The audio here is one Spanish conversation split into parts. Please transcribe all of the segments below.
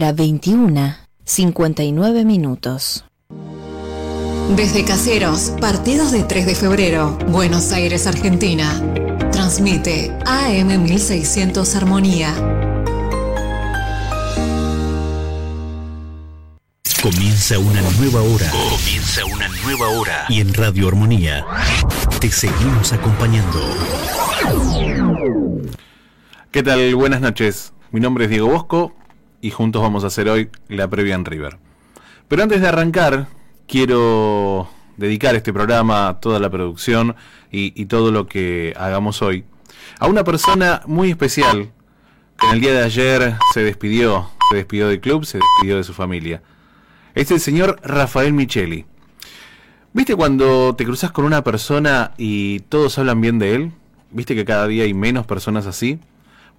hora 21, 59 minutos. Desde Caseros, partidos de 3 de febrero, Buenos Aires, Argentina. Transmite AM 1600 Armonía. Comienza una nueva hora. Comienza una nueva hora. Y en Radio Armonía te seguimos acompañando. ¿Qué tal? Buenas noches. Mi nombre es Diego Bosco y juntos vamos a hacer hoy la previa en River. Pero antes de arrancar, quiero dedicar este programa, toda la producción y, todo lo que hagamos hoy, a una persona muy especial que en el día de ayer se despidió, se despidió del club, se despidió de su familia. Es el señor Rafael Micheli. ¿Viste cuando te cruzas con una persona y todos hablan bien de él? ¿Viste que cada día hay menos personas así?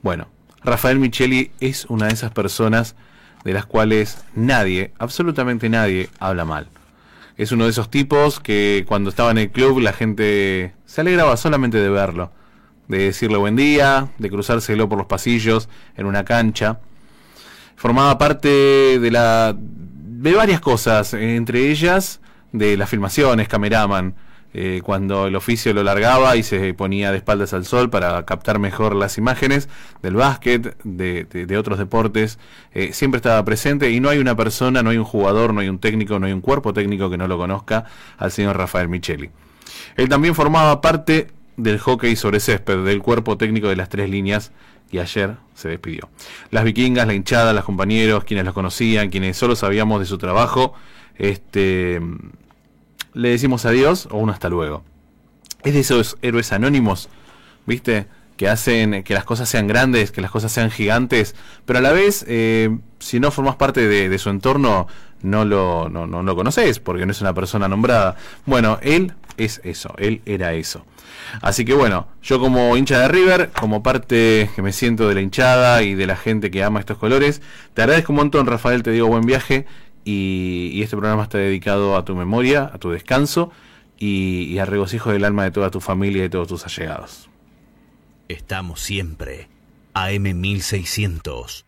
Bueno, Rafael Micheli es una de esas personas de las cuales nadie, absolutamente nadie, habla mal. Es uno de esos tipos que cuando estaba en el club la gente se alegraba solamente de verlo, de decirle buen día, de cruzárselo por los pasillos en una cancha. Formaba parte de la de varias cosas, entre ellas de las filmaciones, cameraman, eh, cuando el oficio lo largaba y se ponía de espaldas al sol para captar mejor las imágenes del básquet, de, otros deportes, eh, siempre estaba presente y no hay una persona, no hay un jugador, no hay un técnico, no hay un cuerpo técnico que no lo conozca al señor Rafael Micheli. Él también formaba parte del hockey sobre césped, del cuerpo técnico de las tres líneas y ayer se despidió. Las vikingas, la hinchada, los compañeros, quienes los conocían, quienes solo sabíamos de su trabajo, este le decimos adiós o un hasta luego. Es de esos héroes anónimos, ¿viste? Que hacen que las cosas sean grandes, que las cosas sean gigantes, pero a la vez, eh, si no formas parte de, su entorno, no lo, no, no lo conoces, porque no es una persona nombrada. Bueno, él es eso, él era eso. Así que bueno, yo como hincha de River, como parte que me siento de la hinchada y de la gente que ama estos colores, te agradezco un montón, Rafael, te digo buen viaje y, este programa está dedicado a tu memoria, a tu descanso y, y al regocijo del alma de toda tu familia y de todos tus allegados. Estamos siempre AM1600.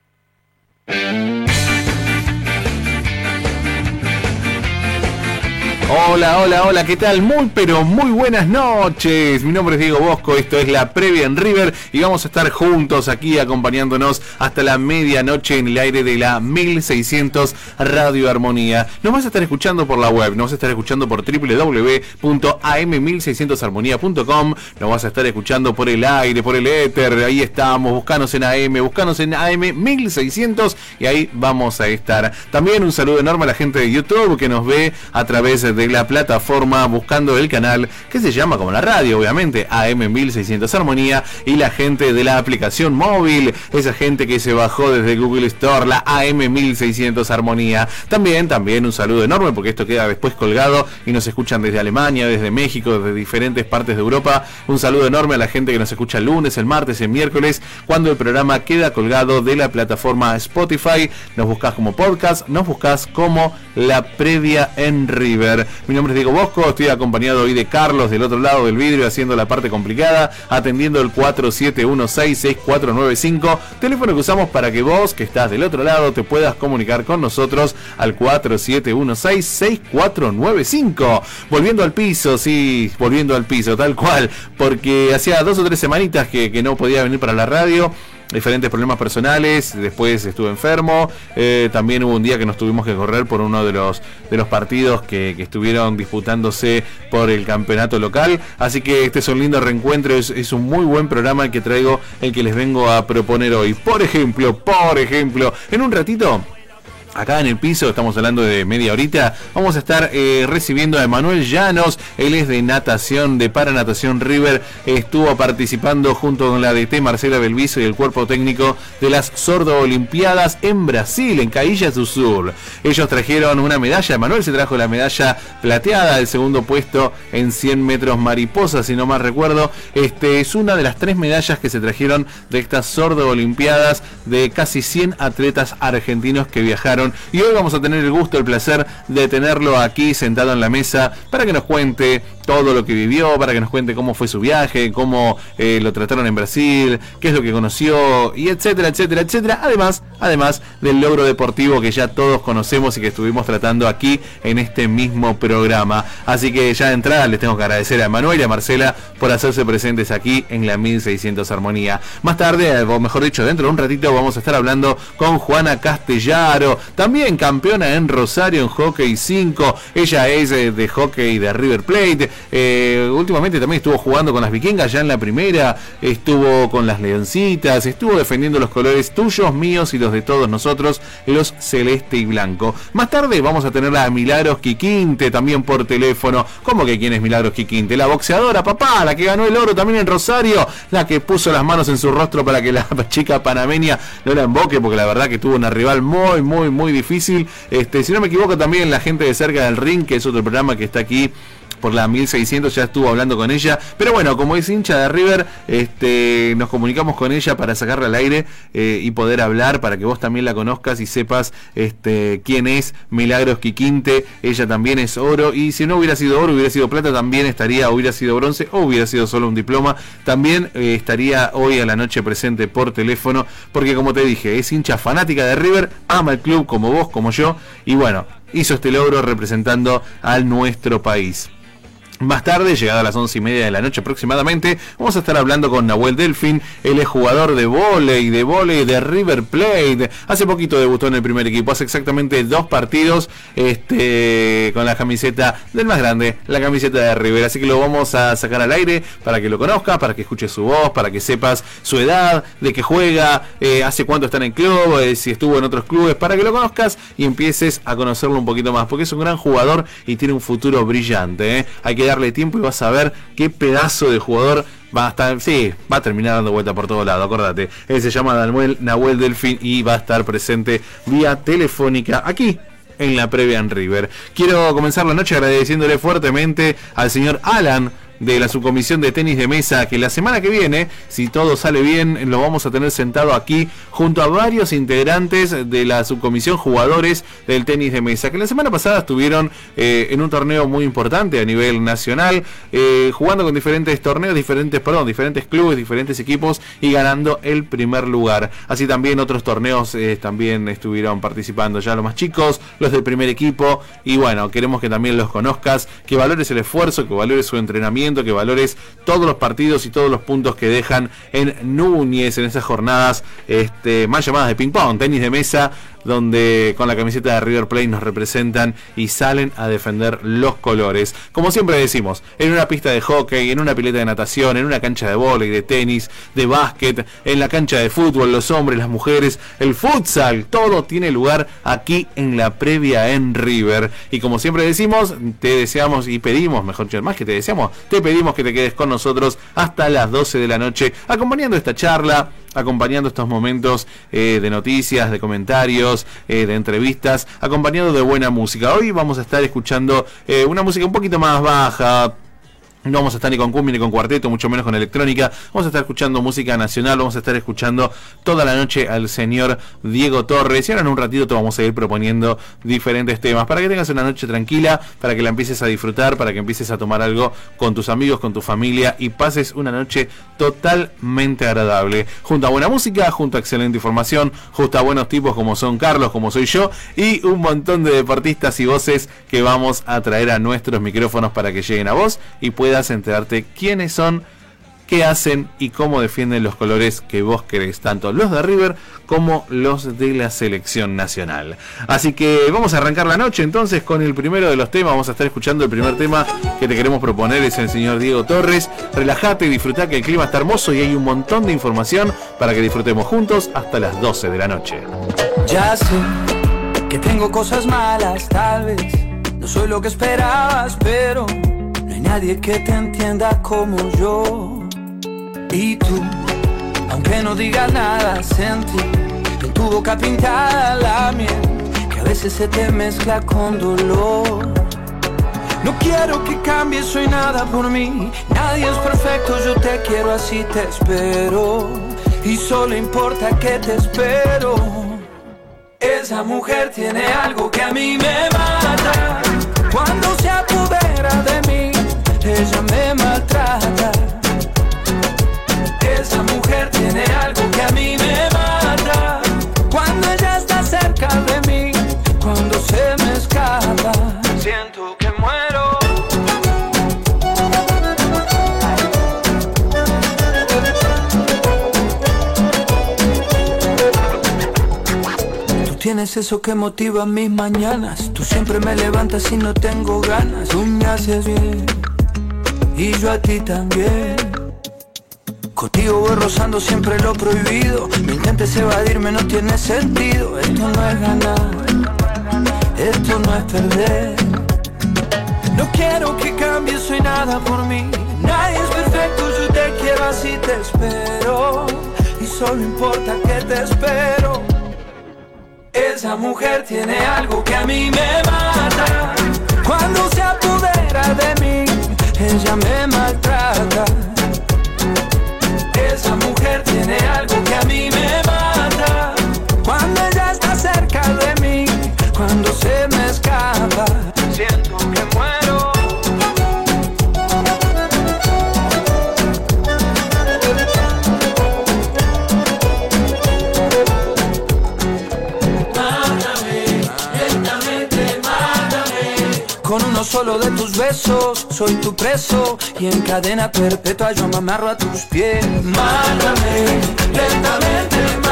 Hola, hola, hola, ¿qué tal? Muy, pero muy buenas noches. Mi nombre es Diego Bosco, esto es la previa en River y vamos a estar juntos aquí acompañándonos hasta la medianoche en el aire de la 1600 Radio Armonía. Nos vas a estar escuchando por la web, nos vas a estar escuchando por www.am1600armonía.com, nos vas a estar escuchando por el aire, por el éter, ahí estamos, buscanos en AM, buscanos en AM1600 y ahí vamos a estar. También un saludo enorme a la gente de YouTube que nos ve a través de la plataforma buscando el canal que se llama como la radio, obviamente, AM1600 Armonía y la gente de la aplicación móvil, esa gente que se bajó desde Google Store, la AM1600 Armonía. También, también un saludo enorme porque esto queda después colgado y nos escuchan desde Alemania, desde México, desde diferentes partes de Europa. Un saludo enorme a la gente que nos escucha el lunes, el martes, el miércoles, cuando el programa queda colgado de la plataforma Spotify. Nos buscas como podcast, nos buscas como la previa en River. Mi nombre es Diego Bosco, estoy acompañado hoy de Carlos del otro lado del vidrio haciendo la parte complicada, atendiendo el 47166495, teléfono que usamos para que vos, que estás del otro lado, te puedas comunicar con nosotros al 47166495. Volviendo al piso, sí, volviendo al piso, tal cual, porque hacía dos o tres semanitas que, que no podía venir para la radio diferentes problemas personales, después estuve enfermo, eh, también hubo un día que nos tuvimos que correr por uno de los, de los partidos que, estuvieron disputándose por el campeonato local, así que este es un lindo reencuentro, es, un muy buen programa el que traigo, el que les vengo a proponer hoy. Por ejemplo, por ejemplo, en un ratito Acá en el piso, estamos hablando de media horita, vamos a estar eh, recibiendo a Emanuel Llanos, él es de natación, de Paranatación River, estuvo participando junto con la DT Marcela Belviso y el cuerpo técnico de las Sordo Olimpiadas en Brasil, en Caillas do Sur. Ellos trajeron una medalla, Emanuel se trajo la medalla plateada, el segundo puesto en 100 metros mariposa, si no mal recuerdo. Este es una de las tres medallas que se trajeron de estas Sordo Olimpiadas de casi 100 atletas argentinos que viajaron y hoy vamos a tener el gusto, el placer de tenerlo aquí sentado en la mesa para que nos cuente todo lo que vivió, para que nos cuente cómo fue su viaje, cómo eh, lo trataron en Brasil, qué es lo que conoció, y etcétera, etcétera, etcétera. Además, además del logro deportivo que ya todos conocemos y que estuvimos tratando aquí en este mismo programa. Así que ya de entrada les tengo que agradecer a Manuel y a Marcela por hacerse presentes aquí en la 1600 Armonía. Más tarde, o mejor dicho, dentro de un ratito vamos a estar hablando con Juana Castellaro, también campeona en Rosario en hockey 5. Ella es eh, de hockey de River Plate. Eh, últimamente también estuvo jugando con las vikingas ya en la primera, estuvo con las leoncitas, estuvo defendiendo los colores tuyos, míos y los de todos nosotros, los celeste y blanco. Más tarde vamos a tener a Milagros Quiquinte también por teléfono. ¿Cómo que quién es Milagros Quiquinte? La boxeadora, papá, la que ganó el oro también en Rosario, la que puso las manos en su rostro para que la chica panameña no la emboque, porque la verdad que tuvo una rival muy, muy, muy difícil. Este, si no me equivoco, también la gente de cerca del ring, que es otro programa que está aquí por la 1600, ya estuvo hablando con ella. Pero bueno, como es hincha de River, este, nos comunicamos con ella para sacarla al aire eh, y poder hablar, para que vos también la conozcas y sepas este, quién es Milagros Quiquinte. Ella también es oro y si no hubiera sido oro, hubiera sido plata, también estaría, hubiera sido bronce o hubiera sido solo un diploma. También eh, estaría hoy a la noche presente por teléfono, porque como te dije, es hincha fanática de River, ama el club como vos, como yo, y bueno, hizo este logro representando al nuestro país. Más tarde, llegada a las once y media de la noche aproximadamente, vamos a estar hablando con Nahuel Delfín, él es jugador de volei, de volei de River Plate. Hace poquito debutó en el primer equipo, hace exactamente dos partidos este, con la camiseta del más grande, la camiseta de River. Así que lo vamos a sacar al aire para que lo conozcas, para que escuches su voz, para que sepas su edad, de qué juega, eh, hace cuánto está en el club, eh, si estuvo en otros clubes, para que lo conozcas y empieces a conocerlo un poquito más, porque es un gran jugador y tiene un futuro brillante. Eh. Hay que darle tiempo y vas a ver qué pedazo de jugador va a estar, sí, va a terminar dando vuelta por todo lado, acordate. Él se llama Nahuel, Nahuel Delfín y va a estar presente vía telefónica aquí en la previa en River. Quiero comenzar la noche agradeciéndole fuertemente al señor Alan de la subcomisión de tenis de mesa, que la semana que viene, si todo sale bien, lo vamos a tener sentado aquí junto a varios integrantes de la subcomisión jugadores del tenis de mesa, que la semana pasada estuvieron eh, en un torneo muy importante a nivel nacional, eh, jugando con diferentes torneos, diferentes, perdón, diferentes clubes, diferentes equipos y ganando el primer lugar. Así también otros torneos eh, también estuvieron participando ya los más chicos, los del primer equipo, y bueno, queremos que también los conozcas, que valores el esfuerzo, que valores su entrenamiento, que valores todos los partidos y todos los puntos que dejan en Núñez en esas jornadas este, más llamadas de ping-pong, tenis de mesa, donde con la camiseta de River Plate nos representan y salen a defender los colores. Como siempre decimos, en una pista de hockey, en una pileta de natación, en una cancha de vóley, de tenis, de básquet, en la cancha de fútbol, los hombres, las mujeres, el futsal, todo tiene lugar aquí en la previa en River. Y como siempre decimos, te deseamos y pedimos, mejor dicho, más que te deseamos, te pedimos que te quedes con nosotros hasta las 12 de la noche, acompañando esta charla acompañando estos momentos eh, de noticias, de comentarios, eh, de entrevistas, acompañado de buena música. Hoy vamos a estar escuchando eh, una música un poquito más baja, no vamos a estar ni con cumbia ni con cuarteto, mucho menos con electrónica. Vamos a estar escuchando música nacional, vamos a estar escuchando toda la noche al señor Diego Torres. Y ahora en un ratito te vamos a ir proponiendo diferentes temas para que tengas una noche tranquila, para que la empieces a disfrutar, para que empieces a tomar algo con tus amigos, con tu familia y pases una noche totalmente agradable. Junto a buena música, junto a excelente información, junto a buenos tipos como son Carlos, como soy yo, y un montón de deportistas y voces que vamos a traer a nuestros micrófonos para que lleguen a vos y puedan enterarte quiénes son, qué hacen y cómo defienden los colores que vos querés, tanto los de River como los de la selección nacional. Así que vamos a arrancar la noche entonces con el primero de los temas. Vamos a estar escuchando el primer tema que te queremos proponer, es el señor Diego Torres. Relajate y disfruta que el clima está hermoso y hay un montón de información para que disfrutemos juntos hasta las 12 de la noche. Ya sé que tengo cosas malas, tal vez no soy lo que esperabas, pero nadie que te entienda como yo. Y tú, aunque no digas nada, sentí en tu boca pintada la miel, que a veces se te mezcla con dolor. No quiero que cambies, soy nada por mí. Nadie es perfecto, yo te quiero así, te espero. Y solo importa que te espero. Esa mujer tiene algo que a mí me mata. Ella me maltrata. Esa mujer tiene algo que a mí me mata. Cuando ella está cerca de mí, cuando se me escapa, siento que muero. Tú tienes eso que motiva mis mañanas. Tú siempre me levantas y no tengo ganas. Tú me haces bien y yo a ti también. Contigo voy rozando siempre lo prohibido. No intentes evadirme, no tiene sentido. Esto no es ganar, esto no es perder. No quiero que cambies, soy nada por mí. Nadie es perfecto, yo te quiero así te espero. Y solo importa que te espero. Esa mujer tiene algo que a mí me mata. Cuando se apodera soy tu preso y en cadena perpetua yo me amarro a tus pies. Mátame, lentamente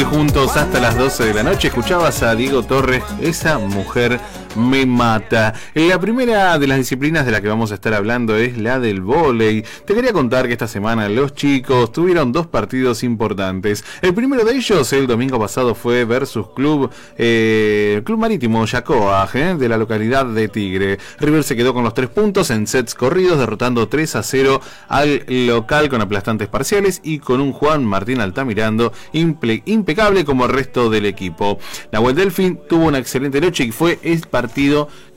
Juntos hasta las 12 de la noche. Escuchabas a Diego Torres, esa mujer me mata. La primera de las disciplinas de la que vamos a estar hablando es la del vóley. Te quería contar que esta semana los chicos tuvieron dos partidos importantes. El primero de ellos, el domingo pasado, fue versus Club, eh, Club Marítimo Yacoa, eh, de la localidad de Tigre. River se quedó con los tres puntos en sets corridos, derrotando 3 a 0 al local con aplastantes parciales y con un Juan Martín Altamirando impecable como el resto del equipo. Nahuel Delfín tuvo una excelente noche y fue el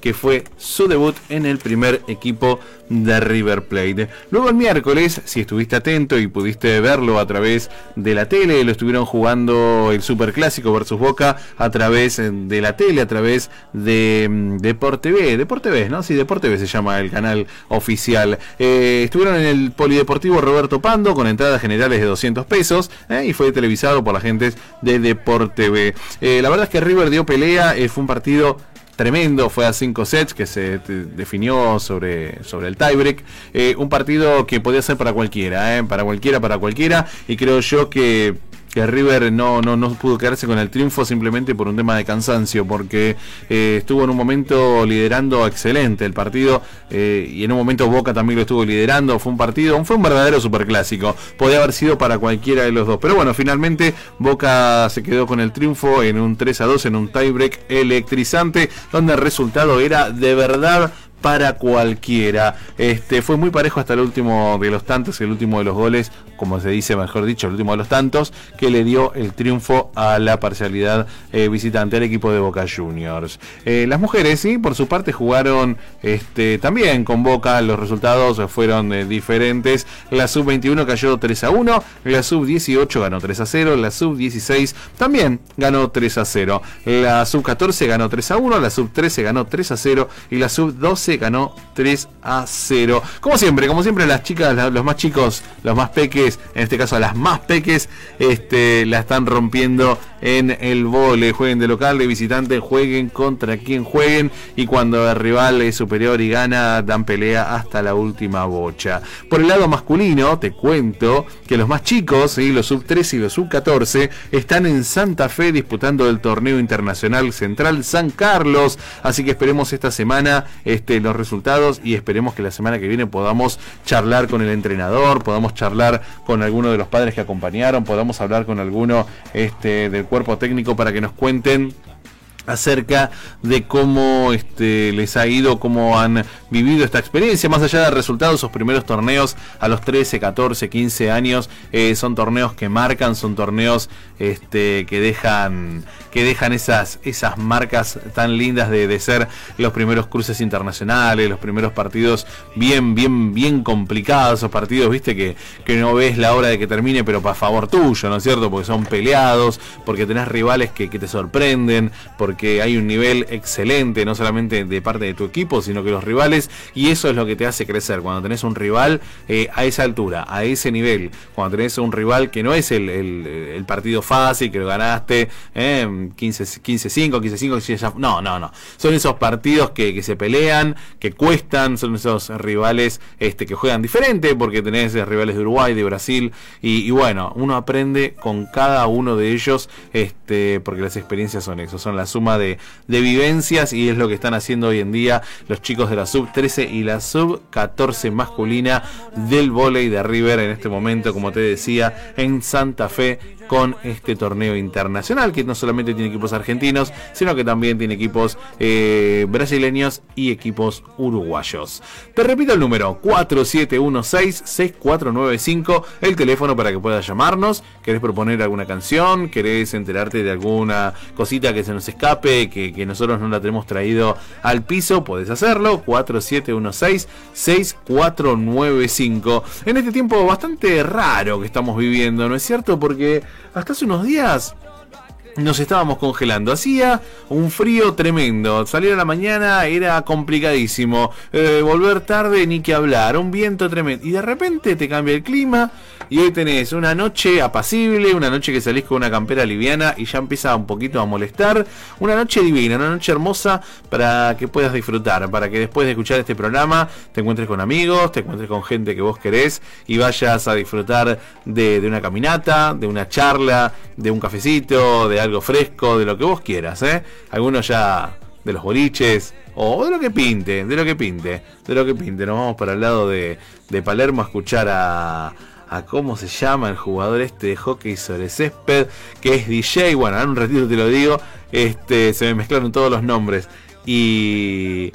que fue su debut en el primer equipo de River Plate. Luego el miércoles, si estuviste atento y pudiste verlo a través de la tele, lo estuvieron jugando el Super Clásico versus Boca a través de la tele, a través de mm, Deporte B, Deporte B, ¿no? Sí, Deporte B se llama el canal oficial. Eh, estuvieron en el Polideportivo Roberto Pando con entradas generales de 200 pesos eh, y fue televisado por la gente de Deporte B. Eh, la verdad es que River dio pelea, fue un partido tremendo, fue a cinco sets que se definió sobre, sobre el tiebreak. Eh, un partido que podía ser para cualquiera, eh, para cualquiera, para cualquiera. Y creo yo que, que River no, no, no pudo quedarse con el triunfo simplemente por un tema de cansancio, porque eh, estuvo en un momento liderando excelente el partido eh, y en un momento Boca también lo estuvo liderando. Fue un partido, fue un verdadero superclásico. Podía haber sido para cualquiera de los dos, pero bueno, finalmente Boca se quedó con el triunfo en un 3 a 2 en un tiebreak electrizante, donde el resultado era de verdad para cualquiera. Este fue muy parejo hasta el último de los tantos, el último de los goles, como se dice, mejor dicho, el último de los tantos, que le dio el triunfo a la parcialidad eh, visitante al equipo de Boca Juniors. Eh, las mujeres, sí, por su parte jugaron este, también con Boca, los resultados fueron eh, diferentes. La sub-21 cayó 3 a 1, la sub-18 ganó 3 a 0, la sub-16 también ganó 3 a 0. La sub-14 ganó 3 a 1, la sub-13 ganó 3 a 0 y la sub-12 ganó 3 a 0. Como siempre, como siempre las chicas, los más chicos, los más peques, en este caso las más peques, este, la están rompiendo en el vole, jueguen de local, de visitante, jueguen contra quien jueguen. Y cuando el rival es superior y gana, dan pelea hasta la última bocha. Por el lado masculino, te cuento que los más chicos, los sub 13 y los sub 14, están en Santa Fe disputando el torneo internacional central San Carlos, así que esperemos esta semana este, los resultados y esperemos que la semana que viene podamos charlar con el entrenador, podamos charlar con alguno de los padres que acompañaron, podamos hablar con alguno este, del cuerpo técnico para que nos cuenten acerca de cómo este, les ha ido, cómo han vivido esta experiencia, más allá del resultado, sus primeros torneos a los 13, 14, 15 años, eh, son torneos que marcan, son torneos este, que dejan que dejan esas, esas marcas tan lindas de, de, ser los primeros cruces internacionales, los primeros partidos bien, bien, bien complicados, esos partidos, viste, que, que no ves la hora de que termine, pero para favor tuyo, ¿no es cierto? Porque son peleados, porque tenés rivales que, que te sorprenden, porque hay un nivel excelente, no solamente de parte de tu equipo, sino que los rivales, y eso es lo que te hace crecer, cuando tenés un rival eh, a esa altura, a ese nivel, cuando tenés un rival que no es el, el, partido fácil, que lo ganaste, eh, 15-5, 15-5, no, no, no. Son esos partidos que, que, se pelean, que cuestan, son esos rivales este, que juegan diferente, porque tenés rivales de Uruguay, de Brasil, y, y, bueno, uno aprende con cada uno de ellos, este, porque las experiencias son eso, son la suma de, de vivencias, y es lo que están haciendo hoy en día los chicos de la sub 13 y la sub 14 masculina del volei de River en este momento, como te decía, en Santa Fe con este torneo internacional que no solamente tiene equipos argentinos, sino que también tiene equipos eh, brasileños y equipos uruguayos. Te repito el número 4716-6495, el teléfono para que puedas llamarnos, querés proponer alguna canción, querés enterarte de alguna cosita que se nos escape, que, que nosotros no la tenemos traído al piso, podés hacerlo, 4716-6495. En este tiempo bastante raro que estamos viviendo, ¿no es cierto? Porque hasta hace unos días nos estábamos congelando. Hacía un frío tremendo. Salir a la mañana era complicadísimo. Eh, volver tarde ni que hablar. Un viento tremendo. Y de repente te cambia el clima. Y hoy tenés una noche apacible. Una noche que salís con una campera liviana. Y ya empieza un poquito a molestar. Una noche divina. Una noche hermosa para que puedas disfrutar. Para que después de escuchar este programa te encuentres con amigos. Te encuentres con gente que vos querés. Y vayas a disfrutar de, una caminata. De una charla. De un cafecito. De algo fresco, de lo que vos quieras, ¿eh? Algunos ya de los boliches, o de lo que pinte, de lo que pinte, de lo que pinte. Nos vamos para el lado de, de Palermo a escuchar a, a cómo se llama el jugador este de hockey sobre césped, que es DJ, bueno, en un ratito te lo digo, este, se me mezclaron todos los nombres. Y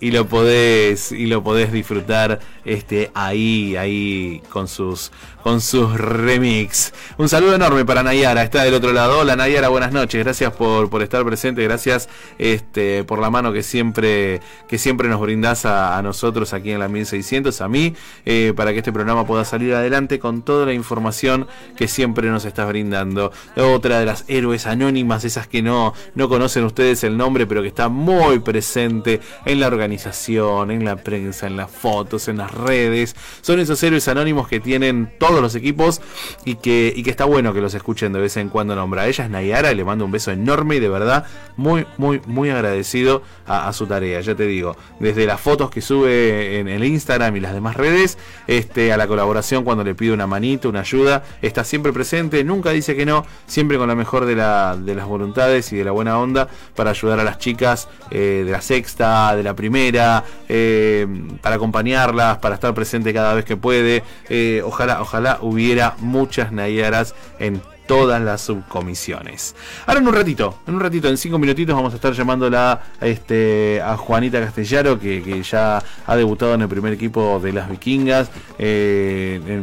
y lo podés y lo podés disfrutar este ahí ahí con sus con sus remix. Un saludo enorme para Nayara está del otro lado. Hola Nayara buenas noches. Gracias por, por estar presente. Gracias este por la mano que siempre que siempre nos brindás a, nosotros aquí en la 1600 a mí eh, para que este programa pueda salir adelante con toda la información que siempre nos estás brindando. Otra de las héroes anónimas esas que no no conocen ustedes el nombre pero que está muy presente en la organización en la prensa, en las fotos, en las redes. Son esos héroes anónimos que tienen los equipos y que, y que está bueno que los escuchen de vez en cuando nombra. Ella es Nayara y le mando un beso enorme y de verdad muy, muy, muy agradecido a, a su tarea. Ya te digo, desde las fotos que sube en el Instagram y las demás redes, este, a la colaboración cuando le pido una manito, una ayuda, está siempre presente, nunca dice que no, siempre con la mejor de, la, de las voluntades y de la buena onda para ayudar a las chicas eh, de la sexta, de la primera eh, para acompañarlas, para estar presente cada vez que puede. Eh, ojalá, ojalá hubiera muchas Nayaras en todas las subcomisiones. Ahora en un ratito, en un ratito, en cinco minutitos vamos a estar llamándola a, este, a Juanita Castellaro, que, ya ha debutado en el primer equipo de las vikingas. Eh,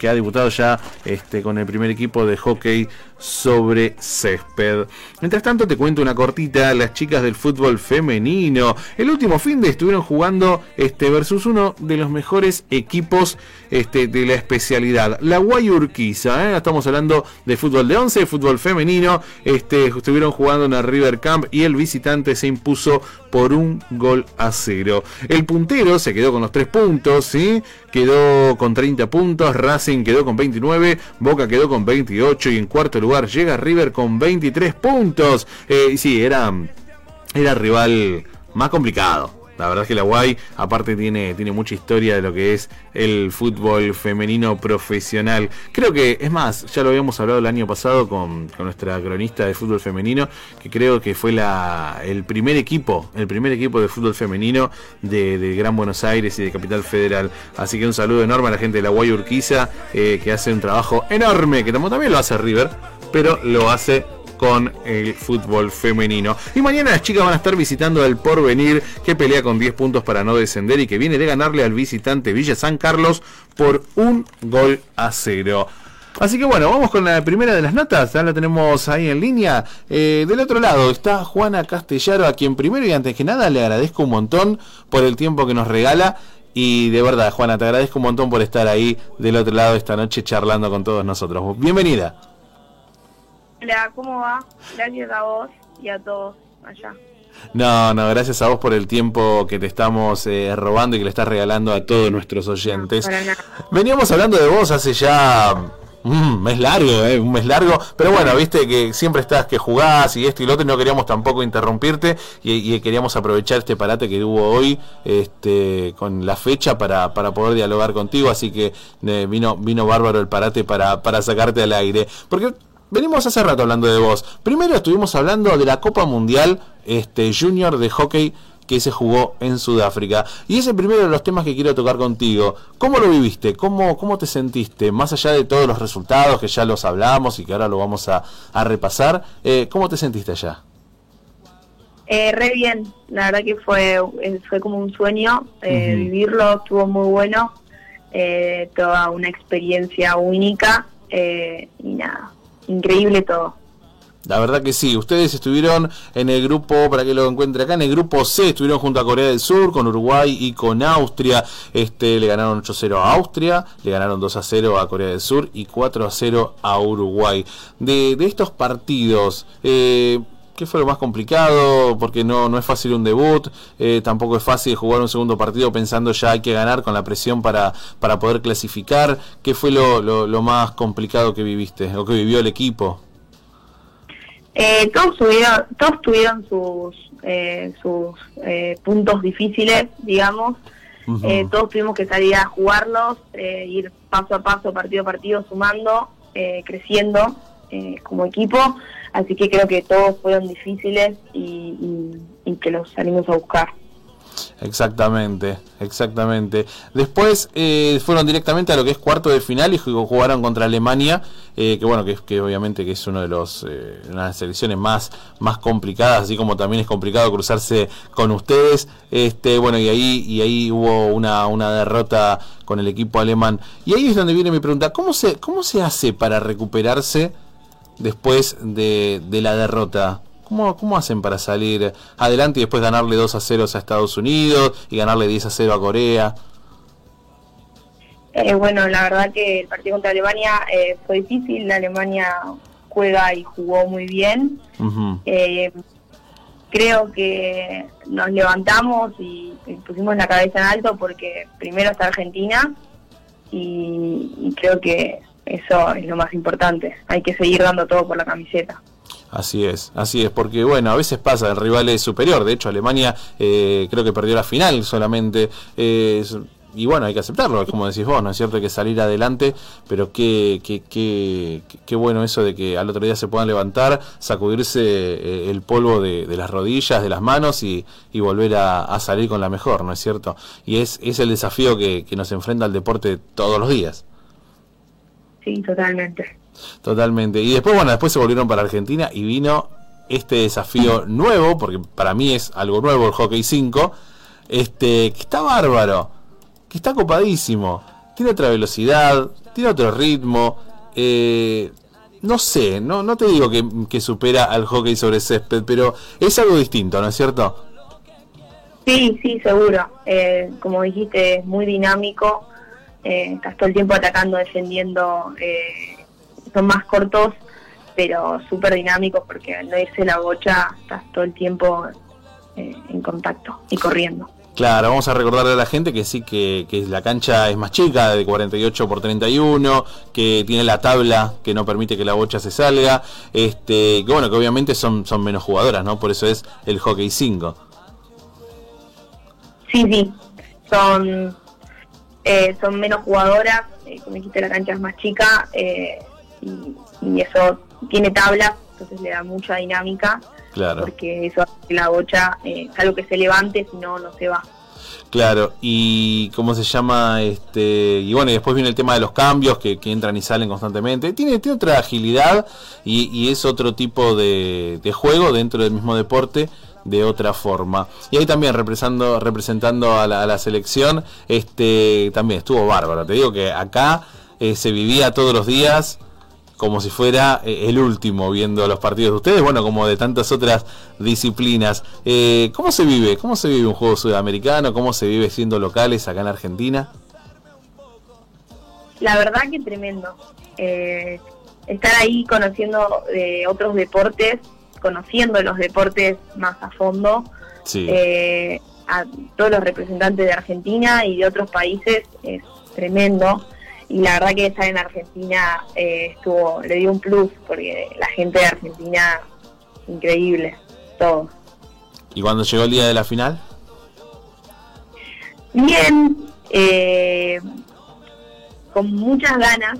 que ha debutado ya este, con el primer equipo de hockey sobre césped. Mientras tanto te cuento una cortita, las chicas del fútbol femenino. El último fin de estuvieron jugando este versus uno de los mejores equipos este, de la especialidad, la Guayurquiza. ¿eh? Estamos hablando de fútbol de 11, fútbol femenino. Este, estuvieron jugando en el River Camp y el visitante se impuso por un gol a cero. El puntero se quedó con los tres puntos, ¿sí? quedó con 30 puntos, Racing quedó con 29, Boca quedó con 28 y en cuarto lugar llega River con 23 puntos. Eh, sí, era, era rival más complicado la verdad es que la Guay, aparte, tiene, tiene mucha historia de lo que es el fútbol femenino profesional. Creo que, es más, ya lo habíamos hablado el año pasado con, nuestra cronista de fútbol femenino, que creo que fue la, el primer equipo, el primer equipo de fútbol femenino de, Gran Buenos Aires y de Capital Federal. Así que un saludo enorme a la gente de la Guay Urquiza, eh, que hace un trabajo enorme, que también lo hace River, pero lo hace con el fútbol femenino. Y mañana las chicas van a estar visitando el Porvenir, que pelea con 10 puntos para no descender y que viene de ganarle al visitante Villa San Carlos por un gol a cero. Así que bueno, vamos con la primera de las notas, ya la tenemos ahí en línea. Eh, del otro lado está Juana Castellaro, a quien primero y antes que nada le agradezco un montón por el tiempo que nos regala. Y de verdad, Juana, te agradezco un montón por estar ahí del otro lado esta noche charlando con todos nosotros. Bienvenida. Hola, ¿cómo va? Gracias a vos y a todos allá. No, no, gracias a vos por el tiempo que te estamos eh, robando y que le estás regalando a todos nuestros oyentes. Veníamos hablando de vos hace ya un mes largo, eh, un mes largo, pero bueno, viste que siempre estás que jugás y esto y lo otro, y no queríamos tampoco interrumpirte y, queríamos aprovechar este parate que hubo hoy este, con la fecha para, para poder dialogar contigo, así que eh, vino, vino bárbaro el parate para, para sacarte al aire. Porque venimos hace rato hablando de vos. Primero estuvimos hablando de la Copa Mundial este, Junior de Hockey que se jugó en Sudáfrica. Y ese primero de los temas que quiero tocar contigo. ¿Cómo lo viviste? ¿Cómo, cómo te sentiste? Más allá de todos los resultados que ya los hablamos y que ahora lo vamos a, repasar, eh, ¿cómo te sentiste allá? Eh, re bien, la verdad que fue, eh, fue como un sueño vivirlo, estuvo muy bueno, toda una experiencia única y nada, increíble todo. La verdad que sí, ustedes estuvieron en el grupo, para que lo encuentre acá, en el grupo C, estuvieron junto a Corea del Sur, con Uruguay y con Austria. Este, le ganaron 8-0 a Austria, le ganaron 2-0 a Corea del Sur y 4-0 a Uruguay. De, de estos partidos, eh, ¿Qué fue lo más complicado? Porque no, no es fácil un debut, eh, tampoco es fácil jugar un segundo partido pensando ya hay que ganar con la presión para, para poder clasificar. ¿Qué fue lo, lo, más complicado que viviste o que vivió el equipo? Eh, todos, tuvieron, todos tuvieron sus, eh, sus puntos difíciles, digamos. todos tuvimos que salir a jugarlos, ir paso a paso, partido a partido, sumando, creciendo como equipo. Así que creo que todos fueron difíciles y, que los salimos a buscar. Exactamente, exactamente. Después eh, fueron directamente a lo que es cuarto de final y jugaron contra Alemania, eh, que bueno, que, que obviamente que es uno de los eh, una de las selecciones más más complicadas, así como también es complicado cruzarse con ustedes. Este, bueno, y ahí y ahí hubo una, una derrota con el equipo alemán. Y ahí es donde viene mi pregunta, ¿cómo se cómo se hace para recuperarse? Después de, la derrota? ¿Cómo, ¿Cómo hacen para salir adelante y después ganarle 2 a 0 a Estados Unidos y ganarle 10 a 0 a Corea? Eh, bueno, la verdad que el partido contra Alemania eh, fue difícil. La Alemania juega y jugó muy bien. Eh, creo que nos levantamos y, pusimos la cabeza en alto porque primero está Argentina y creo que eso es lo más importante. Hay que seguir dando todo por la camiseta. Así es, así es, porque bueno, a veces pasa, el rival es superior, de hecho Alemania eh, creo que perdió la final solamente, eh, y bueno, hay que aceptarlo, como decís vos, ¿no es cierto? Hay que salir adelante, pero qué, qué, qué, qué bueno eso de que al otro día se puedan levantar, sacudirse eh, el polvo de, las rodillas, de las manos y, volver a, salir con la mejor, ¿no es cierto? Y es, es el desafío que, que nos enfrenta al deporte todos los días sí, totalmente. Totalmente. Y después, bueno, después se volvieron para Argentina y vino este desafío nuevo, porque para mí es algo nuevo el Hockey 5, este, que está bárbaro, que está copadísimo, tiene otra velocidad, tiene otro ritmo, eh, no sé, no, no te digo que, supera al hockey sobre césped, pero es algo distinto, ¿no es cierto? Sí, sí, seguro. Eh, como dijiste, es muy dinámico, eh, estás todo el tiempo atacando, defendiendo, eh, son más cortos, pero súper dinámicos porque al no irse la bocha estás todo el tiempo eh, en contacto y corriendo. Claro, vamos a recordarle a la gente que sí, que, que la cancha es más chica, de 48 por 31, que tiene la tabla que no permite que la bocha se salga, este, que bueno, que obviamente son, son menos jugadoras, ¿no? Por eso es el hockey 5. Sí, sí, son, eh, son menos jugadoras, eh, como dijiste, la cancha es más chica eh, y, y eso tiene tabla, entonces le da mucha dinámica Claro. porque eso hace que la bocha, eh, es algo que se levante, si no, no se va. Claro, y cómo se llama, este, y bueno, y después viene el tema de los cambios que, que entran y salen constantemente. Tiene, tiene otra agilidad y, y es otro tipo de, de juego dentro del mismo deporte de otra forma. Y ahí también representando, representando a la, a la selección, este, también estuvo bárbaro. Te digo que acá eh, se vivía todos los días como si fuera eh, el último viendo los partidos de ustedes, bueno, como de tantas otras disciplinas. Eh, ¿Cómo se vive? ¿Cómo se vive un juego sudamericano? ¿Cómo se vive siendo locales acá en Argentina? La verdad que tremendo. Eh, estar ahí conociendo otros deportes, conociendo los deportes más a fondo, Sí. eh, a todos los representantes de Argentina y de otros países es tremendo. Y la verdad que estar en Argentina eh, estuvo, le dio un plus, porque la gente de Argentina, increíble, todo. ¿Y cuando llegó el día de la final? Bien, eh, con muchas ganas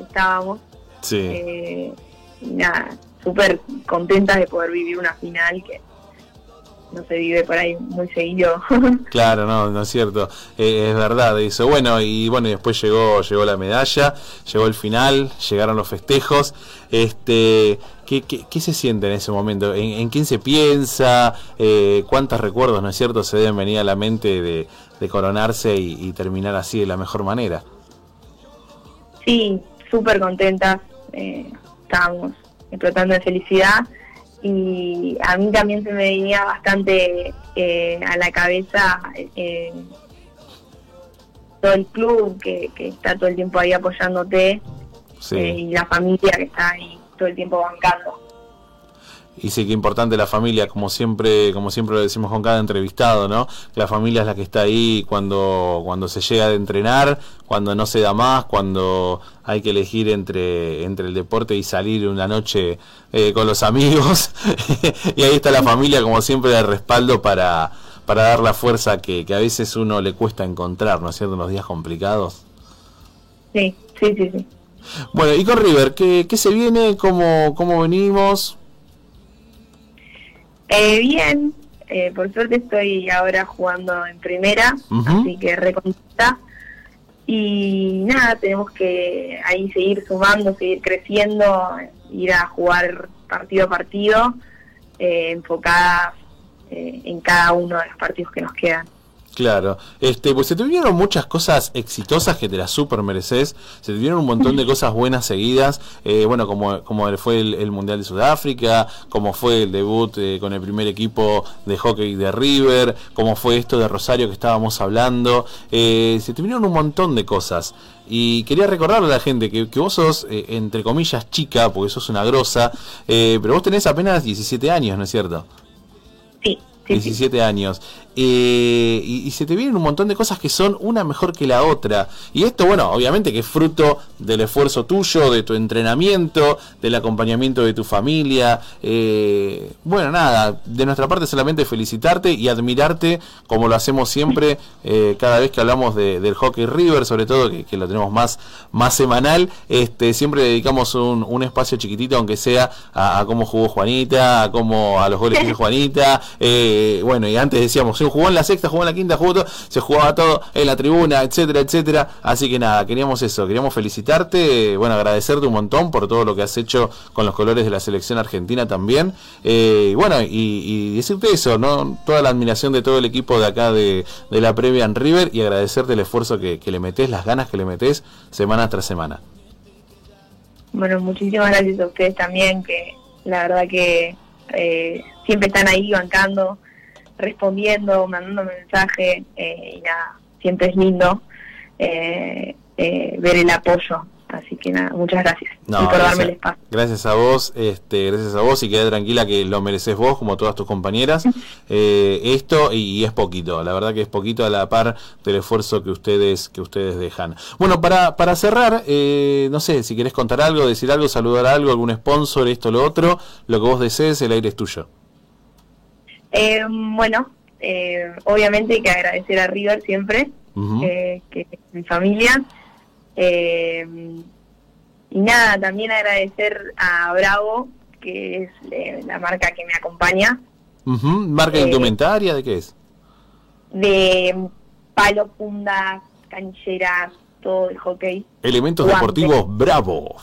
estábamos. Sí. Eh, nada, súper contentas de poder vivir una final que no se vive por ahí muy seguido. Claro, no, no es cierto. Eh, es verdad eso. Bueno, y bueno, y después llegó, llegó la medalla, llegó el final, llegaron los festejos. Este, ¿qué, qué, qué se siente en ese momento? ¿En, en quién se piensa? Eh, ¿Cuántos recuerdos, no es cierto, se deben venir a la mente de, de coronarse y, y terminar así de la mejor manera? sí, súper contentas. Eh, estábamos explotando de felicidad. Y a mí también se me venía bastante eh, a la cabeza eh, todo el club que, que está todo el tiempo ahí apoyándote Sí. eh, y la familia que está ahí todo el tiempo bancando. Y sí que importante la familia, como siempre, como siempre lo decimos con cada entrevistado, ¿no? La familia es la que está ahí cuando, cuando se llega de entrenar, cuando no se da más, cuando hay que elegir entre, entre el deporte y salir una noche eh, con los amigos. y ahí está la familia, como siempre, de respaldo para, para dar la fuerza que, que a veces uno le cuesta encontrar, ¿no es cierto?, en los días complicados. Sí, sí, sí, sí. Bueno, y con River, ¿qué, qué se viene? ¿Cómo, cómo venimos? Eh, bien, eh, por suerte estoy ahora jugando en primera, así que recontenta. Y nada, tenemos que ahí seguir sumando, seguir creciendo, ir a jugar partido a partido, eh, enfocadas eh, en cada uno de los partidos que nos quedan. Claro, este, pues se te vinieron muchas cosas exitosas que te las super mereces, se te vinieron un montón de cosas buenas seguidas, eh, bueno, como, como fue el, el Mundial de Sudáfrica, como fue el debut eh, con el primer equipo de hockey de River, como fue esto de Rosario que estábamos hablando, eh, se te vinieron un montón de cosas. Y quería recordarle a la gente que, que vos sos, eh, entre comillas, chica, porque sos una grosa, eh, pero vos tenés apenas 17 años, ¿no es cierto? Sí, sí, sí. 17 años. Eh, y, y se te vienen un montón de cosas que son una mejor que la otra. Y esto, bueno, obviamente que es fruto del esfuerzo tuyo, de tu entrenamiento, del acompañamiento de tu familia. Eh, bueno, nada, de nuestra parte solamente felicitarte y admirarte como lo hacemos siempre eh, cada vez que hablamos de- del hockey river, sobre todo que, que lo tenemos más, más semanal. Este, siempre dedicamos un, un espacio chiquitito, aunque sea a, a cómo jugó Juanita, a cómo a los goles que hizo Juanita. Eh, bueno, y antes decíamos, jugó en la sexta, jugó en la quinta, jugó todo, se jugaba todo en la tribuna, etcétera, etcétera. Así que nada, queríamos eso, queríamos felicitarte, bueno, agradecerte un montón por todo lo que has hecho con los colores de la selección argentina también. Eh, bueno, y, y decirte eso, ¿no? Toda la admiración de todo el equipo de acá de, de la previa en River y agradecerte el esfuerzo que, que le metes, las ganas que le metes semana tras semana. Bueno, muchísimas gracias a ustedes también, que la verdad que eh, siempre están ahí bancando, respondiendo, mandando mensajes, eh, y nada, siempre es lindo eh, eh, ver el apoyo Así que nada, muchas gracias por darme el espacio. Gracias a vos, este, gracias a vos y queda tranquila que lo mereces vos como todas tus compañeras. Eh, esto y, es poquito, la verdad que es poquito a la par del esfuerzo que ustedes que ustedes dejan. Bueno, para, para cerrar, eh, no sé, si querés contar algo, decir algo, saludar algo, algún sponsor, esto, lo otro, lo que vos desees, el aire es tuyo. Eh, bueno, obviamente hay que agradecer a River siempre, que es mi familia. Eh, y nada, también agradecer a Bravo, que es eh, la marca que me acompaña. ¿Marca eh, indumentaria de qué es? De palo, fundas, cancheras, todo el hockey. Elementos deportivos Bravo.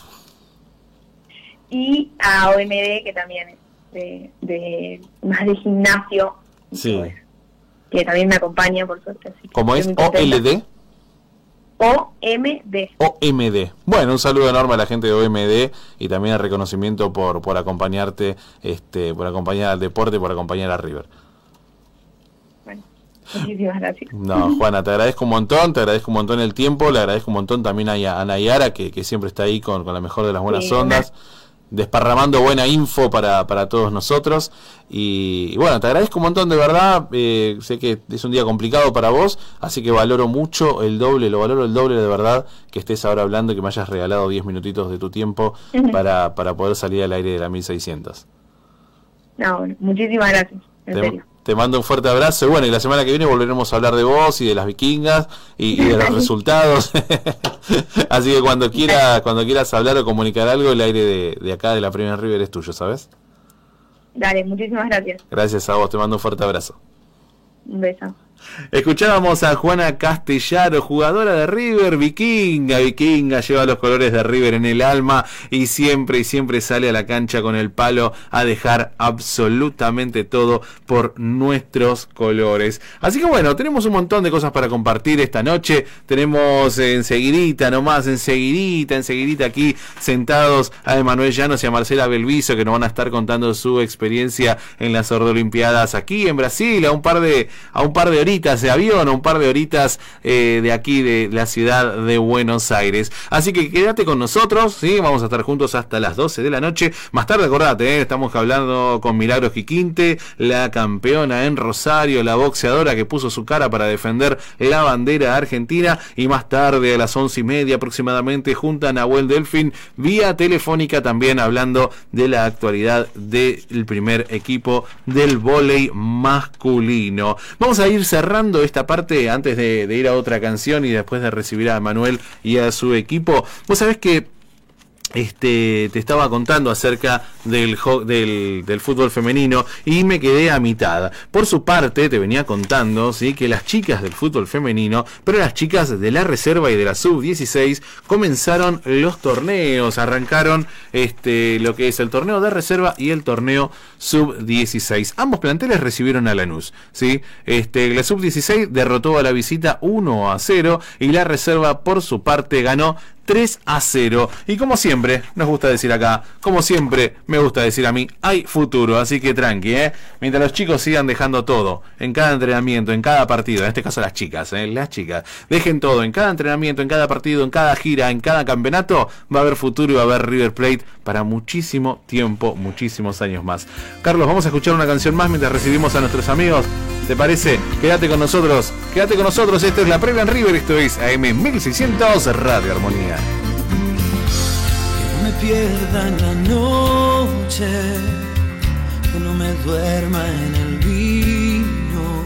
Y a OMD, que también de, más de gimnasio. Sí. que también me acompaña, por suerte. ¿Cómo es? ¿OLD? OMD. OMD. Bueno, un saludo enorme a la gente de OMD y también el reconocimiento por, por acompañarte, este, por acompañar al deporte, por acompañar a River. Bueno, muchísimas gracias. No, Juana, te agradezco un montón, te agradezco un montón el tiempo, le agradezco un montón también a, Nayara, que, que siempre está ahí con, con la mejor de las buenas ondas desparramando buena info para, para todos nosotros. Y, bueno, te agradezco un montón de verdad. Eh, sé que es un día complicado para vos, así que valoro mucho el doble, lo valoro el doble de verdad que estés ahora hablando y que me hayas regalado 10 minutitos de tu tiempo para, para poder salir al aire de la 1600. No, muchísimas gracias. En serio. Te mando un fuerte abrazo. Y bueno, y la semana que viene volveremos a hablar de vos y de las vikingas y, de los resultados. Así que cuando quieras, cuando quieras hablar o comunicar algo, el aire de, de acá de la Premier River es tuyo, ¿sabes? Dale, muchísimas gracias. Gracias a vos, te mando un fuerte abrazo. Un beso. Escuchábamos a Juana Castellaro, jugadora de River, vikinga, vikinga, lleva los colores de River en el alma y siempre y siempre sale a la cancha con el palo a dejar absolutamente todo por nuestros colores. Así que bueno, tenemos un montón de cosas para compartir esta noche. Tenemos enseguidita, nomás, enseguidita, enseguidita aquí sentados a Emanuel Llanos y a Marcela Belviso que nos van a estar contando su experiencia en las Olimpiadas aquí en Brasil, a un par de, a un par de horitas de avión, un par de horitas eh, de aquí de la ciudad de Buenos Aires. Así que quédate con nosotros, ¿sí? Vamos a estar juntos hasta las 12 de la noche. Más tarde, acordate, ¿eh? estamos hablando con Milagros Jiquinte, la campeona en Rosario, la boxeadora que puso su cara para defender la bandera argentina. Y más tarde, a las once y media aproximadamente, junto a Nahuel Delfín, vía telefónica también hablando de la actualidad del primer equipo del vóley masculino. Vamos a ir cerrando esta parte antes de, ir a otra canción y después de recibir a Manuel y a su equipo. Vos sabés que este, te estaba contando acerca del, del, fútbol femenino y me quedé a mitad. Por su parte, te venía contando ¿sí? que las chicas del fútbol femenino, pero las chicas de la reserva y de la sub-16, comenzaron los torneos, arrancaron este, lo que es el torneo de reserva y el torneo sub-16. Ambos planteles recibieron a Lanús. ¿sí? Este, la sub-16 derrotó a la visita 1 a 0 y la reserva, por su parte, ganó 3 a 0. Y como siempre, nos gusta decir acá, como siempre me gusta decir a mí, hay futuro, así que tranqui, ¿eh? Mientras los chicos sigan dejando todo, en cada entrenamiento, en cada partido, en este caso las chicas, ¿eh? Las chicas, dejen todo, en cada entrenamiento, en cada partido, en cada gira, en cada campeonato, va a haber futuro y va a haber River Plate para muchísimo tiempo, muchísimos años más. Carlos, vamos a escuchar una canción más mientras recibimos a nuestros amigos. ¿Te parece? Quédate con nosotros. Quédate con nosotros. Esto es la previa en River. Esto es AM 1600 Radio Armonía. Que no me pierda en la noche. Que no me duerma en el vino.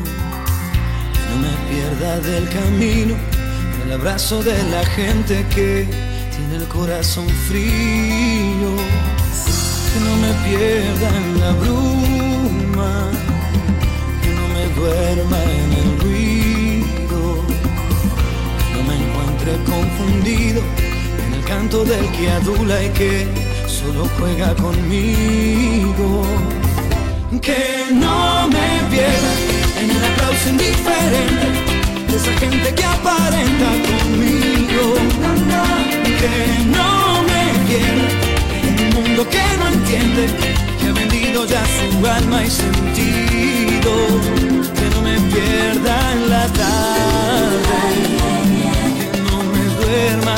Que no me pierda del camino. En el abrazo de la gente que tiene el corazón frío. Que no me pierda en la bruma duerma en el ruido, no me encuentre confundido en el canto del que adula y que solo juega conmigo. Que no me pierda en el aplauso indiferente de esa gente que aparenta conmigo. Que no me pierda en un mundo que no entiende, que ha vendido ya su alma y sentido. Pierda en la tarde, que no me duerma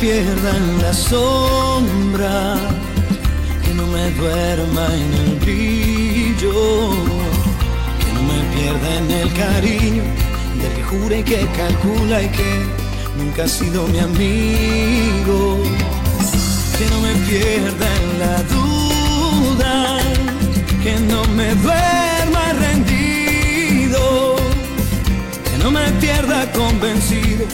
pierda en la sombra, que no me duerma en el brillo, que no me pierda en el cariño del que jure que calcula y que nunca ha sido mi amigo, que no me pierda en la duda, que no me duerma rendido, que no me pierda convencido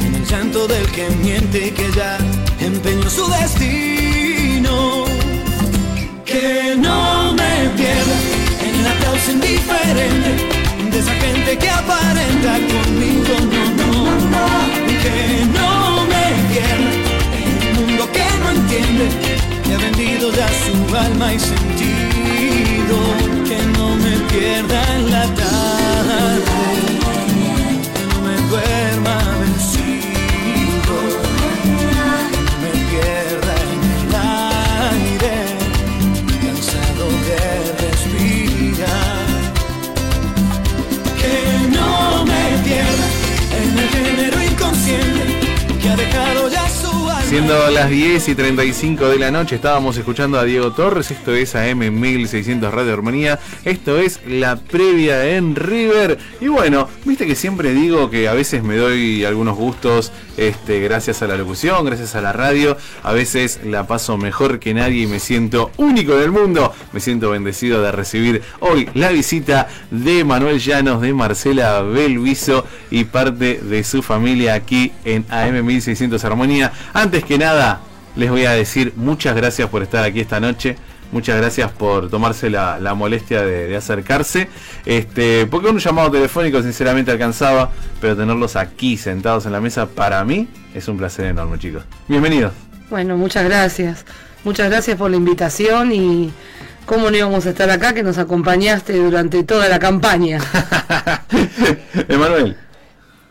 en el llanto del que miente y que ya empeñó su destino. Que no me pierda en el aplauso indiferente de esa gente que aparenta conmigo, no, no. Que no me pierda en un mundo que no entiende, que ha vendido ya su alma y sentido. Que no me pierda en la tarde, que no me duerma Siendo las 10 y 35 de la noche, estábamos escuchando a Diego Torres. Esto es AM 1600 Radio Armonía. Esto es la previa en River. Y bueno, viste que siempre digo que a veces me doy algunos gustos este, gracias a la locución, gracias a la radio. A veces la paso mejor que nadie y me siento único en el mundo. Me siento bendecido de recibir hoy la visita de Manuel Llanos, de Marcela Belviso y parte de su familia aquí en AM 1600 Armonía. Antes que nada, les voy a decir muchas gracias por estar aquí esta noche. Muchas gracias por tomarse la, la molestia de, de acercarse. Este, porque un llamado telefónico sinceramente alcanzaba, pero tenerlos aquí sentados en la mesa para mí es un placer enorme, chicos. Bienvenidos. Bueno, muchas gracias. Muchas gracias por la invitación y cómo no íbamos a estar acá que nos acompañaste durante toda la campaña. Emanuel.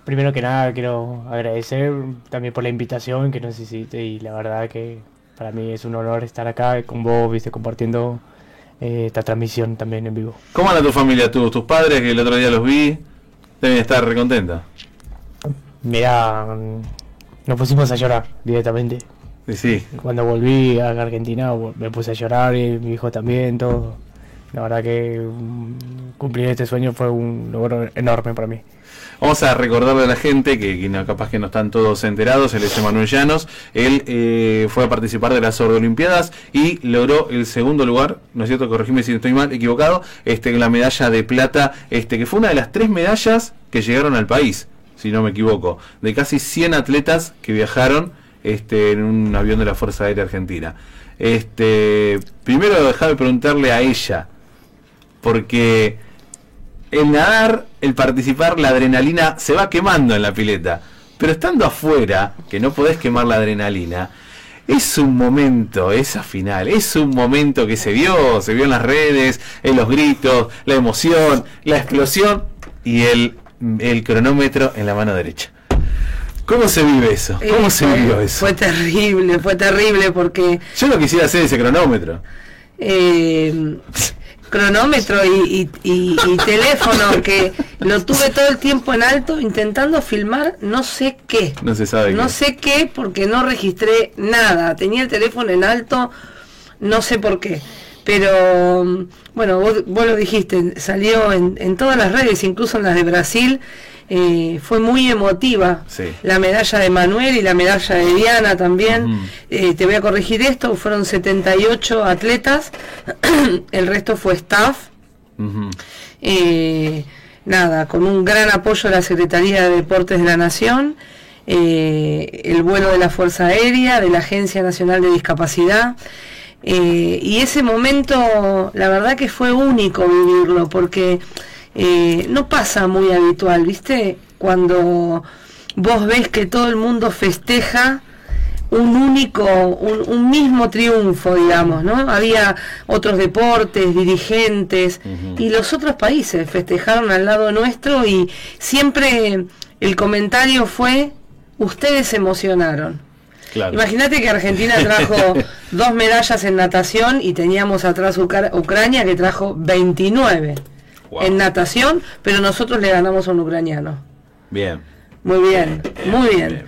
Primero que nada quiero agradecer también por la invitación que nos hiciste y la verdad que para mí es un honor estar acá con vos, viste, compartiendo eh, esta transmisión también en vivo. ¿Cómo anda tu familia? ¿Tus, tus padres que el otro día los vi? Deben estar recontentos. Mira, nos pusimos a llorar directamente. Sí, sí. Cuando volví a Argentina me puse a llorar y mi hijo también, todo. La verdad que mm, cumplir este sueño fue un logro enorme para mí. Vamos a recordarle a la gente que, que capaz que no están todos enterados, él es Emanuel Llanos, él eh, fue a participar de las Olimpiadas y logró el segundo lugar, ¿no es cierto? Corregime si estoy mal, equivocado, este, la medalla de plata, este, que fue una de las tres medallas que llegaron al país, si no me equivoco, de casi 100 atletas que viajaron este, en un avión de la Fuerza Aérea Argentina. Este, primero déjame preguntarle a ella, porque el nadar, el participar, la adrenalina se va quemando en la pileta. Pero estando afuera, que no podés quemar la adrenalina, es un momento, esa final, es un momento que se vio, se vio en las redes, en los gritos, la emoción, la explosión y el, el cronómetro en la mano derecha. ¿Cómo se vive eso? ¿Cómo Eh, se fue- vivió eso? Fue terrible, fue terrible porque Yo no quisiera hacer ese cronómetro. eh, cronómetro y, y- y- y teléfono que lo tuve todo el tiempo en alto intentando filmar no sé qué. No se sabe No qué. sé qué porque no registré nada. Tenía el teléfono en alto, no sé por qué. Pero mm, bueno, vos, vos lo dijiste, salió en, en todas las redes, incluso en las de Brasil. Eh, fue muy emotiva Sí. la medalla de Manuel y la medalla de Diana también. Eh, te voy a corregir esto, fueron 78 atletas, el resto fue staff. Eh, nada, con un gran apoyo de la Secretaría de Deportes de la Nación, eh, el vuelo de la Fuerza Aérea, de la Agencia Nacional de Discapacidad. eh, y ese momento, la verdad que fue único vivirlo, porque eh, no pasa muy habitual, ¿viste? Cuando vos ves que todo el mundo festeja un único, un, un mismo triunfo, digamos, ¿no? Había otros deportes, dirigentes, y los otros países festejaron al lado nuestro y siempre el comentario fue, ustedes se emocionaron. Claro. Imagínate que Argentina trajo dos medallas en natación y teníamos atrás Ucra- Ucrania que trajo 29 Wow. en natación, pero nosotros le ganamos a un ucraniano. Bien. Muy bien, muy bien.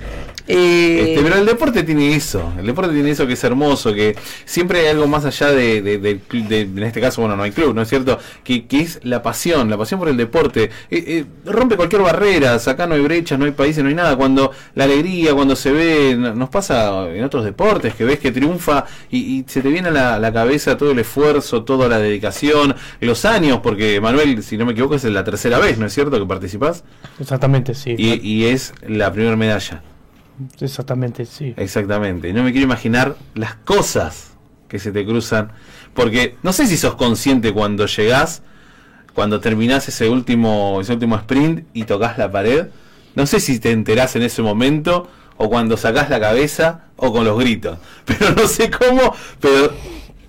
Eh, Este, pero el deporte tiene eso, el deporte tiene eso que es hermoso, que siempre hay algo más allá de, de- en este caso, bueno, no hay club, ¿no es cierto? Que, que es la pasión, la pasión por el deporte. Eh, eh, rompe cualquier barrera, acá no hay brechas, no hay países, no hay nada. Cuando la alegría, cuando se ve, no- nos pasa en otros deportes, que ves que triunfa y, y se te viene a la, la cabeza todo el esfuerzo, toda la dedicación, los años, porque Manuel, si no me equivoco, es la tercera vez, ¿no es cierto? Que participás Exactamente, sí. y, y es la primera medalla. Exactamente, sí. Exactamente. No me quiero imaginar las cosas que se te cruzan. Porque no sé si sos consciente cuando llegás, cuando terminás ese último, ese último sprint y tocas la pared. No sé si te enterás en ese momento o cuando sacás la cabeza o con los gritos. Pero no sé cómo, pero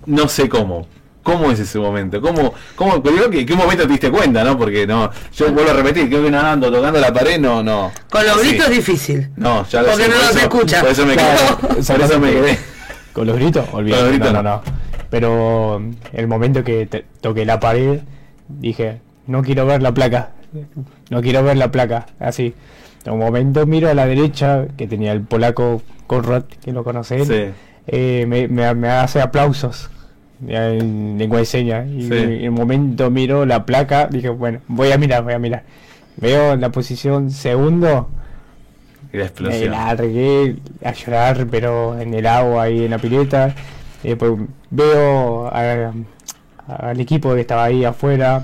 no sé cómo. ¿Cómo es ese momento? ¿Cómo, cómo, que, ¿Qué momento te diste cuenta, no? Porque no, yo vuelvo a repetir, creo que nadando, tocando la pared, no, no. con los Sí. gritos es difícil. No, ya lo Porque sé, no por los eso- escucha. Por eso me quedé. Claro, por eso me quedé. ¿Con los gritos? Olvídate. Con los gritos no, no. no. Pero el momento que te- toqué la pared, dije, no quiero ver la placa. No quiero ver la placa. Así. En un momento miro a la derecha, que tenía el polaco Conrad, que lo conocen. Sí. eh, me, me- me hace aplausos en lengua de señas. Y Sí. en un momento miro la placa, dije, bueno, voy a mirar, voy a mirar. Veo la posición segundo, Y la me explosión. largué a llorar, pero en el agua y en la pileta. Y después veo a- al equipo que estaba ahí afuera.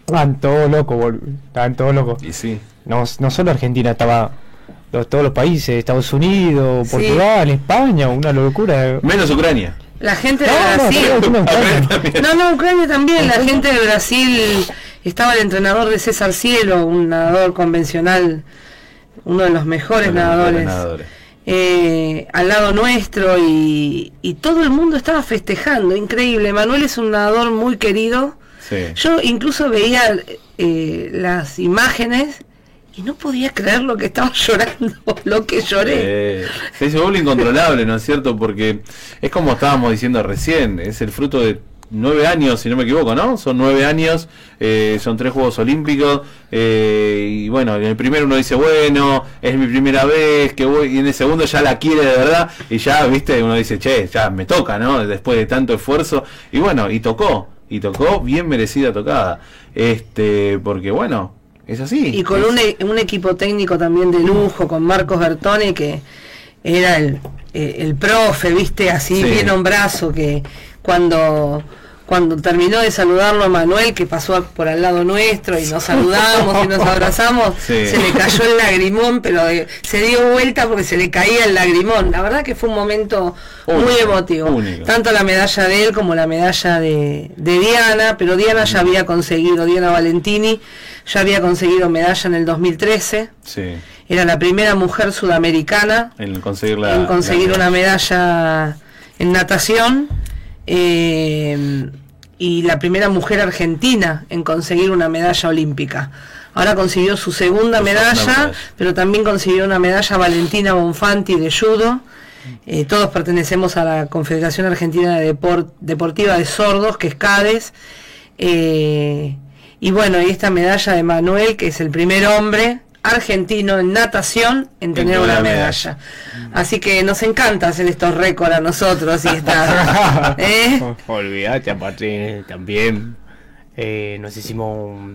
Estaban todos locos, estaban todos locos. Y sí. No, no solo Argentina, estaba los- todos los países, Estados Unidos, Sí. Portugal, España, una locura. Menos Ucrania. La gente de No, Brasil. no. No, no, Ucrania también. La gente de Brasil. Estaba el entrenador de César Cielo, un nadador convencional, uno de los mejores Bueno, nadadores. nadadores. eh, al lado nuestro y, y todo el mundo estaba festejando, increíble. Manuel es un nadador muy querido. Sí. Yo incluso veía eh, las imágenes y no podía creer lo que estaba llorando, lo que lloré. Eh, se se vuelve incontrolable, ¿no es cierto? Porque es como estábamos diciendo recién, es el fruto de nueve años, si no me equivoco, ¿no? Son nueve años, eh, son tres Juegos Olímpicos, eh, y bueno, en el primero uno dice, bueno, es mi primera vez, que voy, y en el segundo ya la quiere de verdad, y ya, viste, uno dice, che, ya me toca, ¿no? Después de tanto esfuerzo, y bueno, y tocó, y tocó bien merecida tocada, este, porque bueno, es así. Y con un, e- un equipo técnico también de lujo, con Marcos Bertone, que era el, eh, el profe, viste, así Sí. bien hombrazo, que cuando, cuando terminó de saludarlo a Manuel, que pasó por al lado nuestro y nos saludamos y nos abrazamos, Sí. se le cayó el lagrimón, pero eh, se dio vuelta porque se le caía el lagrimón. La verdad que fue un momento muy emotivo. único. Tanto la medalla de él como la medalla de, de Diana, pero Diana ya había conseguido, Diana Valentini, ya había conseguido medalla en el 2013. Sí, Era la primera mujer sudamericana en conseguir la... en conseguir la- una medalla en natación eh, y la primera mujer argentina en conseguir una medalla olímpica. Ahora consiguió su segunda medalla, pero también consiguió una medalla Valentina Bonfanti de judo. Eh, todos pertenecemos a la Confederación Argentina de Depor- Deportiva de Sordos, que es CADES. Eh, y bueno, y esta medalla de Manuel, que es el primer hombre argentino en natación en tener una medalla. Así que nos encanta hacer estos récords a nosotros y estar. ¿eh? Olvídate, aparte también eh, nos hicimos,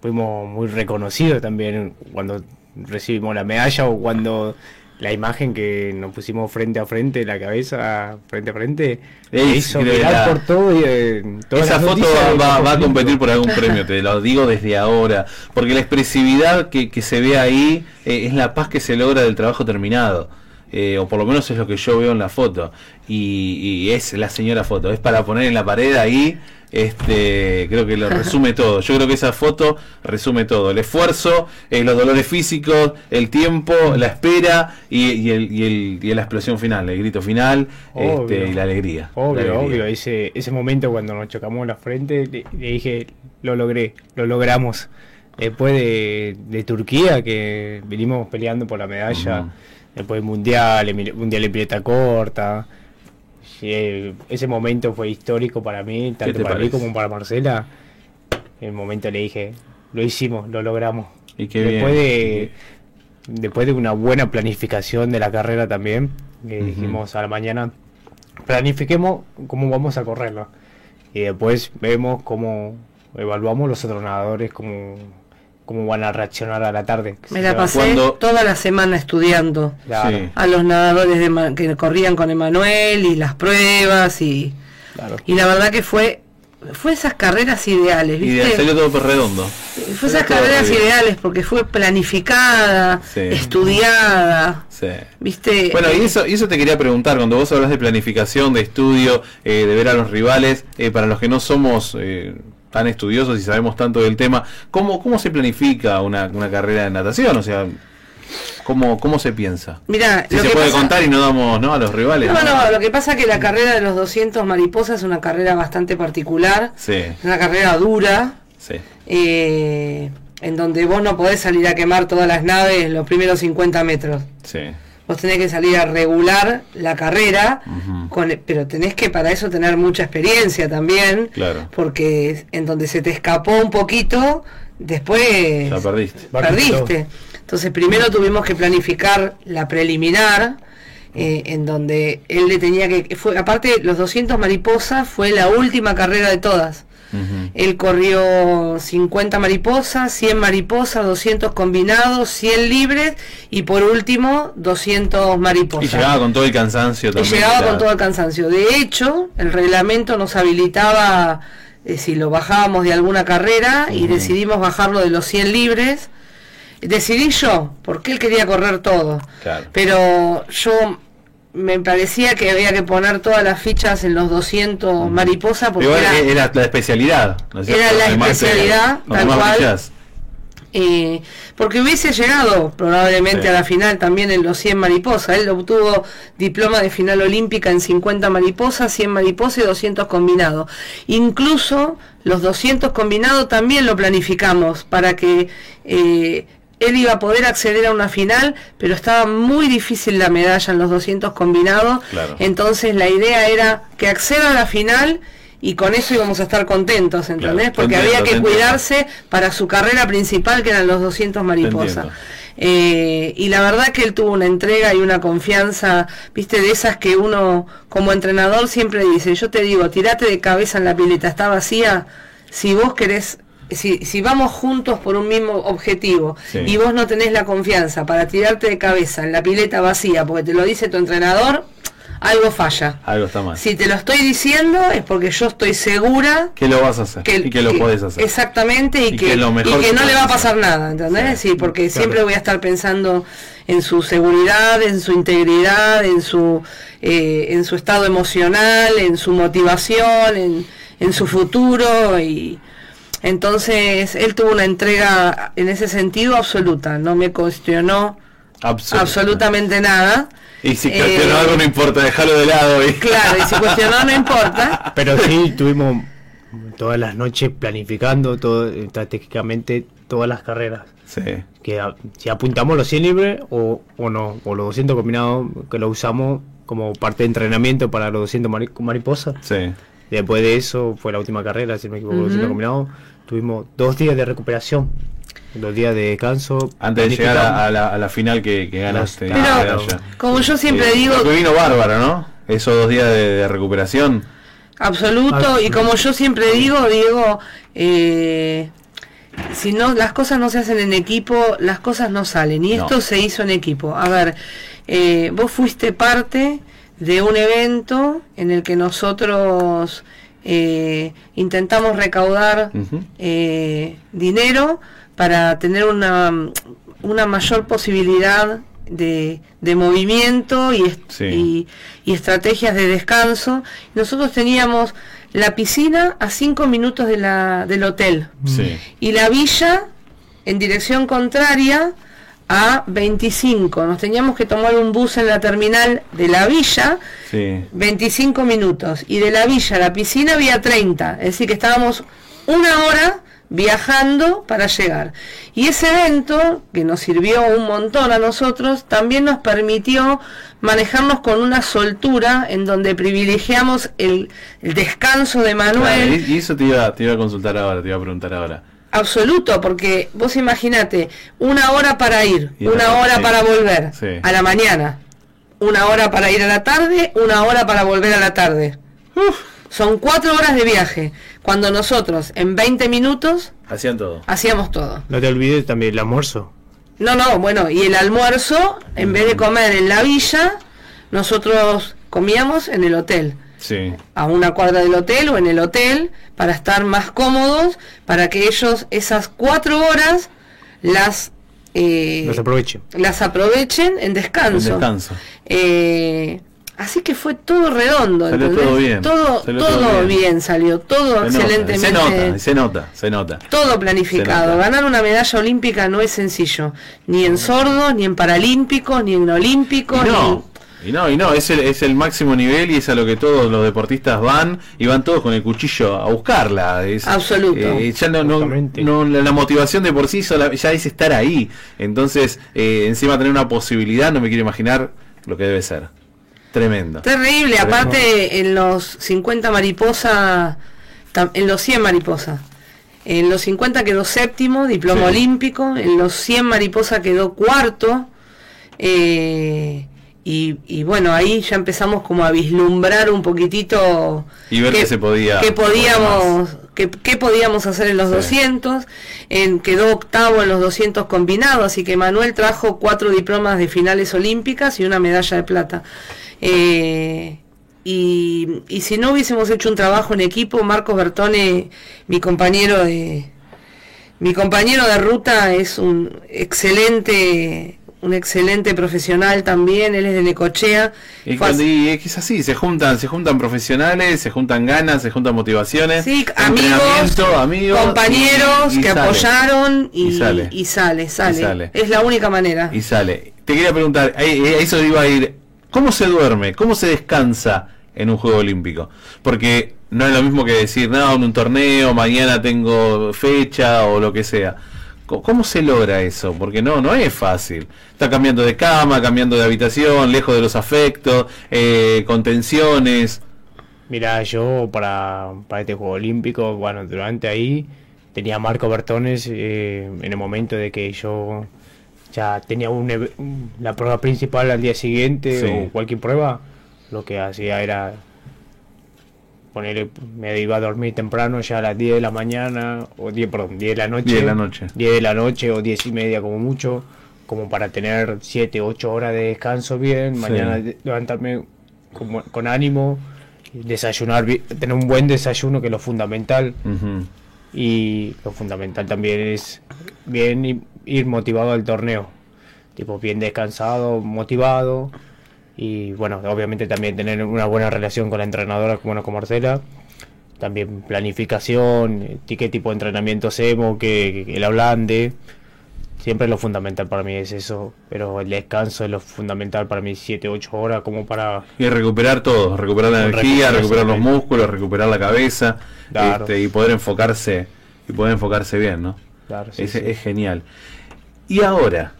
fuimos muy reconocidos también cuando recibimos la medalla o cuando la imagen que nos pusimos frente a frente, la cabeza frente a frente, hizo por todo y eh, Esa foto va, va a competir por algún premio, te lo digo desde ahora. Porque la expresividad que, que se ve ahí eh, es la paz que se logra del trabajo terminado. Eh, o por lo menos es lo que yo veo en la foto. Y, y es la señora foto. Es para poner en la pared ahí. Este, creo que lo resume todo. Yo creo que esa foto resume todo. El esfuerzo, eh, los dolores físicos, el tiempo, la espera y, y el, y, el, y la explosión final, el grito final Obvio. este, y la alegría. Obvio, La alegría. obvio, ese, ese momento cuando nos chocamos la frente, le, le dije, lo logré, lo logramos. Después de, de Turquía, que venimos peleando por la medalla. Después mundial, mundial en pileta corta. y, eh, ese momento fue histórico para mí, tanto para mí como para Marcela. En el momento le dije, lo hicimos, lo logramos. Y Después bien. de después de una buena planificación de la carrera también, que dijimos a la mañana, planifiquemos cómo vamos a correrlo. Y después vemos cómo evaluamos los otros nadadores, cómo, cómo van a reaccionar a la tarde. Me la pasé toda la semana estudiando a los nadadores de, que corrían con Emanuel y las pruebas y, y la verdad que fue fue esas carreras ideales, ¿viste? Y salió todo por redondo. Fue esas carreras ideales porque fue planificada, estudiada. ¿Viste? Bueno, y eso, y eso te quería preguntar, cuando vos hablas de planificación, de estudio, eh, de ver a los rivales, eh, para los que no somos eh, tan estudiosos y sabemos tanto del tema, ¿cómo, cómo se planifica una, una carrera de natación? O sea, ¿Cómo, ¿Cómo se piensa? Mira, si se puede contar y no damos ¿no? a los rivales. No, no, lo que pasa es que la carrera de los 200 mariposas es una carrera bastante particular. Sí. Es una carrera dura. Sí. Eh, en donde vos no podés salir a quemar todas las naves los primeros 50 metros. Sí. Vos tenés que salir a regular la carrera, con, pero tenés que para eso tener mucha experiencia también. Claro. Porque en donde se te escapó un poquito, después... Ya perdiste. Perdiste. Entonces primero tuvimos que planificar la preliminar, eh, en donde él le tenía que... fue Aparte, los 200 mariposas fue la última carrera de todas. Él corrió 50 mariposas, 100 mariposas, 200 combinados, 100 libres y por último 200 mariposas. Y llegaba con todo el cansancio también. Y llegaba con todo el cansancio. De hecho, el reglamento nos habilitaba eh, si lo bajábamos de alguna carrera y decidimos bajarlo de los 100 libres decidí yo, porque él quería correr todo. Pero yo me parecía que había que poner todas las fichas en los 200 mariposas porque era, la especialidad. era la especialidad, tal cual. Eh, porque hubiese llegado probablemente a la final también en los 100 mariposas. Él obtuvo diploma de final olímpica en 50 mariposas, 100 mariposas y 200 combinados. Incluso los 200 combinados también lo planificamos para que eh, él iba a poder acceder a una final, pero estaba muy difícil la medalla en los 200 combinados. Entonces la idea era que acceda a la final y con eso íbamos a estar contentos, ¿entendés? Porque había que cuidarse para su carrera principal, que eran los 200 mariposas. Eh, y la verdad que él tuvo una entrega y una confianza, viste, de esas que uno como entrenador siempre dice, yo te digo, tirate de cabeza en la pileta, está vacía, si vos querés si, si vamos juntos por un mismo objetivo y vos no tenés la confianza para tirarte de cabeza en la pileta vacía porque te lo dice tu entrenador, algo falla. Algo está mal. Si te lo estoy diciendo es porque yo estoy segura que lo vas a hacer y que lo podés hacer. Exactamente y, que, no le va a pasar nada, ¿entendés? Sí, porque siempre voy a estar pensando en su seguridad, en su integridad, en su eh, en su estado emocional, en su motivación, en, en su futuro y entonces, él tuvo una entrega en ese sentido absoluta, no me cuestionó absolutamente nada. Y si cuestionó eh, algo no importa, déjalo de lado. Claro, y si cuestionó no importa. Pero sí, tuvimos todas las noches planificando todo estratégicamente todas las carreras. Sí. Que si apuntamos los 100 libres o, o no, o los 200 combinados, que lo usamos como parte de entrenamiento para los 200 mariposas. Sí. Después de eso fue la última carrera, si no me equivoco, uh combinado. Tuvimos dos días de recuperación, dos días de descanso. Antes de llegar a, la, final que, ganaste. Pero, como yo siempre eh, digo... Que vino bárbaro, ¿no? Esos dos días de, recuperación. Absoluto, y como yo siempre digo, Diego, eh, si no las cosas no se hacen en equipo, las cosas no salen. Y esto se hizo en equipo. A ver, eh, vos fuiste parte de un evento en el que nosotros eh, intentamos recaudar eh, dinero para tener una, una mayor posibilidad de, de movimiento y, y, estrategias de descanso. Nosotros teníamos la piscina a cinco minutos de la, del hotel. Y la villa en dirección contraria a 25. Nos teníamos que tomar un bus en la terminal de la villa, 25 minutos. Y de la villa a la piscina había 30. Es decir, que estábamos una hora viajando para llegar. Y ese evento, que nos sirvió un montón a nosotros, también nos permitió manejarnos con una soltura en donde privilegiamos el, descanso de Manuel. y eso te iba, te iba a consultar ahora, te iba a preguntar ahora Absoluto, porque vos imaginate, una hora para ir, Y una hora sí. para volver Sí. a la mañana, una hora para ir a la tarde, una hora para volver a la tarde. Son cuatro horas de viaje, cuando nosotros en 20 minutos Hacían todo. hacíamos todo. No te olvides también el almuerzo. No, no, bueno, y el almuerzo, en vez de comer en la villa, nosotros comíamos en el hotel. Sí. a una cuadra del hotel o en el hotel para estar más cómodos, para que ellos esas cuatro horas las eh, No se aproveche. las aprovechen en descanso. En descanso. Eh, así que fue todo redondo, Salió ¿entendés? todo bien, todo, salió todo todo bien. bien. salió, todo Se nota, excelentemente. se nota, se nota, se nota. Todo planificado. Nota. Ganar una medalla olímpica no es sencillo. Ni en sordos, ni en paralímpicos, ni en olímpicos. Y ni- no, y no, y no, es el, es el máximo nivel y es a lo que todos los deportistas van y van todos con el cuchillo a buscarla. Es, Absoluto. eh, ya no, no, la, motivación de por sí sola- ya es estar ahí. Entonces, eh, encima tener una posibilidad, no me quiero imaginar lo que debe ser. Tremendo. Terrible, aparte en los 50 mariposa, tam- en los 100 mariposa. En los 50 quedó séptimo, diploma Sí. olímpico. En los 100 mariposa quedó cuarto. eh, y, y bueno, ahí ya empezamos como a vislumbrar un poquitito Y ver qué- que se podía- qué podíamos, qué, qué podíamos hacer en los Sí. 200. En, quedó octavo en los 200 combinados, así que Manuel trajo cuatro diplomas de finales olímpicas y una medalla de plata. Eh, y, y si no hubiésemos hecho un trabajo en equipo, Marcos Bertone, mi compañero de mi compañero de ruta es un excelente un excelente profesional también, él es de Necochea. Y, cuando- y es que es así, se juntan, se juntan profesionales, se juntan ganas, se juntan motivaciones, Sí, amigos, compañeros y- y que sale. apoyaron y, sale. y sale. Es la única manera. y sale. Te quería preguntar, ahí- eh, eso iba a ir, ¿cómo se duerme? ¿Cómo se descansa en un Juego Olímpico? Porque no es lo mismo que decir, no, en un torneo, mañana tengo fecha o lo que sea. ¿Cómo se logra eso? Porque no, no es fácil. Está cambiando de cama, cambiando de habitación, lejos de los afectos, eh, con tensiones. Mira, yo para, para este Juego Olímpico, bueno, durante ahí tenía Marco Bertones eh, en el momento de que yo ya tenía un, la prueba principal al día siguiente Sí. o cualquier prueba, lo que hacía era me iba a dormir temprano ya a las 10 de la mañana, o 10, perdón, 10 de la noche. 10 de la noche. 10 de la noche o 10 y media como mucho, como para tener 7, 8 horas de descanso bien, Sí. mañana levantarme con, ánimo, desayunar, tener un buen desayuno que es lo fundamental y lo fundamental también es bien ir motivado al torneo, tipo bien descansado, motivado y bueno, obviamente también tener una buena relación con la entrenadora, bueno, con Marcela, también planificación, qué tipo de entrenamiento hacemos, que, que el hablante, siempre lo fundamental para mí es eso, pero el descanso es lo fundamental para mí, 7, 8 horas como para... Y recuperar todo, recuperar la energía, Recuperar los músculos, recuperar la cabeza Claro. este, y poder enfocarse y poder enfocarse bien, ¿no? Claro, sí, es, sí. es genial. Y ahora,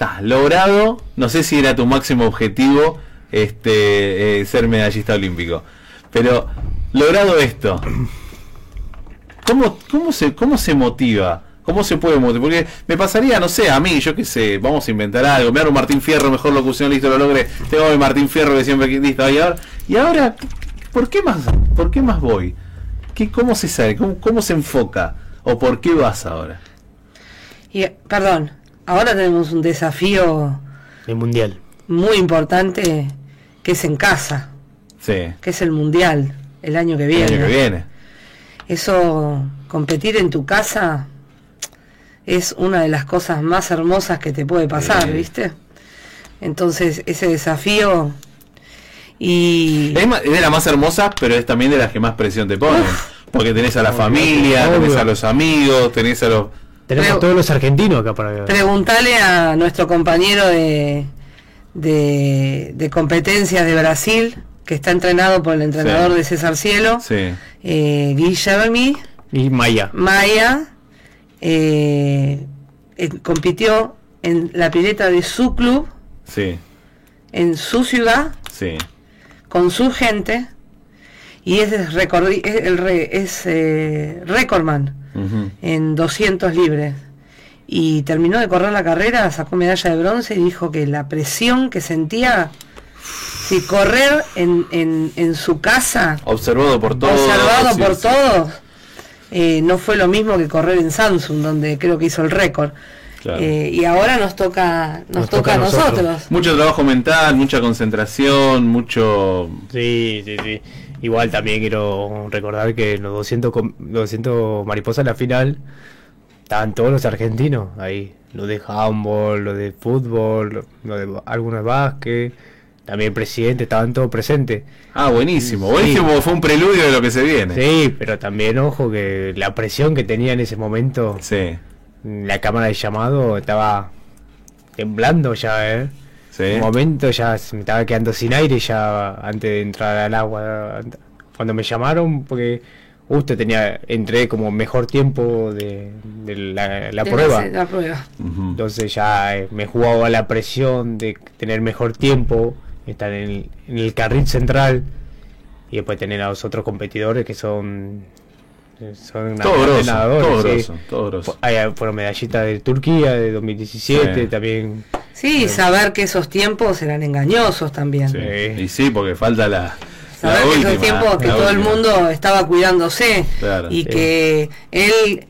estás logrado, no sé si era tu máximo objetivo este eh, ser medallista olímpico, pero logrado esto, ¿cómo, cómo, se, ¿cómo se motiva? ¿Cómo se puede motivar? Porque me pasaría, no sé, a mí, yo qué sé, vamos a inventar algo. Me hago Martín Fierro, mejor locución, listo, lo logré. Tengo a Martín Fierro que siempre, listo, y ahora, y ahora ¿por qué más, por qué más voy? ¿Qué, ¿Cómo se sale? ¿Cómo, ¿Cómo se enfoca? ¿O por qué vas ahora? Y, perdón, ahora tenemos un desafío El mundial. muy importante que es en casa, Sí, que es el mundial el año que el viene. año que viene. Eso, competir en tu casa es una de las cosas más hermosas que te puede pasar, Sí. ¿viste? Entonces, ese desafío y Es, de las más hermosas, pero es también de las que más presión te ponen. Porque tenés a la familia, tenés a los amigos, tenés a los... Tenemos a todos los argentinos acá para preguntarle a nuestro compañero de, de, de competencias de Brasil, que está entrenado por el entrenador Sí. de César Cielo, Sí, eh, Guillermi Y Maya. Maya, eh, eh, compitió en la pileta de su club, sí, en su ciudad, sí. con su gente, y es, recordi- es, el re- es eh, recordman en 200 libres. Y terminó de correr la carrera, sacó medalla de bronce y dijo que la presión que sentía, si correr en, en, en su casa, Observado por todos. observado sí, por sí. todos, eh, no fue lo mismo que correr en Samsung, donde creo que hizo el récord. Claro. Eh, y ahora nos toca, nos, Nos toca, toca a a nosotros. nosotros. Mucho trabajo mental, mucha concentración, mucho. Sí, sí, sí. Igual también quiero recordar que en los 200, com- 200 mariposas en la final estaban todos los argentinos ahí. Lo de handball, lo de fútbol, lo de algunos de básquet. También el presidente, estaban todos presentes. Ah, buenísimo. Sí. Buenísimo, fue un preludio de lo que se viene. Sí, pero también, ojo, que la presión que tenía en ese momento, Sí. la cámara de llamado estaba temblando ya, ¿eh? Sí. Un momento ya se me estaba quedando sin aire ya antes de entrar al agua. Cuando me llamaron, porque justo tenía, entré como mejor tiempo de, de la, la De prueba. La prueba. Ujú. Entonces ya eh, me jugaba la presión de tener mejor tiempo, estar en el, en el carril central y después tener a los otros competidores que son son Todo grosso, nadadores, todo sí. grosso, todo grosso. Hay fueron medallistas de Turquía de 2017 Sí. también. Sí, saber que esos tiempos eran engañosos también. Sí. Y sí, porque falta la. la Saber que última, esos tiempos que todo el mundo estaba cuidándose Claro. y Sí. que él,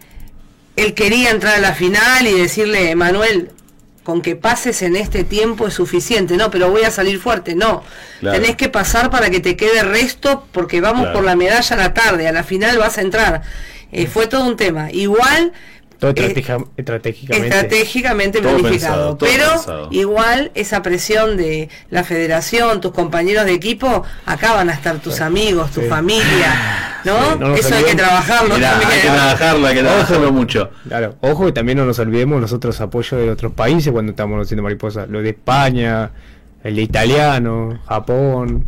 él quería entrar a la final y decirle, Manuel, con que pases en este tiempo es suficiente, no, pero voy a salir fuerte, no. Claro. Tenés que pasar para que te quede resto porque vamos Claro. por la medalla a la tarde, a la final vas a entrar. Eh, fue todo un tema. Igual Todo Eh, estratégicamente. estratégicamente Todo planificado. pensado, pero pensado. igual esa presión de la federación, tus compañeros de equipo, acá van a estar tus amigos, tu Sí. familia, ¿no? Sí, no nos Eso hay que trabajarlo Mirá, también. hay que trabajarlo, hay que trabajarlo mucho. Claro, ojo que también no nos olvidemos nosotros apoyos de otros países cuando estamos haciendo mariposas. Lo de España, el de italiano, Japón.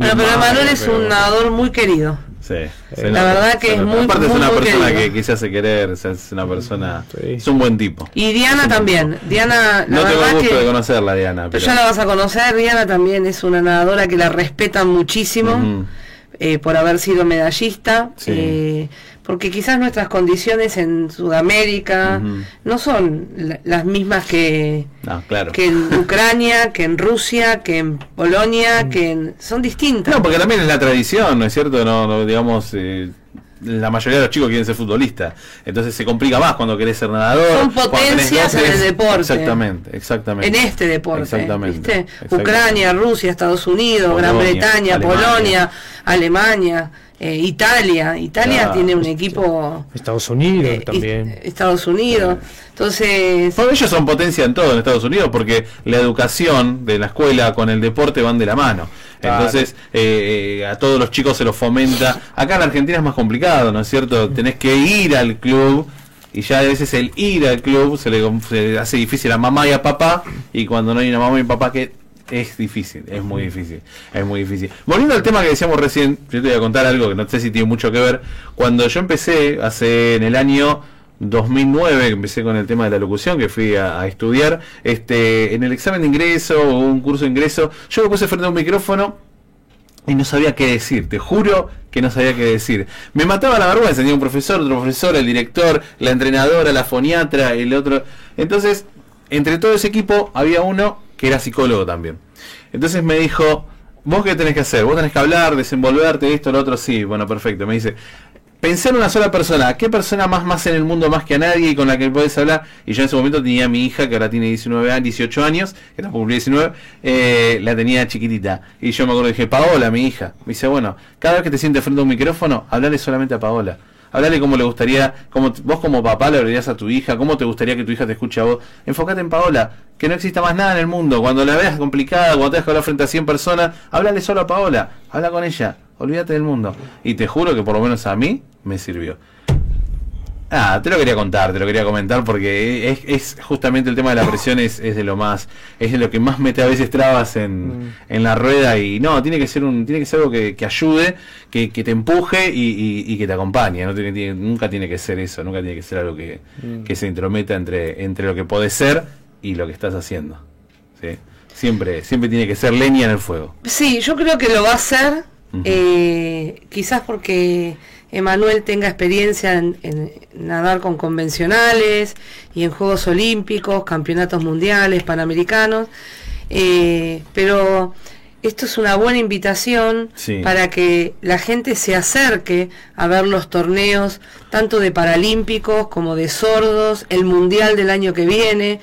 Bueno, pero Emanuel es pero- un nadador muy querido. Sí, La verdad que es muy, Aparte es muy, una muy persona querido. que, que se hace querer, hace una persona. Sí. Es un buen tipo. Y Diana también. Diana, la No tengo gusto que de conocerla, Diana. pero Pero, ya la vas a conocer. Diana también es una nadadora que la respetan muchísimo. Eh, por haber sido medallista, Sí. eh, porque quizás nuestras condiciones en Sudamérica no son la- las mismas que, No, claro. que en Ucrania, que en Rusia, que en Polonia, que en, son distintas. No, porque también es la tradición, ¿no es cierto? No, no digamos, eh, la mayoría de los chicos quieren ser futbolistas. Entonces se complica más cuando querés ser nadador. Son potencias en el deporte. Exactamente, exactamente. en este deporte, Exactamente. ¿viste? exactamente. Ucrania, Rusia, Estados Unidos, Gran Bretaña, Alemania. Polonia, Alemania, eh, Italia. Italia Claro. tiene un equipo Estados Unidos eh, también. est- Estados Unidos. Entonces, Bueno, ellos son potencia en todo en Estados Unidos porque la educación de la escuela con el deporte van de la mano. Claro. Entonces, eh, eh, a todos los chicos se los fomenta. Acá en Argentina es más complicado, ¿no es cierto? Tenés que ir al club y ya a veces el ir al club se le, se le hace difícil a mamá y a papá y cuando no hay una mamá y un papá que es difícil, es muy difícil, es muy difícil. Volviendo al tema que decíamos recién, yo te voy a contar algo que no sé si tiene mucho que ver. Cuando yo empecé hace en el año 2009 que empecé con el tema de la locución, que fui a, a estudiar, este, en el examen de ingreso o un curso de ingreso, yo me puse frente a un micrófono y no sabía qué decir, te juro que no sabía qué decir. Me mataba la vergüenza, tenía un profesor, otro profesor, el director, la entrenadora, la foniatra, el otro. Entonces, entre todo ese equipo había uno que era psicólogo también. Entonces me dijo, ¿vos qué tenés que hacer? ¿Vos tenés que hablar, desenvolverte, esto, lo otro? Sí, bueno, perfecto. Me dice, pensé en una sola persona. ¿Qué persona más más en el mundo más que a nadie y con la que podés hablar? Y yo en ese momento tenía a mi hija, que ahora tiene 19 años, 18 años, que tampoco cumplió 19, eh, la tenía chiquitita. Y yo me acuerdo, dije, Paola, mi hija. Me dice, bueno, cada vez que te sientes frente a un micrófono, hablale solamente a Paola. Hablale cómo le gustaría, cómo vos como papá le hablarías a tu hija, cómo te gustaría que tu hija te escuche a vos. Enfócate en Paola, que no exista más nada en el mundo. Cuando la veas complicada, cuando tengas que hablar frente a 100 personas, háblale solo a Paola, habla con ella, olvídate del mundo. Y te juro que por lo menos a mí me sirvió. Ah, te lo quería contar, te lo quería comentar porque es, es justamente el tema de la presión es, es de lo más, es de lo que más mete a veces trabas en, en la rueda y no, tiene que ser un, tiene que ser algo que, que ayude, que, que te empuje y, y- y que te acompañe, no tiene, tiene- nunca tiene que ser eso, nunca tiene que ser algo que, que se intrometa entre, entre lo que podés ser y lo que estás haciendo. ¿sí? Siempre, siempre tiene que ser leña en el fuego. sí, yo creo que lo va a hacer eh, quizás porque Emanuel tenga experiencia en, nadar con convencionales y en Juegos Olímpicos, Campeonatos Mundiales, Panamericanos, eh, pero esto es una buena invitación para que la gente se acerque a ver los torneos tanto de paralímpicos como de sordos, el mundial del año que viene.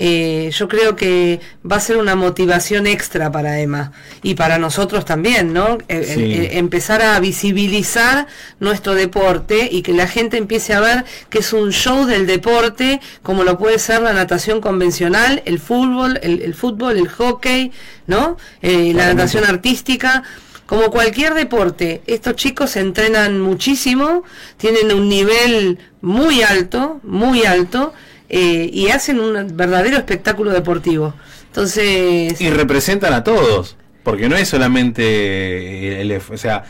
Eh, yo creo que va a ser una motivación extra para Emma y para nosotros también, ¿no? Eh, eh, empezar a visibilizar nuestro deporte y que la gente empiece a ver que es un show del deporte, como lo puede ser la natación convencional, el fútbol, el, fútbol, el hockey, ¿no? la natación artística como cualquier deporte, estos chicos se entrenan muchísimo, tienen un nivel muy alto, muy alto, eh, y hacen un verdadero espectáculo deportivo. Entonces... Y representan a todos, porque no es solamente el, o sea,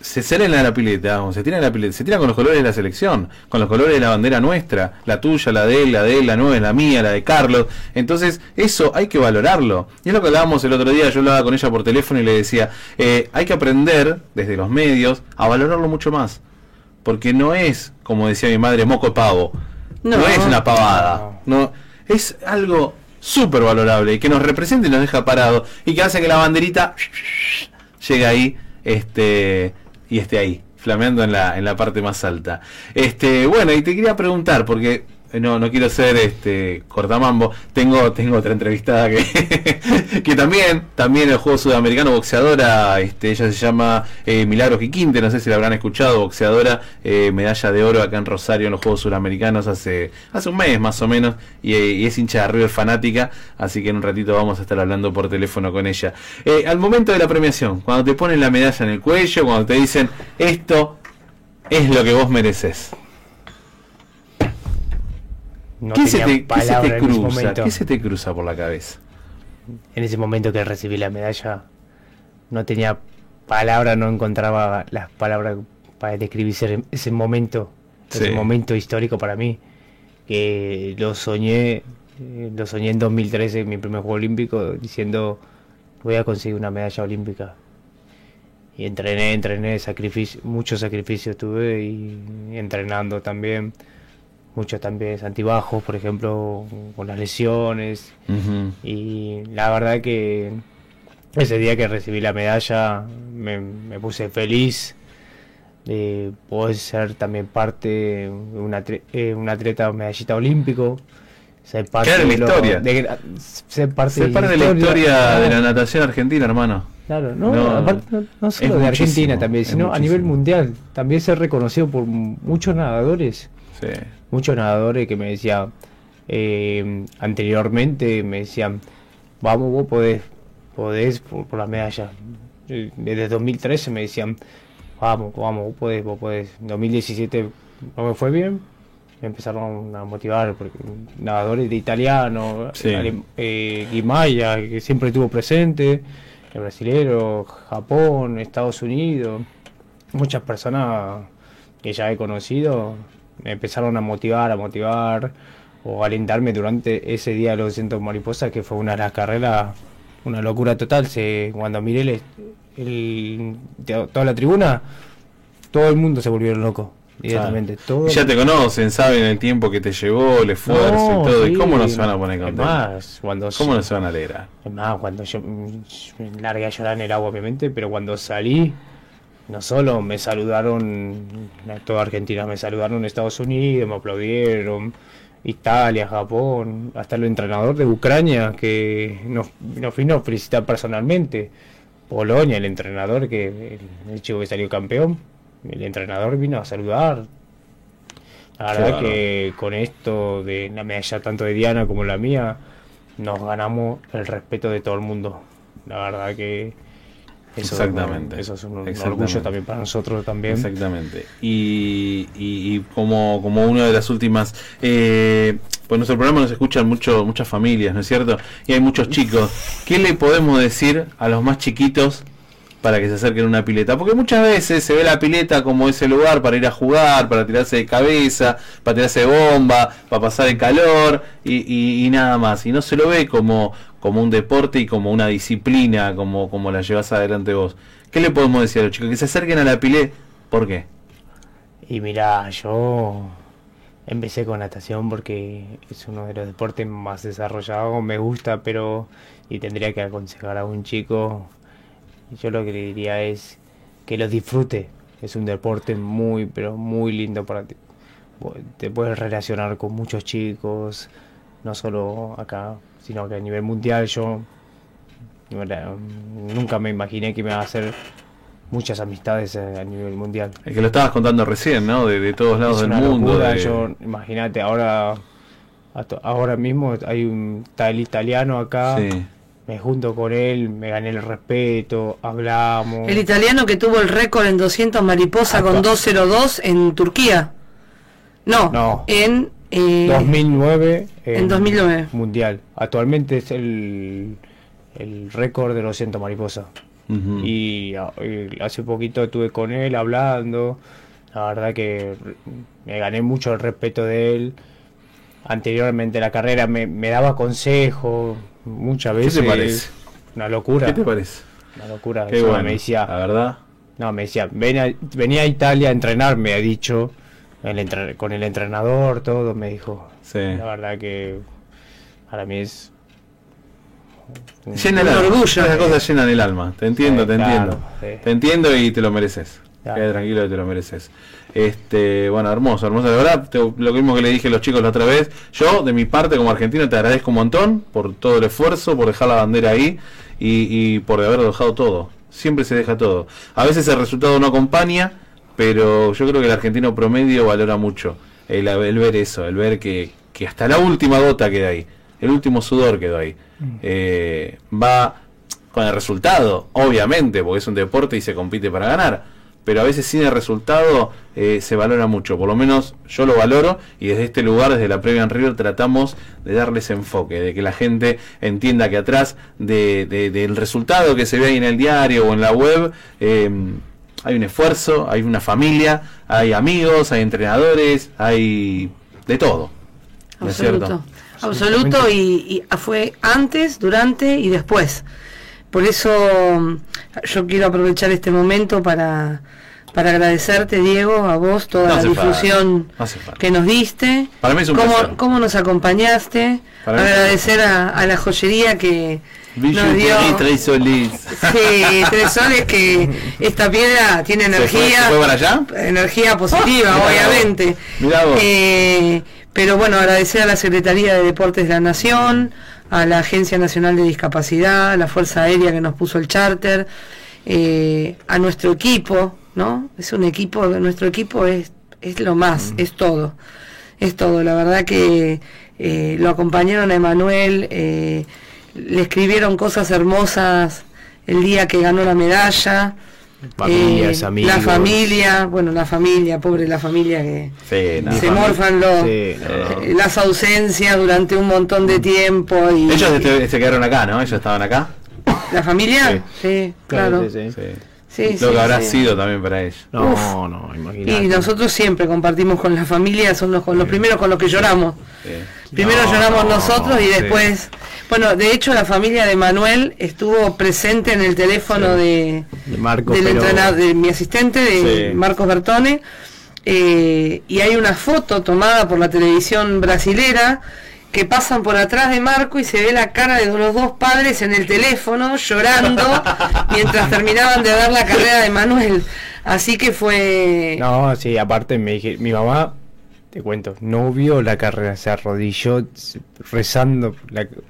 se sale en la pileta, se tira en la pileta, se tira con los colores de la selección, con los colores de la bandera nuestra, la tuya, la de él, la de él, la nueva, la mía, la de Carlos. Entonces, eso hay que valorarlo. Y es lo que hablábamos el otro día, yo hablaba con ella por teléfono y le decía, eh, hay que aprender desde los medios a valorarlo mucho más. Porque no es, como decía mi madre, moco pavo. No, es una pavada. No, es algo súper valorable y que nos representa y nos deja parado y que hace que la banderita llegue ahí este y esté ahí flameando en la, en la parte más alta. Este, bueno, y te quería preguntar, porque no, no quiero ser este cortamambo. Tengo, tengo otra entrevistada que, que también, también el juego sudamericano, boxeadora, este, ella se llama eh, Milagros Quiquinte, no sé si la habrán escuchado, boxeadora, eh, medalla de oro acá en Rosario en los Juegos Sudamericanos hace, hace un mes más o menos, y, es hincha de River fanática, así que en un ratito vamos a estar hablando por teléfono con ella. al momento de la premiación, cuando te ponen la medalla en el cuello, cuando te dicen esto es lo que vos mereces ¿Qué, se te, cruza? ¿Qué se te cruza por la cabeza? En ese momento que recibí la medalla, no tenía palabras, no encontraba las palabras para describir ese, momento, ese momento histórico para mí, que lo soñé, eh, lo soñé en 2013, en mi primer juego olímpico, diciendo voy a conseguir una medalla olímpica. Y entrené, entrené, sacrificio, muchos sacrificios tuve y entrenando también muchos también antibajos, por ejemplo, con las lesiones. Y la verdad que ese día que recibí la medalla me, puse feliz de poder ser también parte de una, eh, un atleta medallista olímpico. Ser parte de, la historia. ser parte, de, la historia de la natación argentina, hermano. Claro, no, no, solo de Argentina también, sino a nivel mundial. También ser reconocido por muchos nadadores Muchos nadadores que me decían eh, anteriormente, me decían, vamos, vos podés, podés por, la medalla. Desde 2013 me decían, vamos, vamos, vos podés, vos podés. 2017 no me fue bien, me empezaron a motivar, porque nadadores de italiano, eh, Guimaya, que siempre estuvo presente, el brasilero, Japón, Estados Unidos, muchas personas que ya he conocido me empezaron a motivar, a motivar o alentarme durante ese día de los 200 mariposas, que fue una de las carreras, una locura total. Se, cuando miré el, toda la tribuna, todo el mundo se volvieron loco. Directamente, ya te conocen, saben el tiempo que te llevó, el esfuerzo y todo. ¿Y cómo no se van a poner contentos? Más, cuando ¿Cómo no se van a alegrar? Es más, cuando yo me largué a llorar en el agua, obviamente, pero cuando salí, no solo me saludaron, toda Argentina me saludaron Estados Unidos, me aplaudieron, Italia, Japón, hasta el entrenador de Ucrania que nos, nos vino a felicitar personalmente, Polonia, el entrenador que el, chico que salió campeón, el entrenador vino a saludar. La verdad que con esto de la medalla tanto de Diana como la mía, nos ganamos el respeto de todo el mundo. La verdad que Exactamente. Eso es un, orgullo también para nosotros también. Exactamente. Y, y, como, como una de las últimas, eh, pues nuestro programa nos escuchan mucho, muchas familias, ¿no es cierto? Y hay muchos chicos. ¿Qué le podemos decir a los más chiquitos para que se acerquen a una pileta? Porque muchas veces se ve la pileta como ese lugar para ir a jugar, para tirarse de cabeza, para tirarse de bomba, para pasar el calor y, y nada más. Y no se lo ve como como un deporte y como una disciplina, como, como la llevas adelante vos. ¿Qué le podemos decir a los chicos? Que se acerquen a la pilé. ¿Por qué? Y mira, yo empecé con natación porque es uno de los deportes más desarrollados, me gusta, pero y tendría que aconsejar a un chico, yo lo que le diría es que lo disfrute. Es un deporte muy, pero muy lindo para ti. Te puedes relacionar con muchos chicos, no solo acá, sino que a nivel mundial yo nunca me imaginé que me iba a hacer muchas amistades a nivel mundial. Es que lo estabas contando recién, ¿no? De, todos lados del mundo. imagínate, ahora ahora mismo hay un tal italiano acá. Me junto con él, me gané el respeto, hablamos. El italiano que tuvo el récord en 200 mariposa con 202 en Turquía. No, no. en 2009 eh, en, 2009 mundial. Actualmente es el el récord de 200 mariposa. y, hace poquito estuve con él hablando. La verdad que me gané mucho el respeto de él. Anteriormente la carrera me, daba consejos muchas veces. ¿Qué te parece? Una locura. ¿Qué te parece? Una locura. Qué bueno, me decía, la verdad. No, me decía, ven venía a Italia a entrenar, me ha dicho, el con el entrenador, todo, me dijo. Sí. La verdad que para mí es Llena el alma. Esas cosas llenan el alma. Te entiendo, te entiendo. Te entiendo y te lo mereces. Queda tranquilo que te lo mereces. Este, bueno, hermoso, hermoso. De verdad, lo mismo que le dije a los chicos la otra vez. Yo, de mi parte, como argentino, te agradezco un montón por todo el esfuerzo, por dejar la bandera ahí y, por haber dejado todo. Siempre se deja todo. A veces el resultado no acompaña, pero yo creo que el argentino promedio valora mucho el, ver eso, el ver que, que hasta la última gota queda ahí, el último sudor quedó ahí. Eh, va con el resultado, obviamente, porque es un deporte y se compite para ganar. Pero a veces sin el resultado eh, se valora mucho, por lo menos yo lo valoro y desde este lugar, desde la previa en River, tratamos de darles enfoque, de que la gente entienda que atrás del resultado que se ve ahí en el diario o en la web, eh, hay un esfuerzo, hay una familia, hay amigos, hay entrenadores, hay de todo. ¿No es cierto? Absoluto y, fue antes, durante y después. Por eso mm, yo quiero aprovechar este momento para, para agradecerte, Diego, a vos toda la difusión que nos diste, para mí es un cómo, cómo, nos acompañaste, agradecer a, la joyería que dio tres soles. Sí, tres soles que esta piedra tiene energía, fue, para allá? energía positiva, obviamente. Mirá vos. Eh, pero bueno, agradecer a la Secretaría de Deportes de la Nación, a la Agencia Nacional de Discapacidad, a la Fuerza Aérea que nos puso el charter, eh, a nuestro equipo, ¿no? Es un equipo, nuestro equipo es, es lo más, mm. es todo, es todo. La verdad que eh, lo acompañaron a Emanuel, eh, le escribieron cosas hermosas el día que ganó la medalla. Familias, eh, La familia, bueno, la familia, pobre la familia que se morfan los, eh, las ausencias durante un montón de tiempo. Y, Ellos se quedaron acá, ¿no? Ellos estaban acá. ¿La familia? Sí, claro. Lo que habrá sido también para ellos. No, no, imagínate. Y nosotros siempre compartimos con la familia, son los, con los primeros con los que lloramos. Primero lloramos nosotros y después bueno, de hecho la familia de Manuel estuvo presente en el teléfono de, del de mi asistente, de Marcos Bertone, eh, y hay una foto tomada por la televisión brasilera que pasan por atrás de Marco y se ve la cara de los dos padres en el teléfono llorando mientras terminaban de dar la carrera de Manuel. Así que fue... No, sí, aparte me dije, mi mamá te cuento, no vio la carrera, se arrodilló rezando,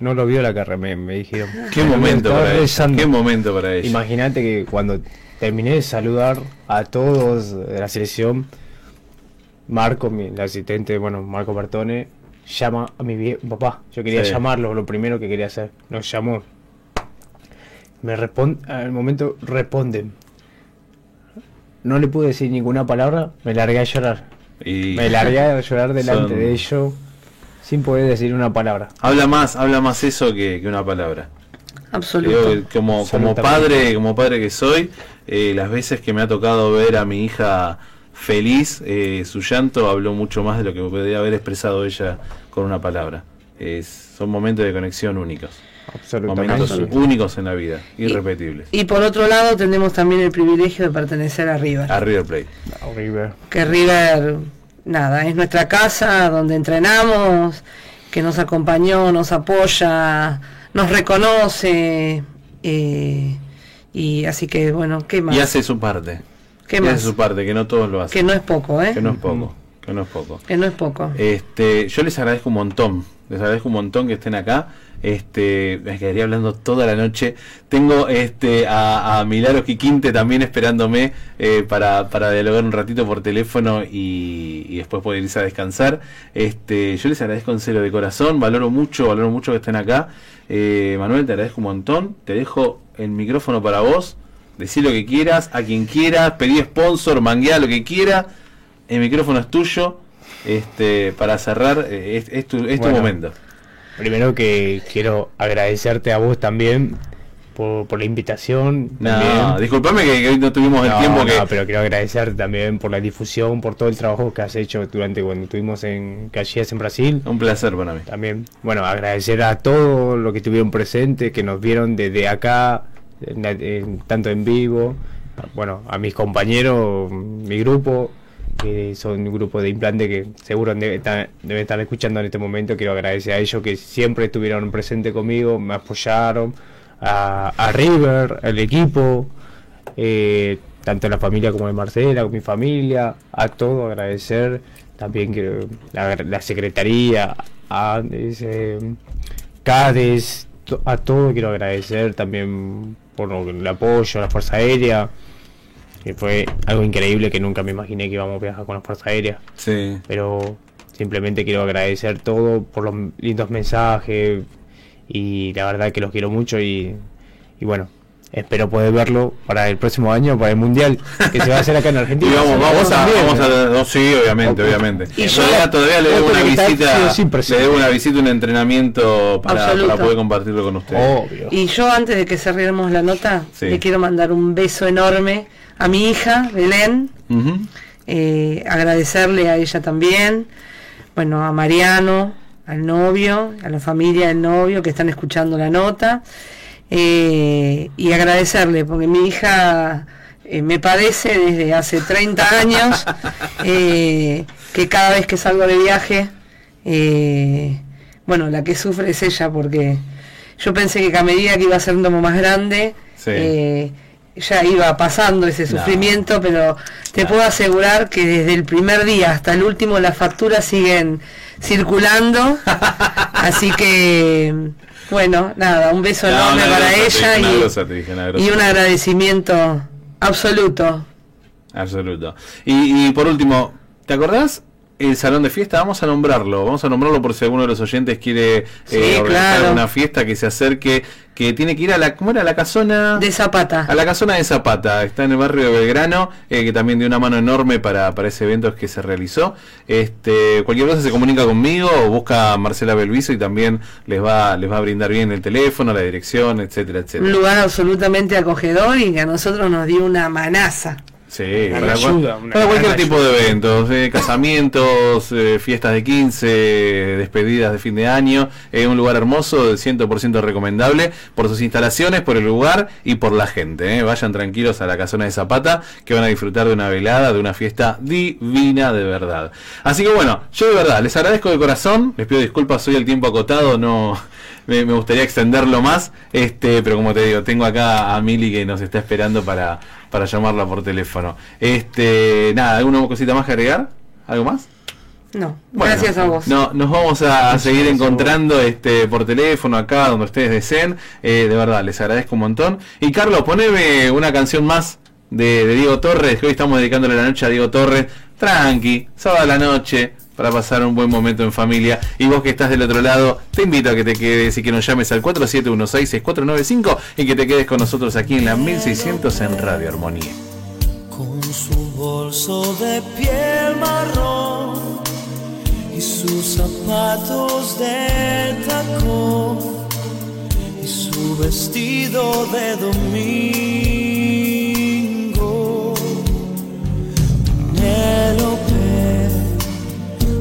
no lo vio la carrera, me, dijeron. ¿Qué momento, para ella, ¿Qué momento para ella? Imagínate que cuando terminé de saludar a todos de la selección, Marco, mi, el asistente, bueno, Marco Bertone, llama a mi papá. Yo quería llamarlo, lo primero que quería hacer. Nos llamó. Me responde, al momento responden. No le pude decir ninguna palabra, me largué a llorar me largué a llorar delante de ellos sin poder decir una palabra. Habla más, habla más eso que, una palabra. Absolutamente. como, como padre, como padre que soy, eh, las veces que me ha tocado ver a mi hija feliz, eh, su llanto habló mucho más de lo que podría haber expresado ella con una palabra. es, son momentos de conexión únicos. Absolutamente. Momentos únicos en la vida, irrepetibles. Y por otro lado tenemos también el privilegio de pertenecer a River. A River Plate. River. Que River, nada, es nuestra casa donde entrenamos, que nos acompañó, nos apoya, nos reconoce. eh, y así que, bueno, ¿qué más? Y hace su parte. ¿Qué y más? hace su parte, que no todos lo hacen. Que no es poco, ¿eh? Que no es poco. Que no es poco. Que no es poco. Este, yo les agradezco un montón, les agradezco un montón que estén acá. Este, me quedaría hablando toda la noche. Tengo este a, a Milagros Quiquinte también esperándome eh, para, para dialogar un ratito por teléfono y, y después poder irse a descansar. Este, yo les agradezco en serio de corazón, valoro mucho, valoro mucho que estén acá. Eh, Manuel, te agradezco un montón. Te dejo el micrófono para vos. Decir lo que quieras, a quien quieras, pedí sponsor, manguea lo que quiera. El micrófono es tuyo. Este, para cerrar, eh, es, es tu, es tu Bueno. momento. Primero que quiero agradecerte a vos también por, por la invitación. No, disculpame que, que hoy no tuvimos el No, tiempo que. no, pero quiero agradecerte también por la difusión, por todo el trabajo que has hecho durante cuando estuvimos en Caxias en Brasil. Un placer para mí. También, bueno, agradecer a todos los que estuvieron presentes, que nos vieron desde acá, en- en- tanto en vivo, bueno, a mis compañeros, mi grupo, que son un grupo de implante que seguro debe estar, deben escuchando en este momento. Quiero agradecer a ellos que siempre estuvieron presentes conmigo, me apoyaron, a, River, al equipo, eh, tanto la familia como de Marcela, con mi familia, a todo agradecer. También quiero la, la secretaría, a ese, CADES, to- a todo quiero agradecer también por el apoyo la Fuerza Aérea, que fue algo increíble que nunca me imaginé que íbamos a viajar con la Fuerza Aérea. Sí. Pero simplemente quiero agradecer todo por los lindos mensajes y la verdad que los quiero mucho y, y bueno, espero poder verlo para el próximo año, para el Mundial, que se va a hacer acá en Y Argentina. vamos, vamos Vos a, también, vamos a- ¿no? sí, obviamente, obviamente. Y Y yo- todavía, todavía le debo una sí visita, sí le debo una visita, un entrenamiento para, para poder compartirlo con ustedes. Obvio. Y yo antes de que cerremos la nota, Sí. le quiero mandar un beso enorme a mi hija, Belén, eh, agradecerle a ella también, bueno, a Mariano, al novio, a la familia del novio que están escuchando la nota, eh, y agradecerle, porque mi hija eh, me padece desde hace 30 años, eh, que cada vez que salgo de viaje, eh, bueno, la que sufre es ella, porque yo pensé que a medida que iba a ser un tomo más grande, Sí. Ya iba pasando ese No. sufrimiento, pero te No. puedo asegurar que desde el primer día hasta el último las facturas siguen circulando. Así que, bueno, nada, un beso No, enorme para ella dije, y un agradecimiento absoluto. Absoluto. Y, y por último, ¿te acordás? El salón de fiesta, vamos a nombrarlo, vamos a nombrarlo por si alguno de los oyentes quiere Sí, eh, organizar claro. una fiesta que se acerque, que tiene que ir a la, ¿cómo era? La casona De Zapata. A la casona de Zapata, está en el barrio de Belgrano, eh, que también dio una mano enorme para, para ese evento que se realizó. Este, cualquier cosa se comunica conmigo o busca a Marcela Belviso y también les va, les va a brindar bien el teléfono, la dirección, etcétera, Un etcétera. lugar absolutamente acogedor y que a nosotros nos dio una manaza. Sí, Una para, ayuda, una para cualquier tipo de eventos, eh, casamientos, eh, fiestas de 15, despedidas de fin de año, eh, un lugar hermoso, 100% recomendable por sus instalaciones, por el lugar y por la gente. eh. Vayan tranquilos a la casona de Zapata que van a disfrutar de una velada, de una fiesta divina de verdad. Así que bueno, yo de verdad les agradezco de corazón, les pido disculpas, hoy el tiempo acotado, no me, me gustaría extenderlo más, este, pero como te digo, tengo acá a Mili que nos está esperando para, para llamarla por teléfono. Este, nada, ¿alguna cosita más que agregar? ¿Algo más? No, Bueno, gracias a vos. No, nos vamos a, a seguir encontrando este por teléfono acá donde ustedes deseen. Eh, de verdad, les agradezco un montón. Y Carlos, poneme una canción más de, de Diego Torres, que hoy estamos dedicándole la noche a Diego Torres. Tranqui, sábado a la noche, para pasar un buen momento en familia. Y vos que estás del otro lado, te invito a que te quedes y que nos llames al 4716-6495 y que te quedes con nosotros aquí en la 1600 en Radio Armonía. con su bolso de piel marrón y sus zapatos de tacón y su vestido de domingo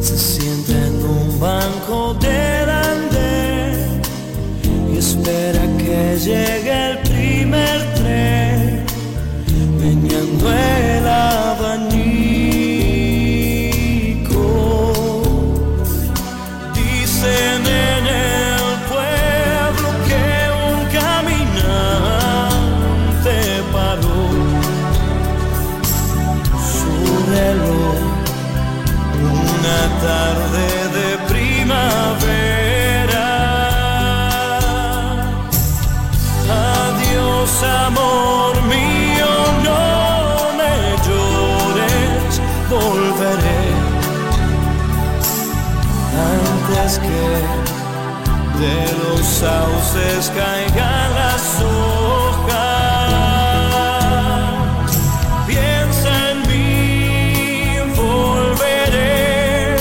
se sienta en un banco delante y espera que llegue el primer tren, meñando el de los sauces caigan las hojas. Piensa en mí, volveré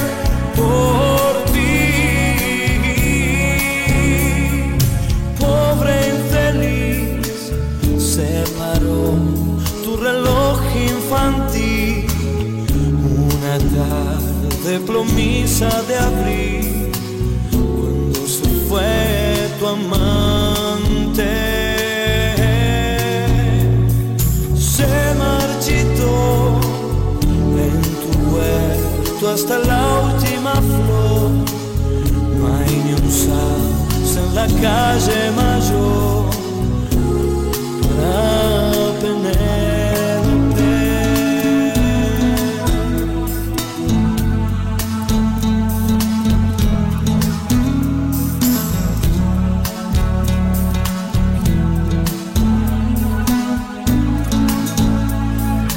por ti. Pobre infeliz, se paró tu reloj infantil. Una tarde plomiza de abril tu amante. Se marchitó en tu huerto hasta la última flor. No hay ni un en la calle mayor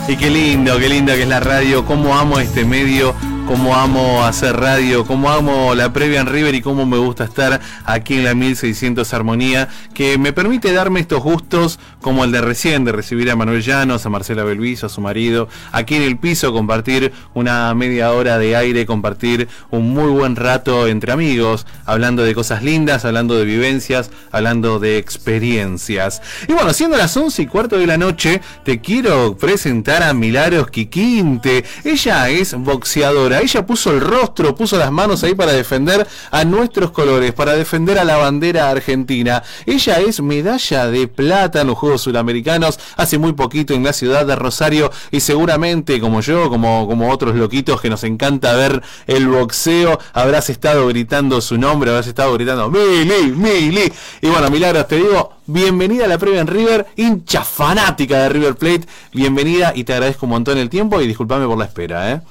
Y qué lindo, qué lindo que es la radio, cómo amo este medio, cómo amo hacer radio, cómo amo la previa en River y cómo me gusta estar aquí en la 1600 Armonía, que me permite darme estos gustos como el de recién, de recibir a Manuel Llanos, a Marcela Belviso, a su marido, aquí en el piso, compartir una media hora de aire, compartir un muy buen rato entre amigos, hablando de cosas lindas, hablando de vivencias, hablando de experiencias. Y bueno, siendo las 11 y cuarto de la noche, te quiero presentar a Milagros Quiquinte. Ella es boxeadora, ella puso el rostro, puso las manos ahí para defender a nuestros colores, para defender a la bandera argentina. Ella es medalla de plata en los Juegos Sudamericanos hace muy poquito en la ciudad de Rosario y seguramente como yo, como, otros loquitos que nos encanta ver el boxeo, habrás estado gritando su nombre, habrás estado gritando Mili, Mili. Y bueno, Milagros, te digo, bienvenida a la previa en River, hincha fanática de River Plate, bienvenida y te agradezco un montón el tiempo y disculpame por la espera, ¿eh?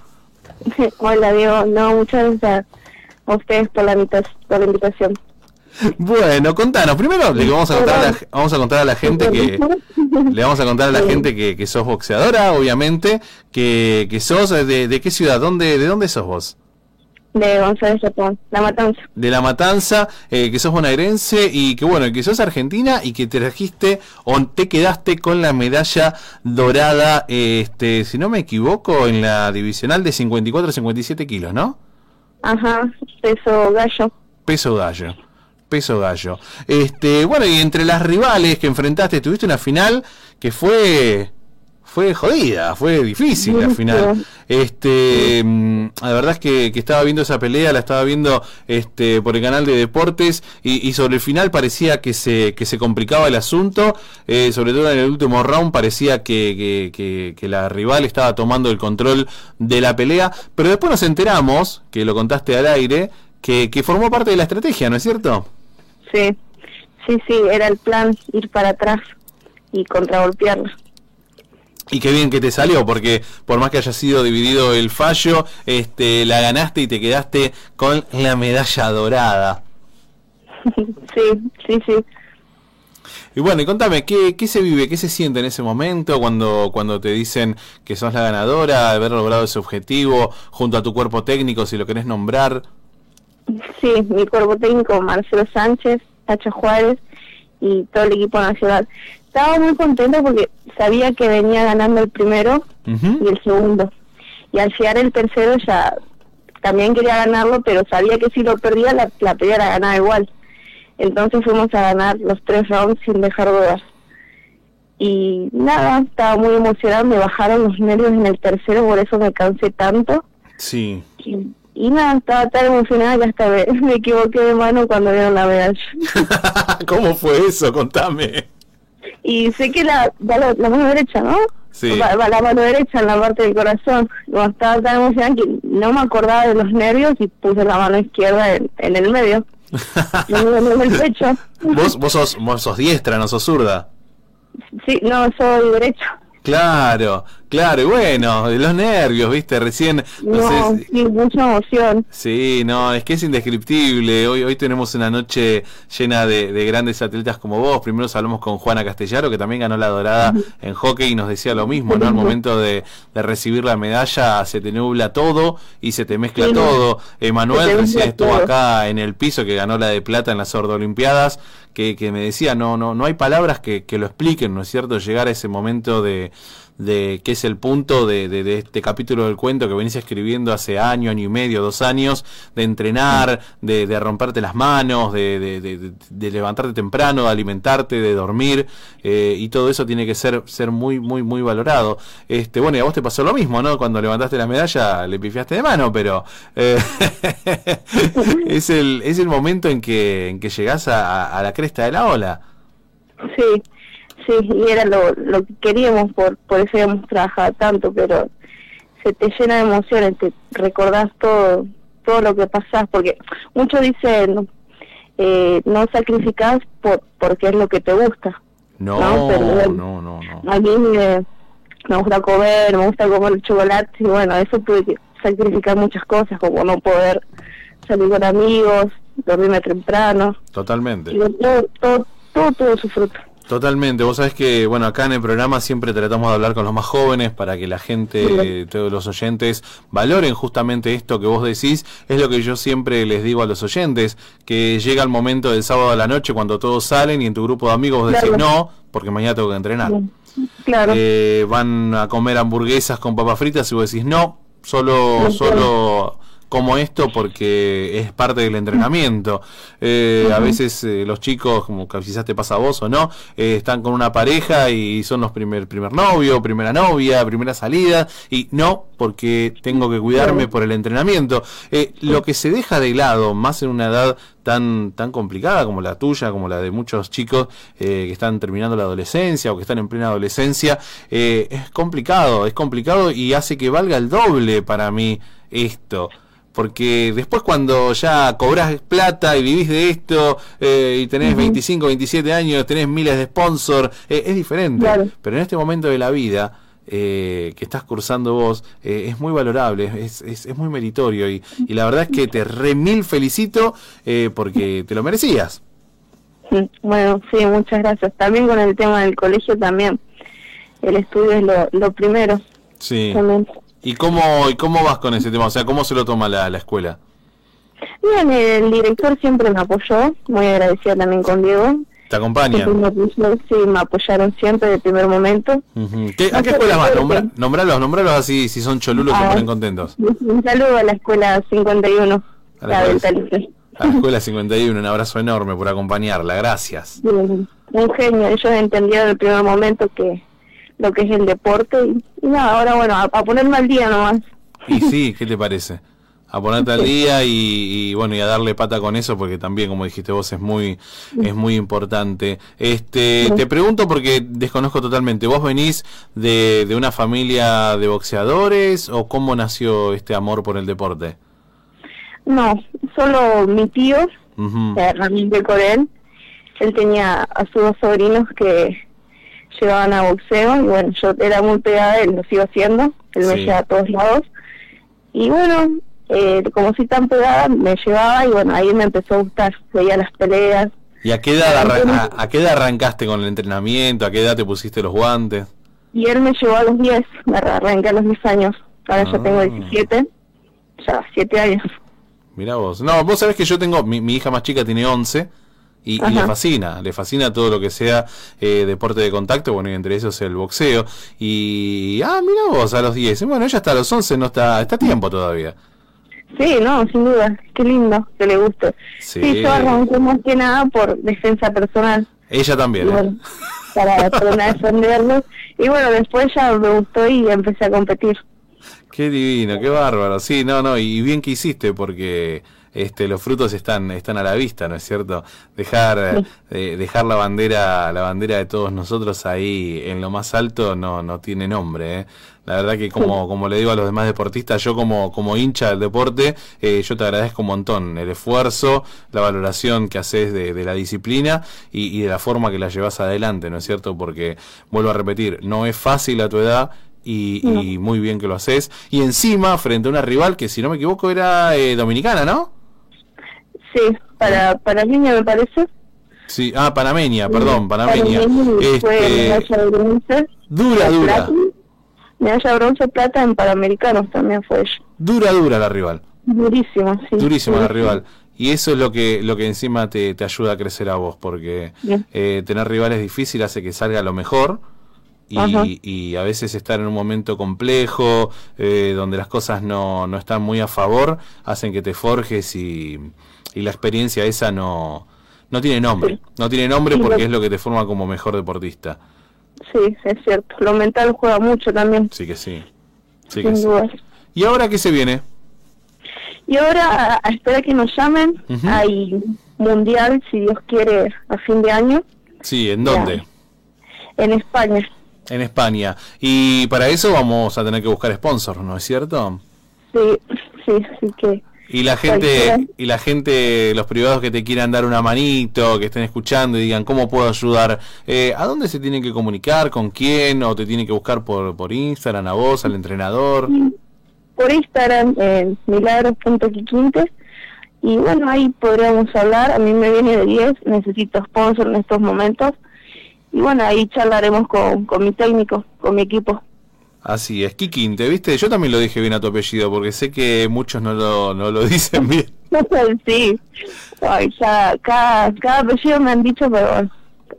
Hola Diego, no, muchas gracias a ustedes por la, invita- por la invitación. Bueno, contanos. Primero le vamos a contar a la, vamos a contar a la gente que le vamos a contar a la gente que, que sos boxeadora, obviamente, que, que sos de, de qué ciudad, dónde, de dónde sos vos? De González Japón, La Matanza. De La Matanza, eh, que sos bonaerense y que bueno, que sos argentina y que te trajiste o te quedaste con la medalla dorada, este, si no me equivoco, en la divisional de 54 a 57 kilos, ¿no? Ajá, peso gallo. Peso gallo. Peso gallo. Este, bueno, y entre las rivales que enfrentaste, tuviste una final que fue fue jodida, fue difícil la final. Este, mm, la verdad es que, que estaba viendo esa pelea, la estaba viendo este por el canal de deportes y, y sobre el final parecía que se que se complicaba el asunto, eh, sobre todo en el último round parecía que, que, que- que la rival estaba tomando el control de la pelea, pero después nos enteramos, que lo contaste al aire, que, que formó parte de la estrategia, ¿no es cierto? Sí, sí, sí, era el plan ir para atrás y contragolpearla. Y qué bien que te salió, porque por más que haya sido dividido el fallo, este, la ganaste y te quedaste con la medalla dorada. sí, sí, sí. Y bueno, y contame, ¿qué, qué se vive, qué se siente en ese momento cuando, cuando te dicen que sos la ganadora, haber logrado ese objetivo, junto a tu cuerpo técnico, si lo querés nombrar? Sí, mi cuerpo técnico, Marcelo Sánchez, Tacho Juárez y todo el equipo nacional. Estaba muy contenta porque sabía que venía ganando el primero y el segundo. Y al llegar el tercero ya también quería ganarlo, pero sabía que si lo perdía, la, la pelea era ganada igual. Entonces fuimos a ganar los tres rounds sin dejar dudas. Y nada, estaba muy emocionada, me bajaron los nervios en el tercero, por eso me cansé tanto. Sí. Y, y nada, estaba tan emocionada que hasta me, me equivoqué de mano cuando vieron la medalla. ¿Cómo fue eso? Contame. Y sé que la, va la, la mano derecha, ¿no? Sí. La mano derecha en la parte del corazón. Estaba tan emocionada que no me acordaba de los nervios y puse la mano izquierda en, en el medio. en el pecho. Vos, vos, sos, vos sos diestra, no sos zurda. Sí, no, soy derecha. Claro, Claro, y bueno, los nervios, viste, recién... No, sí, mucha emoción. Sí, no, es que es indescriptible. Hoy, hoy tenemos una noche llena de, grandes atletas como vos. Primero hablamos con Juana Castellaro, que también ganó la dorada en hockey y nos decía lo mismo, ¿no? Al momento de, recibir la medalla se te nubla todo y se te mezcla todo. Emanuel recién estuvo acá en el piso, que ganó la de plata en las Olimpiadas, que, que me decía, no, no, no hay palabras que, que lo expliquen, ¿no es cierto? Llegar a ese momento de de que es el punto de, de, este capítulo del cuento que venís escribiendo hace año, año y medio, dos años, de entrenar, de, de romperte las manos, de, de, levantarte temprano, de alimentarte, de dormir, eh, y todo eso tiene que ser, ser muy, muy, muy valorado. Este, bueno, y a vos te pasó lo mismo, ¿no? Cuando levantaste la medalla le pifiaste de mano, pero eh, es, el, es el momento en que, en que llegás a, a la cresta de la ola. Sí, sí, y era lo, lo que queríamos, por, por eso habíamos trabajado tanto, pero se te llena de emociones, te recordás todo, todo lo que pasás, porque muchos dicen, eh, no sacrificás por, porque es lo que te gusta. No, no, no, no, A mí me, me gusta comer, me gusta comer chocolate, y bueno, eso tuve que sacrificar muchas cosas, como no poder salir con amigos, dormirme temprano. Totalmente. todo, todo, todo tuvo su fruto. Totalmente, vos sabés que, bueno, acá en el programa siempre tratamos de hablar con los más jóvenes para que la gente, todos los oyentes, valoren justamente esto que vos decís. Es lo que yo siempre les digo a los oyentes, que llega el momento del sábado a la noche cuando todos salen y en tu grupo de amigos vos decís no, porque mañana tengo que entrenar. Claro. Eh, van a comer hamburguesas con papas fritas y vos decís no, solo, solo como esto porque es parte del entrenamiento. Eh, a veces eh, los chicos, como quizás te pasa a vos o no, eh, están con una pareja y son los primer, primer novio, primera novia, primera salida, y no, porque tengo que cuidarme por el entrenamiento. lo que se deja de lado, más en una edad tan, tan complicada como la tuya, como la de muchos chicos que están terminando la adolescencia o que están en plena adolescencia, es complicado, es complicado y hace que valga el doble para mí esto porque después cuando ya cobras plata y vivís de esto eh, y tenés 25, 27 años, tenés miles de sponsors, eh, es diferente. Pero en este momento de la vida eh, que estás cursando vos es muy valorable, es, es, muy meritorio y, y, la verdad es que te re mil felicito porque te lo merecías. Bueno, sí, muchas gracias. También con el tema del colegio también. El estudio es lo, lo primero. Sí. ¿Y cómo, ¿Y cómo vas con ese tema? O sea, ¿cómo se lo toma la, la escuela? Bien, el director siempre me apoyó, muy agradecida también con Diego. ¿Te acompañan? sí, me apoyaron siempre de primer momento. ¿Qué, ¿A qué escuela vas? Nombra, nombralos, nombralos así, si son cholulos se ah, ponen contentos. Un saludo a la escuela 51, a la, a la escuela 51, un abrazo enorme por acompañarla, gracias. un genio, ellos entendieron en el primer momento que lo que es el deporte. Y, nada, ahora bueno, a, ponerme al día nomás. Y sí, ¿qué te parece? a ponerte al día y, bueno y a darle pata con eso porque también como dijiste vos es muy es muy importante. Este te pregunto porque desconozco totalmente vos venís de, de una familia de boxeadores o cómo nació este amor por el deporte no solo mi tío Ramírez de Corel él tenía a sus dos sobrinos que llevaban a boxeo y bueno, yo era muy pegada a él, lo sigo haciendo, él me lleva a todos lados. Y bueno, eh, como si tan pegada, me llevaba y bueno, ahí me empezó a gustar, veía las peleas. ¿Y a qué, edad a, qué edad arrancaste con el entrenamiento? ¿A qué edad te pusiste los guantes? Y él me llevó a los 10, me arranqué a los 10 años, ahora ya tengo 17, ah. ya 7 años. Mira vos, no, vos sabés que yo tengo, mi, mi hija más chica tiene 11 y, le fascina, le fascina todo lo que sea eh, deporte de contacto, bueno, y entre esos el boxeo. Y, ah, mira vos, a los 10. Bueno, ella está a los 11, no está, está a tiempo todavía. Sí, no, sin duda, qué lindo, que le guste. Sí, yo arranqué más que nada por defensa personal. Ella también. ¿eh? para, para defenderlo. Y bueno, después ya me gustó y empecé a competir. Qué divino, qué bárbaro. Sí, no, no, y bien que hiciste porque este, los frutos están, están a la vista, ¿no es cierto? Dejar, eh, dejar la bandera, la bandera de todos nosotros ahí en lo más alto no, no tiene nombre, ¿eh? La verdad que como, como le digo a los demás deportistas, yo como, como hincha del deporte, eh, yo te agradezco un montón el esfuerzo, la valoración que haces de, de la disciplina y, y, de la forma que la llevas adelante, ¿no es cierto? Porque, vuelvo a repetir, no es fácil a tu edad y, muy bien que lo haces. Y encima, frente a una rival que, si no me equivoco, era eh, dominicana, ¿no? Sí, para, para niña me parece. Sí, ah, panameña, perdón, panameña. Este... Dura, dura. Medalla bronce plata en Panamericanos también fue ella. Dura, dura la rival. Durísima, sí. Durísima la rival. Y eso es lo que, lo que encima te, te ayuda a crecer a vos, porque eh, tener rivales difíciles hace que salga lo mejor. Y, y, a veces estar en un momento complejo, eh, donde las cosas no, no están muy a favor, hacen que te forjes y, y la experiencia esa no, no tiene nombre. No tiene nombre porque es lo que te forma como mejor deportista. Sí, es cierto. Lo mental juega mucho también. Sí que sí. sí que sí. ¿Y ahora qué se viene? Y ahora, a esperar que nos llamen, hay mundial, si Dios quiere, a fin de año. Sí, ¿en dónde? En España. En España. Y para eso vamos a tener que buscar sponsors, ¿no es cierto? Sí, sí, sí que... Y la gente, y la gente, los privados que te quieran dar una manito, que estén escuchando y digan cómo puedo ayudar, eh, ¿a dónde se tienen que comunicar? ¿Con quién? ¿O te tienen que buscar por, por Instagram, a vos, al entrenador? Por Instagram, en milagros.quiquinte. Y bueno, ahí podríamos hablar. A mí me viene de 10, necesito sponsor en estos momentos. Y bueno, ahí charlaremos con, con mi técnico, con mi equipo. Así es, Kikinte, ¿viste? Yo también lo dije bien a tu apellido, porque sé que muchos no lo, no lo dicen bien. sí, Ay, ya, cada, cada apellido me han dicho, pero al,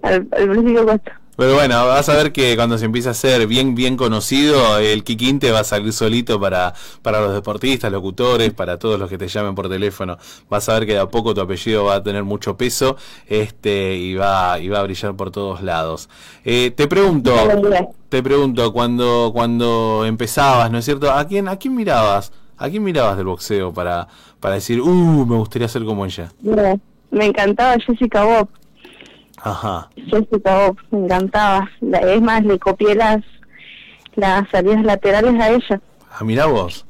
al principio cuesta. Pero bueno, vas a ver que cuando se empieza a ser bien bien conocido, el Kikinte va a salir solito para, para los deportistas, locutores, para todos los que te llamen por teléfono. Vas a ver que de a poco tu apellido va a tener mucho peso este y va, y va a brillar por todos lados. Eh, te pregunto, te pregunto, cuando, cuando empezabas, ¿no es cierto? ¿A quién, a quién mirabas? ¿A quién mirabas del boxeo para, para decir, uh, me gustaría ser como ella? Me encantaba Jessica Bob. Ajá. Jessica me encantaba. Es más, le copié las, las salidas laterales a ella. Ah, mira vos.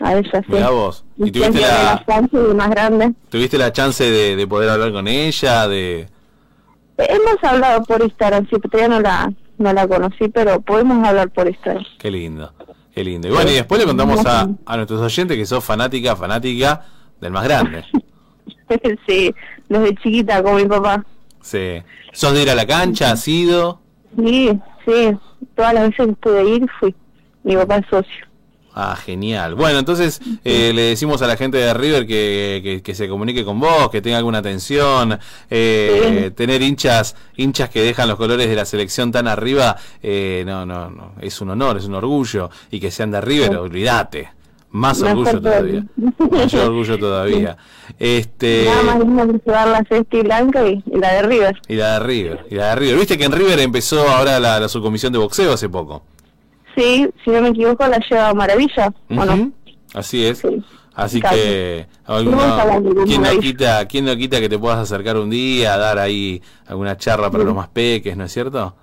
A ella, sí. Vos. ¿Y, tuviste la, chance más grande. ¿Tuviste la chance de, de poder hablar con ella? de Hemos hablado por Instagram, sí, todavía no la, no la conocí, pero podemos hablar por Instagram. Qué lindo, qué lindo. Y bueno, y después le contamos a, a nuestros oyentes que sos fanática, fanática del más grande. sí, desde chiquita con mi papá. Sí. ¿Sos de ir a la cancha? ¿Has ido? Sí, sí. Todas las veces que pude ir fui. Mi papá es socio. Ah, genial. Bueno, entonces eh, le decimos a la gente de River que, que, se comunique con vos, que tenga alguna atención. Eh, tener hinchas hinchas que dejan los colores de la selección tan arriba, eh, no, no, no, es un honor, es un orgullo. Y que sean de River, olvídate. Más orgullo todavía. Mayor orgullo todavía. Este... Nada más lindo que llevar la cesta y blanca y, la de River. Y la de River. Y la de River. Viste que en River empezó ahora la, subcomisión de boxeo hace poco. Sí, si no me equivoco la lleva Maravilla. Así es. Así que ¿quién, no quita, ¿quién no quita que te puedas acercar un día a dar ahí alguna charla para los más peques, ¿no es cierto?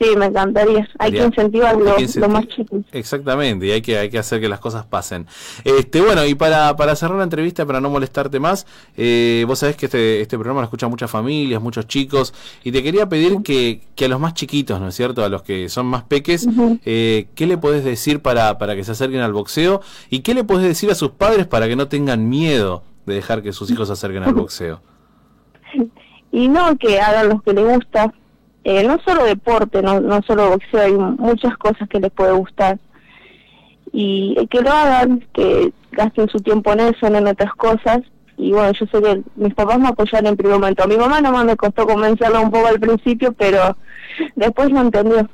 Sí, me encantaría. Hay que incentivar lo, más chicos. Exactamente, y hay que, hay que hacer que las cosas pasen. Este, bueno, y para, para cerrar la entrevista, para no molestarte más, eh, vos sabés que este, este programa lo escuchan muchas familias, muchos chicos, y te quería pedir que, que a los más chiquitos, ¿no es cierto? A los que son más peques, eh, ¿qué le podés decir para, para que se acerquen al boxeo? ¿Y qué le podés decir a sus padres para que no tengan miedo de dejar que sus hijos se acerquen al boxeo? Y no que hagan lo que les gusta, eh, no solo deporte, no, no solo boxeo, hay muchas cosas que les puede gustar. Y que lo hagan, que gasten su tiempo en eso, no en otras cosas. Y bueno, yo sé que mis papás me apoyaron en primer momento. A mi mamá nomás me costó convencerla un poco al principio, pero después lo entendió.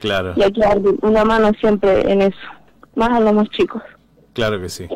Claro. Y hay que dar una mano siempre en eso, más a los más chicos. Claro que sí.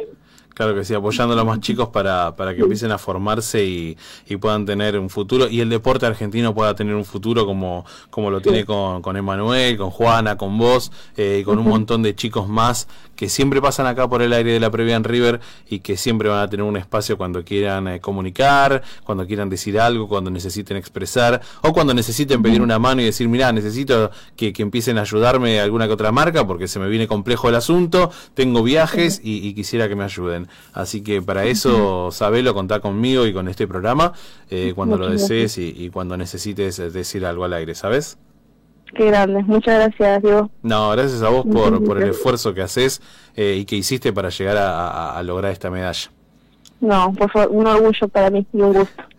Claro que sí, apoyando a los más chicos para, para que empiecen a formarse y, y, puedan tener un futuro y el deporte argentino pueda tener un futuro como, como lo tiene con, con Emanuel, con Juana, con vos eh, y con un montón de chicos más que siempre pasan acá por el aire de la previa en River y que siempre van a tener un espacio cuando quieran eh, comunicar, cuando quieran decir algo, cuando necesiten expresar o cuando necesiten pedir una mano y decir, mira, necesito que, que, empiecen a ayudarme alguna que otra marca porque se me viene complejo el asunto, tengo viajes y, y quisiera que me ayuden. Así que para eso, sabelo, contá conmigo y con este programa eh, cuando lo desees y, y cuando necesites decir algo al aire, ¿sabes? Qué grande, muchas gracias, Diego. No, gracias a vos por, por el esfuerzo que haces eh, y que hiciste para llegar a, lograr esta medalla. No, por favor, un orgullo para mí y un gusto.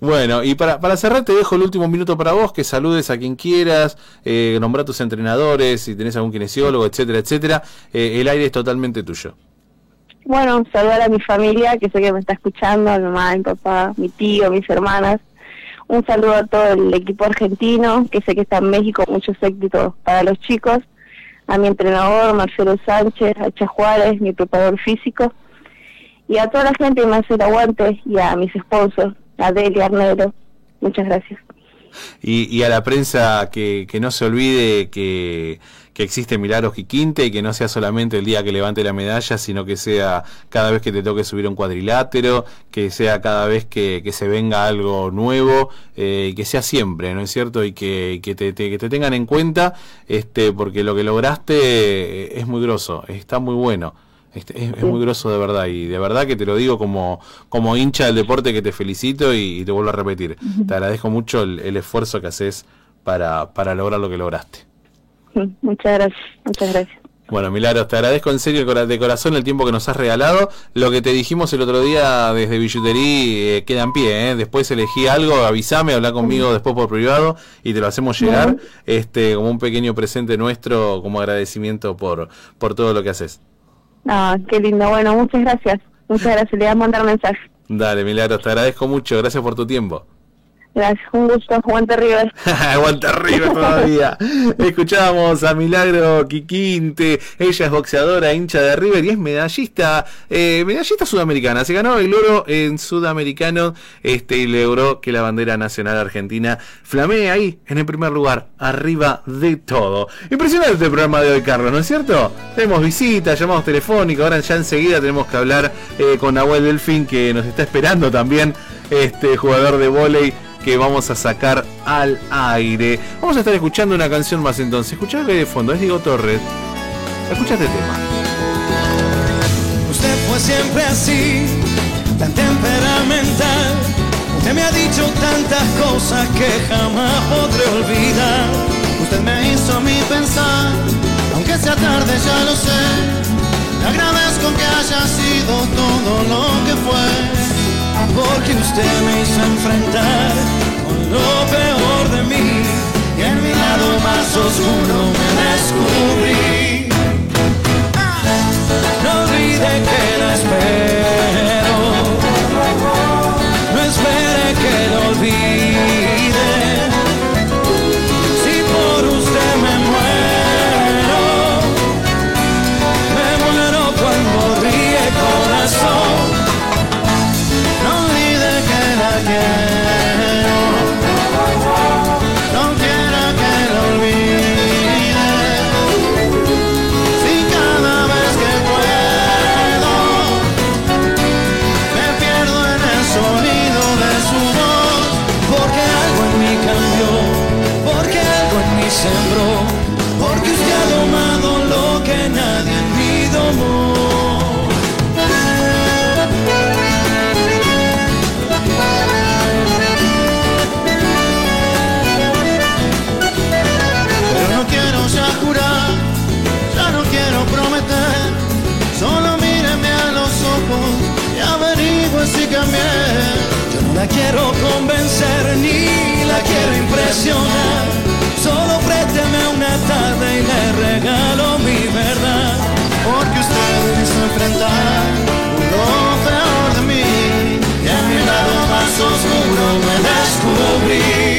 Bueno, y para, para cerrar te dejo el último minuto para vos, que saludes a quien quieras, eh, nombrar a tus entrenadores, si tenés algún kinesiólogo, etcétera, etcétera. Eh, el aire es totalmente tuyo. Bueno, saludar a mi familia, que sé que me está escuchando, a mi mamá, mi papá, mi tío, mis hermanas, un saludo a todo el equipo argentino, que sé que está en México, muchos éxitos para los chicos. A mi entrenador, Marcelo Sánchez, a Cha Juárez, mi preparador físico. Y a toda la gente que me hace el aguante y a mis sponsors, a Delia Arnero. Muchas gracias. Y, y a la prensa que, que no se olvide que que existe Milagros Quiquinte y que no sea solamente el día que levante la medalla, sino que sea cada vez que te toque subir un cuadrilátero, que sea cada vez que, se venga algo nuevo, eh, que sea siempre, ¿no es cierto? Y que, que, te, que te tengan en cuenta, este, porque lo que lograste eh, es muy grosso, está muy bueno. Este, es, muy grosso de verdad y de verdad que te lo digo como, como hincha del deporte que te felicito y, te vuelvo a repetir. Te agradezco mucho el, el esfuerzo que haces para, para lograr lo que lograste. Muchas gracias, muchas gracias. Bueno, Milagros, te agradezco en serio de corazón el tiempo que nos has regalado. Lo que te dijimos el otro día desde Billutería eh, queda en pie. ¿eh? Después elegí algo, avísame, habla conmigo después por privado y te lo hacemos llegar este como un pequeño presente nuestro como agradecimiento por, por todo lo que haces. Ah, qué lindo. Bueno, muchas gracias. Muchas gracias. Le voy a mandar mensaje. Dale, Milagros, te agradezco mucho. Gracias por tu tiempo. Gracias, un gusto, aguante River. aguante River todavía. Escuchábamos a Milagro Quiquinte, ella es boxeadora, hincha de River y es medallista, eh, medallista sudamericana. Se ganó el oro en sudamericano este, y logró que la bandera nacional argentina flamee ahí, en el primer lugar, arriba de todo. Impresionante el programa de hoy, Carlos, ¿no es cierto? Tenemos visitas, llamados telefónicos, ahora ya enseguida tenemos que hablar eh, con Nahuel Delfín, que nos está esperando también, este jugador de vóley que vamos a sacar al aire. Vamos a estar escuchando una canción más entonces. Escuchá de fondo, es Diego Torres. Escucha este tema. Usted fue siempre así, tan temperamental. Usted me ha dicho tantas cosas que jamás podré olvidar. Usted me hizo a mí pensar, aunque sea tarde ya lo sé. Le agradezco que haya sido todo lo que fue porque usted me hizo enfrentar con lo peor de mí y en mi lado más oscuro me descubrí. No olvide que la espero, ni la quiero impresionar. Solo présteme una tarde y le regalo mi verdad. Porque usted me hizo enfrentar lo peor de mí. Y en mi lado más oscuro me descubrí.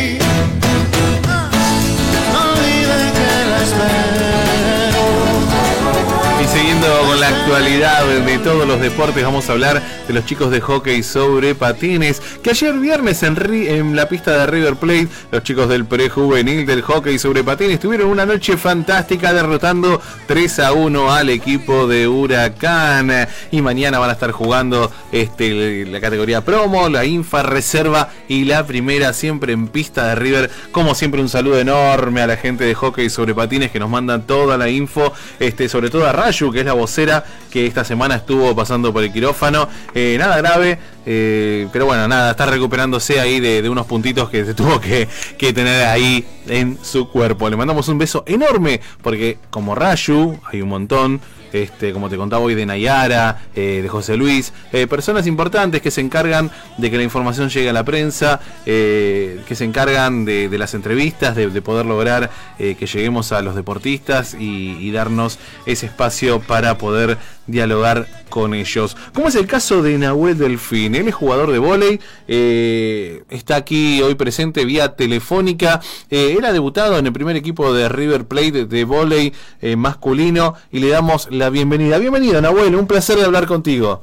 La actualidad de todos los deportes, vamos a hablar de los chicos de hockey sobre patines. Que ayer viernes en, la pista de River Plate, los chicos del prejuvenil del hockey sobre patines tuvieron una noche fantástica derrotando 3 a 1 al equipo de Huracán. Y mañana van a estar jugando este, la categoría promo, la Infa Reserva y la primera siempre en pista de River. Como siempre, un saludo enorme a la gente de hockey sobre patines que nos mandan toda la info, este, sobre todo a Rayo que es la vocera que esta semana estuvo pasando por el quirófano. Eh, nada grave, eh, pero bueno, nada, está recuperándose ahí de, unos puntitos que se tuvo que, que, tener ahí en su cuerpo. Le mandamos un beso enorme, porque como Rayu, hay un montón este, como te contaba hoy de Nayara, eh, de José Luis, eh, personas importantes que se encargan de que la información llegue a la prensa, eh, que se encargan de, las entrevistas, de, poder lograr que lleguemos a los deportistas y, darnos ese espacio para poder dialogar con ellos. Como es el caso de Nahuel Delfín, él es jugador de vóley, está aquí hoy presente vía telefónica, él ha debutado en el primer equipo de River Plate de, vóley masculino y le damos la bienvenida. Bienvenido, Nahuel, un placer de hablar contigo.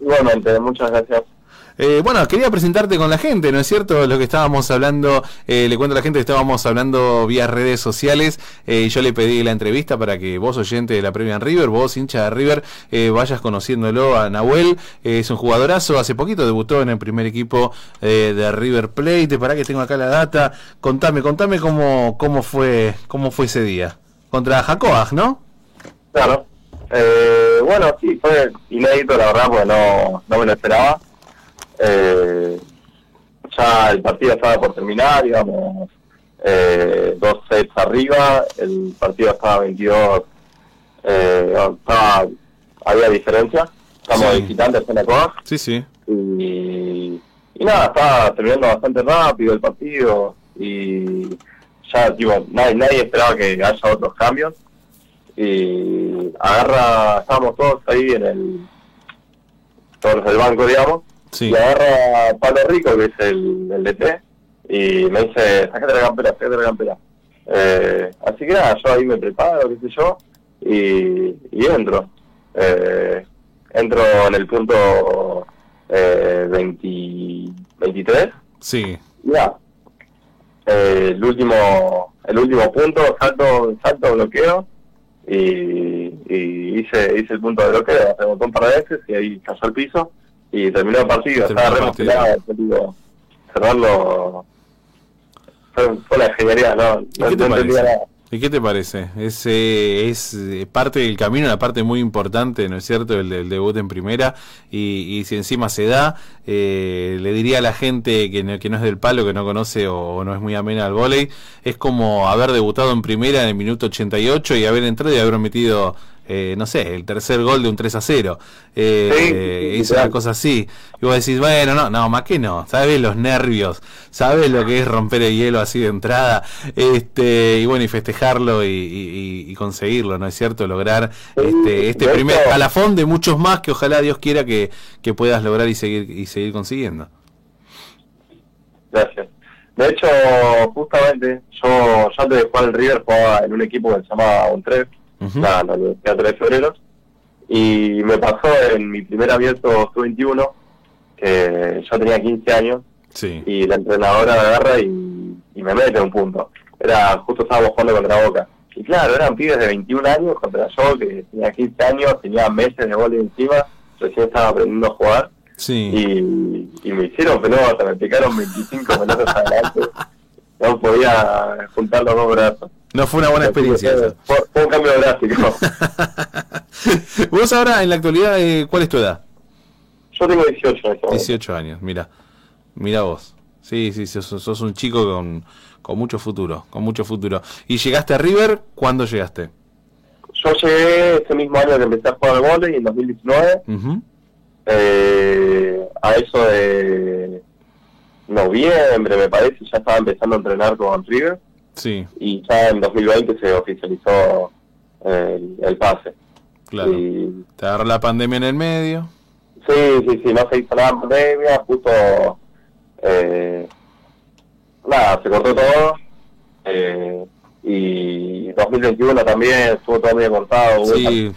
Igualmente, muchas gracias. Eh, bueno, quería presentarte con la gente, ¿no es cierto? Lo que estábamos hablando, eh, le cuento a la gente que estábamos hablando vía redes sociales. Eh, yo le pedí la entrevista para que vos, oyente de la Premia River, vos, hincha de River, vayas conociéndolo a Nahuel. es un jugadorazo, hace poquito debutó en el primer equipo de River Plate. Para que tengo acá la data. Contame, contame cómo, cómo, fue, cómo fue ese día. Contra Jacoag, ¿no? Claro. Eh, bueno, sí, fue inédito, la verdad, porque no, no me lo esperaba. Eh, ya el partido estaba por terminar, íbamos eh, dos sets arriba, el partido estaba 22, eh, estaba, había diferencia, estamos sí. visitantes en la Sí, sí. Y, y nada, estaba terminando bastante rápido el partido y ya, tipo, nadie, nadie esperaba que haya otros cambios y agarra, estábamos todos ahí en el, todos del banco, digamos, y agarra Pablo Rico, que es el, el DT, y me dice, sacate la campera, sacate la campera. Eh, así que nada, yo ahí me preparo, qué sé yo, y, y entro. Eh, entro en el punto eh, 23. Sí. Ya. Eh, el último el último punto, salto, salto, bloqueo, y, hice, hice el punto de bloqueo, rebotó un par de veces y ahí cayó al piso y terminó el partido, estaba re digo, cerrarlo fue, fue, la ingeniería, no, no, entendía nada. ¿Y qué te parece? Es, es eh, parte del camino, una parte muy importante, ¿no es cierto?, el del debut en primera. Y, si encima se da, eh, le diría a la gente que no, que no es del palo, que no conoce o, no es muy amena al volei, es como haber debutado en primera en el minuto 88 y haber entrado y haber metido eh, no sé, el tercer gol de un 3 a 0. Eh, hizo una cosa así. Y vos decís, bueno, no, no, más que no. Sabes los nervios, sabes lo que es romper el hielo así de entrada. este Y bueno, y festejarlo y, conseguirlo, ¿no es cierto? Lograr este, este primer calafón de muchos más que ojalá Dios quiera que, que puedas lograr y seguir, y seguir consiguiendo. Gracias. De hecho, justamente, yo, ya antes de jugar el River jugaba en un equipo que se llama Ontrep, la, Universidad de Febrero. Y me pasó en mi primer abierto sub-21, que yo tenía 15 años, y la entrenadora me agarra y, me mete un punto. Era justo estábamos jugando contra Boca. Y claro, eran pibes de 21 años contra yo, que tenía 15 años, tenía meses de gol encima, recién estaba aprendiendo a jugar. Y, y me hicieron pelota, me picaron 25 pelotas adelante. No podía juntar los dos brazos. No fue una buena experiencia. Fue, un cambio drástico. Vos ahora, en la actualidad, eh, ¿cuál es tu edad? Yo tengo 18 años. 18 años, mira. Mira vos. Sí, sí, sos, un chico con, con mucho futuro, con mucho futuro. ¿Y llegaste a River? ¿Cuándo llegaste? Yo llegué ese mismo año que empecé a jugar al volei, en 2019. eh, a eso de noviembre, me parece, ya estaba empezando a entrenar con River. Sí. Y ya en 2020 se oficializó el, pase. Claro. Y, ¿Te agarró la pandemia en el medio? Sí, sí, sí, no se hizo nada pandemia, justo. Eh, nada, se cortó todo. Eh, y 2021 también estuvo todo medio cortado. Sí.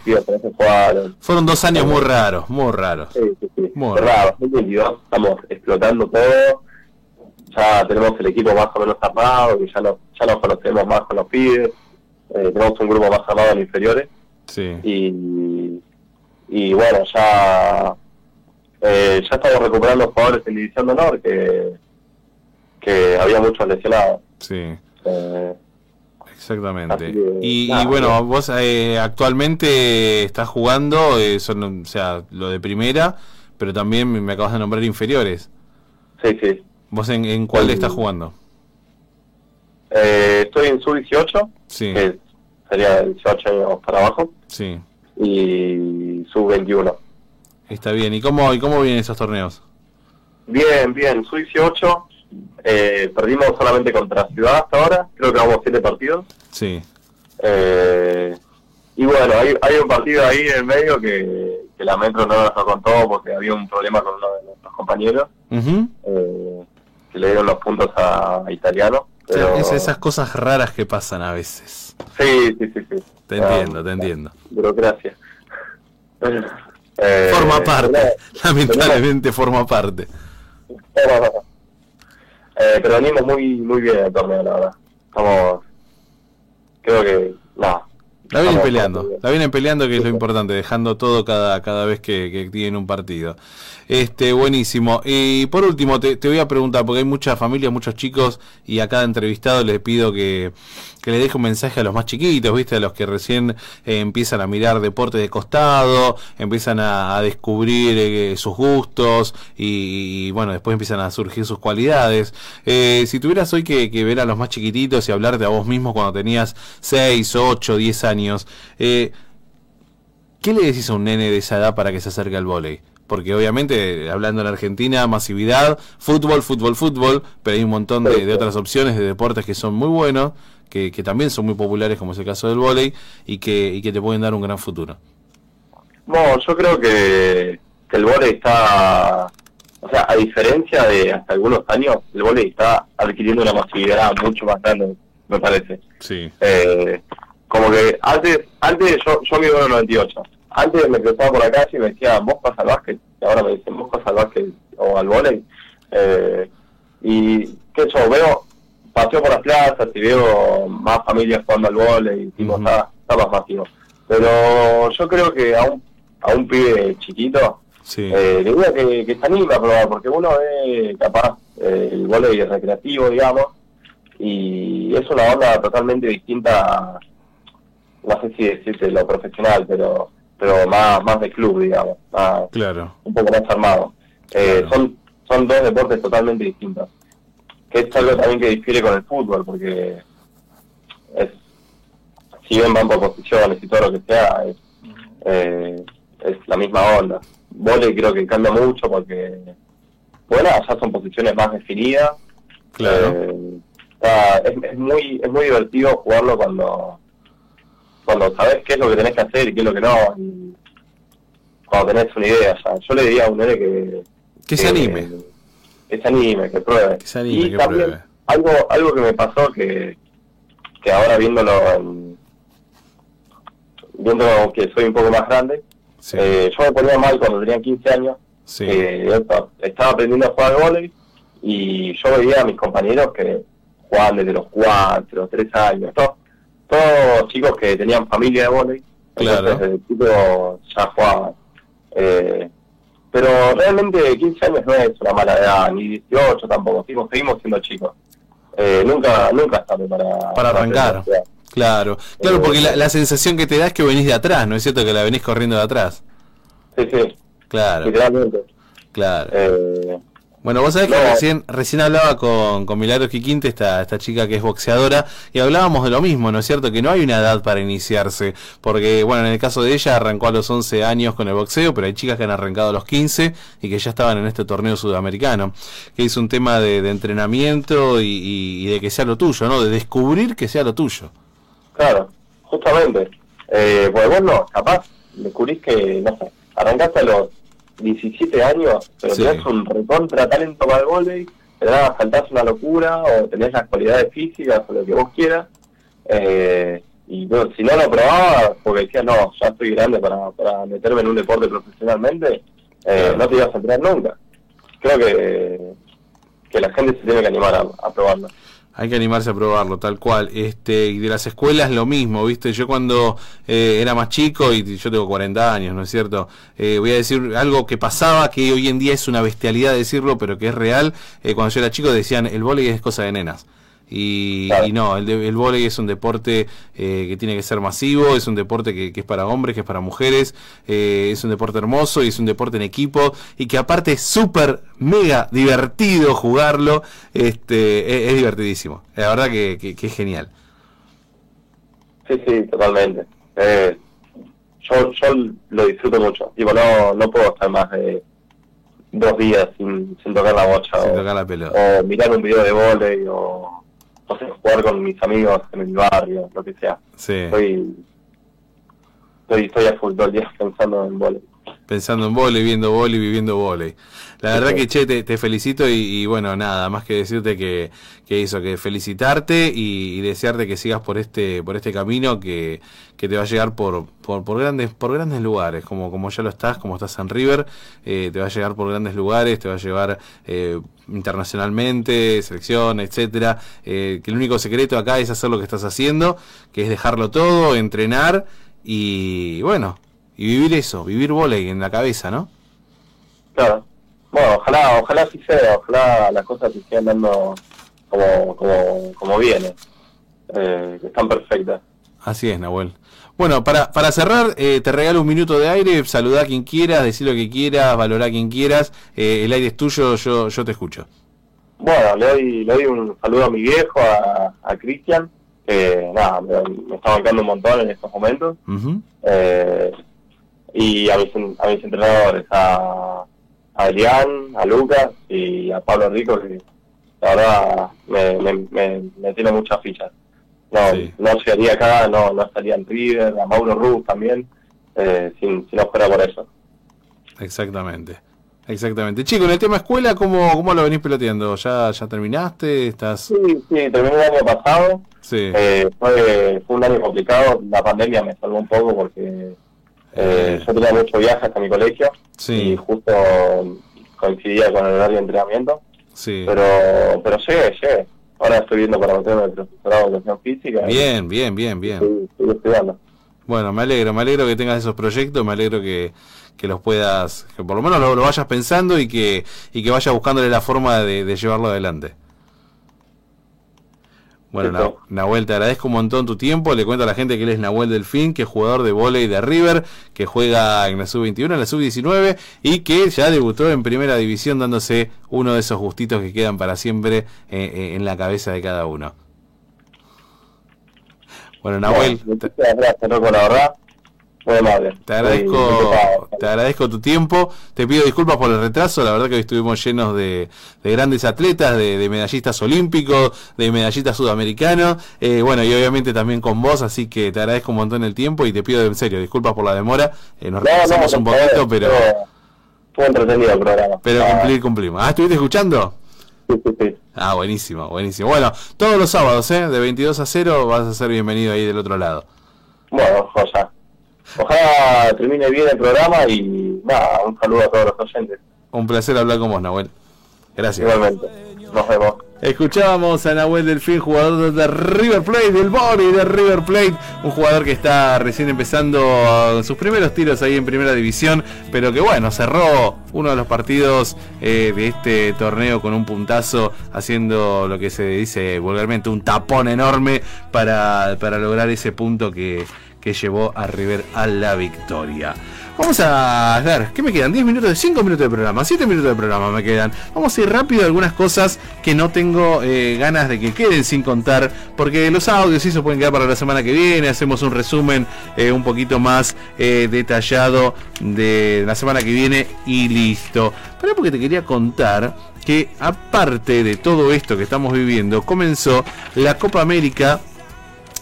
Fueron dos años muy raros, muy raros. Sí, sí, sí. Muy raros. 2022 estamos explotando todo ya tenemos el equipo más o menos armado, que ya, no, ya nos conocemos más con los pibes, eh, tenemos un grupo más armado en inferiores. Sí. Y, y bueno, ya, eh, ya estamos recuperando jugadores en División de Honor, que, que había muchos lesionados. Sí. Eh, Exactamente. Que, Y, bueno, bien. vos eh, actualmente estás jugando, eh, son, o sea, lo de primera, pero también me acabas de nombrar inferiores. Sí, sí. ¿Vos en, en cuál estás jugando? Eh, estoy en sub-18, Sí, que sería de 18 años para abajo, sí. y sub-21. Está bien. ¿Y cómo, y cómo vienen esos torneos? Bien, bien, sub-18, eh, perdimos solamente contra Ciudad hasta ahora, creo que vamos siete partidos. Sí. Eh, y bueno, hay, hay un partido ahí en el medio que, que la Metro no nos lo contó porque había un problema con uno de nuestros compañeros, eh, que le dieron los puntos a, a Italiano. Pero, es esas cosas raras que pasan a veces. Sí, sí, sí, sí. Te Ah, entiendo, te entiendo. Burocracia. Eh, Forma parte. Lamentablemente forma parte. Eh, pero venimos muy muy bien el torneo, la verdad. Estamos, creo que, nada. La vienen peleando, la vienen peleando que es lo importante, dejando todo cada, cada vez que, que tienen un partido. Este, buenísimo. Y por último, te, te voy a preguntar, porque hay muchas familias, muchos chicos, y a cada entrevistado les pido que, que le deje un mensaje a los más chiquitos, ¿viste? A los que recién eh, empiezan a mirar deporte de costado, empiezan a, a descubrir eh, sus gustos, y, y, bueno, después empiezan a surgir sus cualidades. Eh, si tuvieras hoy que, que ver a los más chiquititos y hablarte a vos mismo cuando tenías 6, 8, 10 años, eh, ¿qué le decís a un nene de esa edad para que se acerque al vóley? Porque obviamente, hablando en Argentina, masividad, fútbol, fútbol, fútbol, pero hay un montón de, de otras opciones de deportes que son muy buenos, que, que también son muy populares, como es el caso del vóley, y que, y que te pueden dar un gran futuro. No, yo creo que, que el vóley está, o sea, a diferencia de hasta algunos años, el vóley está adquiriendo una masividad mucho más grande, me parece. Sí. Eh, como que antes, antes yo, yo mido 1,98. Antes me cruzaba por la calle y me decían, vos vas al básquet. Y ahora me dicen, vos vas al básquet o al vóley. Eh, y qué yo veo, paseo por las plazas y veo más familias jugando al vóley y tipo, Ujú. está, está más masivo. Pero yo creo que a un, a un pibe chiquito, Sí. eh, le diría que, que se anime a probar, porque uno ve capaz eh, el vóley recreativo, digamos, y es una onda totalmente distinta, no sé si decirte lo profesional, pero pero más más de club, digamos, más, Claro. un poco más armado. Eh, Claro. Son son dos deportes totalmente distintos, que es algo también que difiere con el fútbol, porque es si bien van por posiciones y todo lo que sea, es, eh, es la misma onda. Vole creo que cambia mucho porque, bueno, ya son posiciones más definidas. Claro. Eh, está- es, es muy es muy divertido jugarlo cuando cuando sabes qué es lo que tenés que hacer y qué es lo que no. Y cuando tenés una idea ya. Yo le diría a un nene que... Que se anime. Que se anime, que pruebe. Que se anime, y que también pruebe. algo algo que me pasó que, que ahora viéndolo en- viendo que soy un poco más grande, Sí. eh, yo me ponía mal cuando tenía 15 años, sí. eh, yo estaba- aprendiendo a jugar vóley y yo veía a mis compañeros que jugaban desde los 4, 3 años, todos, todos chicos que tenían familia de vóley, Claro. entonces desde chico ya jugaban. Eh, pero realmente 15 años no es una mala edad, ni 18 tampoco, seguimos, seguimos siendo chicos. Eh, nunca nunca es tarde para, Para arrancar. Claro, claro, porque la, la sensación que te da es que venís de atrás, ¿no es cierto? Que la venís corriendo de atrás. Sí, sí, Claro, literalmente. claro. Eh, Bueno, vos sabés que No. recién, recién hablaba con, con Milagros Quiquinte, esta, esta chica que es boxeadora, y hablábamos de lo mismo, ¿no es cierto? Que no hay una edad para iniciarse, porque, bueno, en el caso de ella arrancó a los 11 años con el boxeo, pero hay chicas que han arrancado a los 15 y que ya estaban en este torneo sudamericano, que es un tema de, de entrenamiento y, y- y de que sea lo tuyo, ¿no? De descubrir que sea lo tuyo. Claro, justamente. Eh, pues vos no, capaz descubrís que, no sé, arrancaste a los 17 años, pero Sí. tenés un recontra talento para el vóley, te da, saltás una locura, o tenés las cualidades físicas, o lo que vos quieras, eh, y bueno, si no lo probabas, porque decías, no, ya estoy grande para, para meterme en un deporte profesionalmente, eh, no te ibas a entrar nunca. Creo que, que la gente se tiene que animar a, a probarlo. Hay que animarse a probarlo, tal cual. Este, y de las escuelas lo mismo, ¿viste? Yo cuando eh, era más chico, y yo tengo 40 años, ¿no es cierto? Eh, voy a decir algo que pasaba, que hoy en día es una bestialidad decirlo, pero que es real. Eh, cuando yo era chico decían, el vóley es cosa de nenas. Y, no, el, el vóley es un deporte eh, que tiene que ser masivo, es un deporte que, es para hombres, que es para mujeres, eh, es un deporte hermoso y es un deporte en equipo y que aparte es súper, mega divertido jugarlo, este, es, divertidísimo, la verdad que, es genial. Sí, sí, totalmente. Eh, yo, yo lo disfruto mucho, digo, no, no puedo estar más de dos días sin, sin tocar la bocha o, tocar la pelota. o mirar un video de vóley o no sé, jugar con mis amigos en el barrio, lo que sea. Sí. Estoy, estoy, a full todo el día pensando en volei. Pensando en volei, viendo volei, viviendo volei. La verdad que, che, te, felicito y, bueno, nada, más que decirte que, que eso, que felicitarte y, desearte que sigas por este por este camino que, que te va a llegar por, por, por, grandes por grandes lugares, como, como ya lo estás, como estás en River, eh, te va a llegar por grandes lugares, te va a llevar eh, internacionalmente, selección, etcétera, eh, que el único secreto acá es hacer lo que estás haciendo, que es dejarlo todo, entrenar y bueno, y vivir eso, vivir volei en la cabeza, ¿no? Claro. Bueno, ojalá, ojalá así sea, ojalá las cosas se sigan dando como, como, como viene, eh, están perfectas. Así es, Nahuel. Bueno, para, para cerrar, eh, te regalo un minuto de aire, saludá a quien quieras, decir lo que quieras, valorar a quien quieras, eh, el aire es tuyo, yo, yo te escucho. Bueno, le doy, le doy un saludo a mi viejo, a, a Cristian, que nada, me, está bancando un montón en estos momentos, y a mis, a mis entrenadores, a a Elian, a Lucas y a Pablo Rico, que la verdad me, me, me, tiene muchas fichas. No, no sería acá, no, no estaría en River, a Mauro Ruz también, eh, si, si no fuera por eso. Exactamente. Exactamente. Chico, en el tema escuela, ¿cómo, cómo lo venís peloteando? ¿Ya, ¿Ya terminaste? ¿Estás... Sí, sí, terminé el año pasado. Sí. Eh, fue, fue un año complicado. La pandemia me salvó un poco porque eh, yo tenía mucho viaje hasta mi colegio y justo coincidía con el horario de entrenamiento. Sí. Pero, pero llegué, llegué. Ahora estoy viendo para meterme el profesorado de educación física. Bien, bien, bien, bien. Estoy, estudiando. Bueno, me alegro, me alegro que tengas esos proyectos, me alegro que, que los puedas, que por lo menos lo, vayas pensando y que, y que vayas buscándole la forma de, de llevarlo adelante. Bueno, Nahuel, te agradezco un montón tu tiempo. Le cuento a la gente que él es Nahuel Delfín, que es jugador de volei de River, que juega en la sub-21, en la sub-19 y que ya debutó en primera división dándose uno de esos gustitos que quedan para siempre eh, eh, en la cabeza de cada uno. Bueno, Nahuel. Gracias, la verdad. Te agradezco, te agradezco tu tiempo. Te pido disculpas por el retraso. La verdad que hoy estuvimos llenos de, grandes atletas, de, medallistas olímpicos, de medallistas sudamericanos. Eh, bueno, y obviamente también con vos. Así que te agradezco un montón el tiempo y te pido en serio disculpas por la demora. Eh, nos retrasamos un poquito, pero. Fue entretenido el programa. Pero cumplir, cumplimos. Ah, ¿estuviste escuchando? Sí, sí, sí. Ah, buenísimo, buenísimo. Bueno, todos los sábados, ¿eh? De 22 a 0 vas a ser bienvenido ahí del otro lado. Bueno, José. Ojalá termine bien el programa y nada, un saludo a todos los oyentes. Un placer hablar con vos, Nahuel. Gracias. Igualmente. Nos vemos. Escuchábamos a Nahuel Delfín, jugador de River Plate, del Bori de River Plate, un jugador que está recién empezando sus primeros tiros ahí en primera división, pero que bueno, cerró uno de los partidos eh, de este torneo con un puntazo, haciendo lo que se dice vulgarmente un tapón enorme para, para lograr ese punto que, que llevó a River a la victoria. Vamos a ver, ¿qué me quedan? 10 minutos, de 5 minutos de programa, 7 minutos de programa me quedan. Vamos a ir rápido algunas cosas que no tengo eh, ganas de que queden sin contar, porque los audios sí se pueden quedar para la semana que viene. Hacemos un resumen eh, un poquito más eh, detallado de la semana que viene y listo. Pero porque te quería contar que aparte de todo esto que estamos viviendo, comenzó la Copa América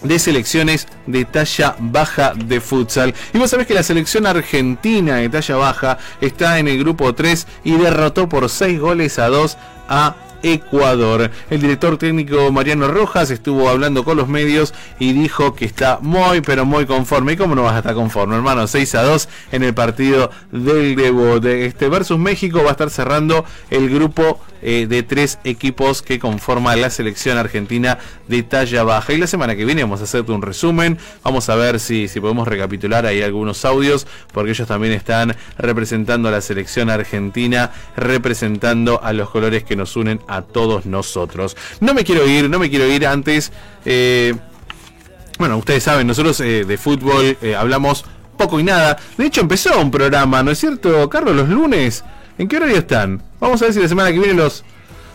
de selecciones de talla baja de futsal. Y vos sabés que la selección argentina de talla baja está en el grupo 3 y derrotó por 6 goles a 2 a Ecuador. El director técnico Mariano Rojas estuvo hablando con los medios y dijo que está muy pero muy conforme. ¿Y cómo no vas a estar conforme, hermano? 6 a 2 en el partido del debut. Este versus México va a estar cerrando el grupo eh, de tres equipos que conforman la selección argentina de talla baja. Y la semana que viene vamos a hacerte un resumen. Vamos a ver si, si podemos recapitular ahí algunos audios, porque ellos también están representando a la selección argentina, representando a los colores que nos unen todos nosotros. No me quiero ir, no me quiero ir antes. Eh, bueno, ustedes saben, nosotros eh, de fútbol eh, hablamos poco y nada. De hecho, empezó un programa, ¿no es cierto, Carlos? Los lunes. ¿En qué horario están? Vamos a ver si la semana que viene los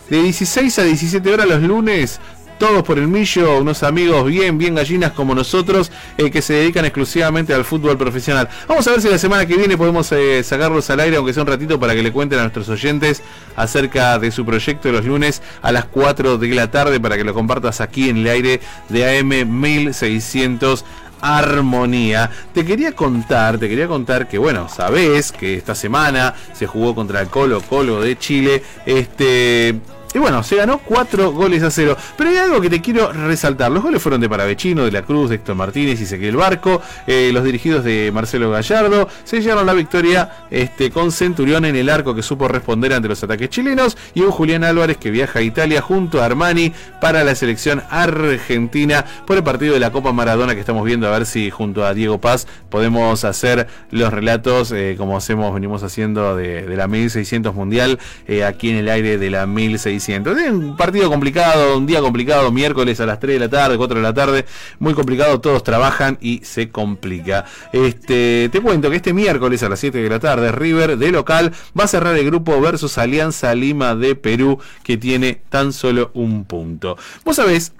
de 16 a 17 horas los lunes todos por el millo, unos amigos bien, bien gallinas como nosotros, eh, que se dedican exclusivamente al fútbol profesional. Vamos a ver si la semana que viene podemos eh, sacarlos al aire, aunque sea un ratito, para que le cuenten a nuestros oyentes acerca de su proyecto de los lunes a las 4 de la tarde, para que lo compartas aquí en el aire de AM 1600 armonía. Te quería contar, te quería contar que bueno, sabés que esta semana se jugó contra el Colo Colo de Chile. Este y bueno, se ganó 4 goles a 0. Pero hay algo que te quiero resaltar. Los goles fueron de Paravecino, de la Cruz, de Héctor Martínez y Ezequiel Barco. Eh, los dirigidos de Marcelo Gallardo. Se llevaron la victoria este, con Centurión en el arco que supo responder ante los ataques chilenos. Y un Julián Álvarez que viaja a Italia junto a Armani para la selección argentina por el partido de la Copa Maradona que estamos viendo. A ver si junto a Diego Paz podemos hacer los relatos eh, como hacemos, venimos haciendo de, la 1600 Mundial eh, aquí en el aire de la 1600 un partido complicado, un día complicado, miércoles a las 3 de la tarde, 4 de la tarde, muy complicado, todos trabajan y se complica. Este, te cuento que este miércoles a las 7 de la tarde, River de local va a cerrar el grupo versus Alianza Lima de Perú, que tiene tan solo un punto. Vos sabés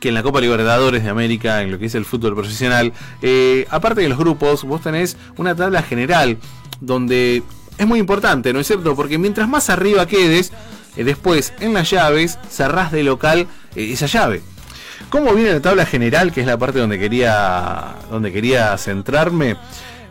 que en la Copa Libertadores de América, en lo que es el fútbol profesional, eh, aparte de los grupos, vos tenés una tabla general donde es muy importante, ¿no es cierto? Porque mientras más arriba quedes, después, en las llaves, cerrás de local eh, esa llave. ¿Cómo viene la tabla general? Que es la parte donde quería, donde quería centrarme.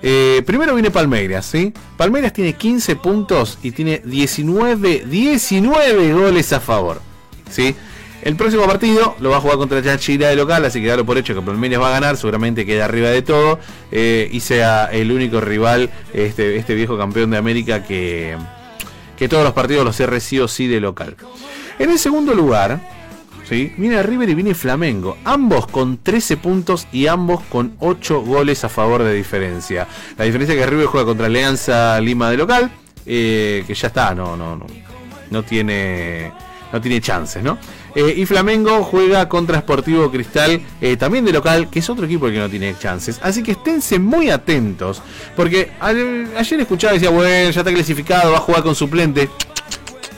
Eh, primero viene Palmeiras, ¿sí? Palmeiras tiene 15 puntos y tiene 19, 19 goles a favor, ¿sí? El próximo partido lo va a jugar contra Chachira de local, así que dalo por hecho que Palmeiras va a ganar, seguramente queda arriba de todo y sea el único rival, este, este viejo campeón de América que, que todos los partidos los cierre sí o sí de local. En el segundo lugar, ¿sí? viene River y viene Flamengo, ambos con 13 puntos y ambos con 8 goles a favor de diferencia. La diferencia es que River juega contra Alianza Lima de local, eh, que ya está, no, no, no, no tiene, no tiene chances, ¿no? Eh, y Flamengo juega contra Sportivo Cristal, eh, también de local, que es otro equipo que no tiene chances. Así que esténse muy atentos, porque ayer escuchaba y decía, bueno, ya está clasificado, va a jugar con suplente.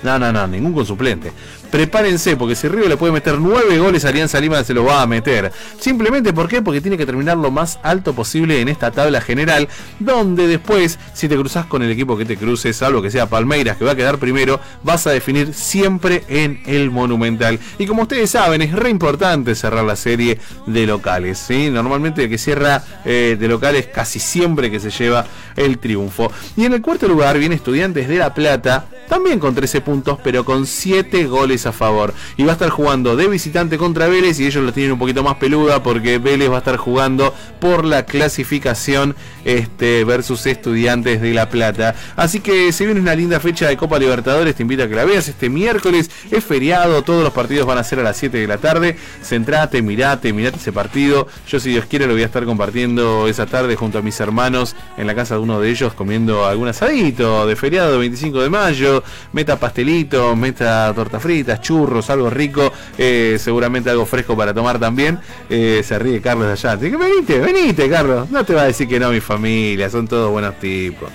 No, no, no, ningún con suplente prepárense, porque si River le puede meter 9 goles Alianza Lima, se lo va a meter. Simplemente, ¿por qué? Porque tiene que terminar lo más alto posible en esta tabla general, donde después, si te cruzas con el equipo que te cruces, salvo que sea Palmeiras, que va a quedar primero, vas a definir siempre en el Monumental. Y como ustedes saben, es re importante cerrar la serie de locales. ¿sí? Normalmente el que cierra eh, de locales casi siempre que se lleva el triunfo. Y en el cuarto lugar viene Estudiantes de La Plata, también con 13 puntos, pero con 7 goles a favor. Y va a estar jugando de visitante contra Vélez y ellos lo tienen un poquito más peluda porque Vélez va a estar jugando por la clasificación este, versus Estudiantes de La Plata. Así que si viene una linda fecha de Copa Libertadores, te invito a que la veas este miércoles. Es feriado, todos los partidos van a ser a las 7 de la tarde. Centrate, mirate, mirate ese partido. Yo si Dios quiere lo voy a estar compartiendo esa tarde junto a mis hermanos en la casa de uno de ellos comiendo algún asadito de feriado 25 de mayo. Meta pastelito, meta torta frita churros, algo rico, eh, seguramente algo fresco para tomar también. Eh, se ríe Carlos de allá. Venite, venite, Carlos. No te va a decir que no, mi familia, son todos buenos tipos.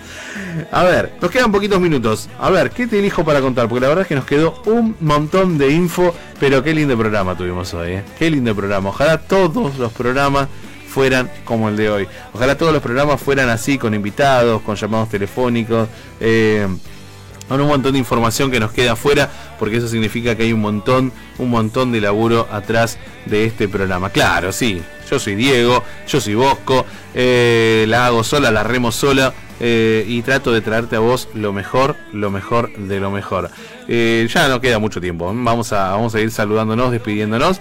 A ver, nos quedan poquitos minutos. A ver, ¿qué te elijo para contar? Porque la verdad es que nos quedó un montón de info, pero qué lindo programa tuvimos hoy, ¿eh? Qué lindo programa. Ojalá todos los programas fueran como el de hoy. Ojalá todos los programas fueran así, con invitados, con llamados telefónicos. Un montón de información que nos queda afuera, porque eso significa que hay un montón, un montón de laburo atrás de este programa. Claro, sí, yo soy Diego, yo soy Bosco, eh, la hago sola, la remo sola. Eh, y trato de traerte a vos lo mejor, lo mejor de lo mejor. Eh, ya no queda mucho tiempo, vamos a, vamos a ir saludándonos, despidiéndonos.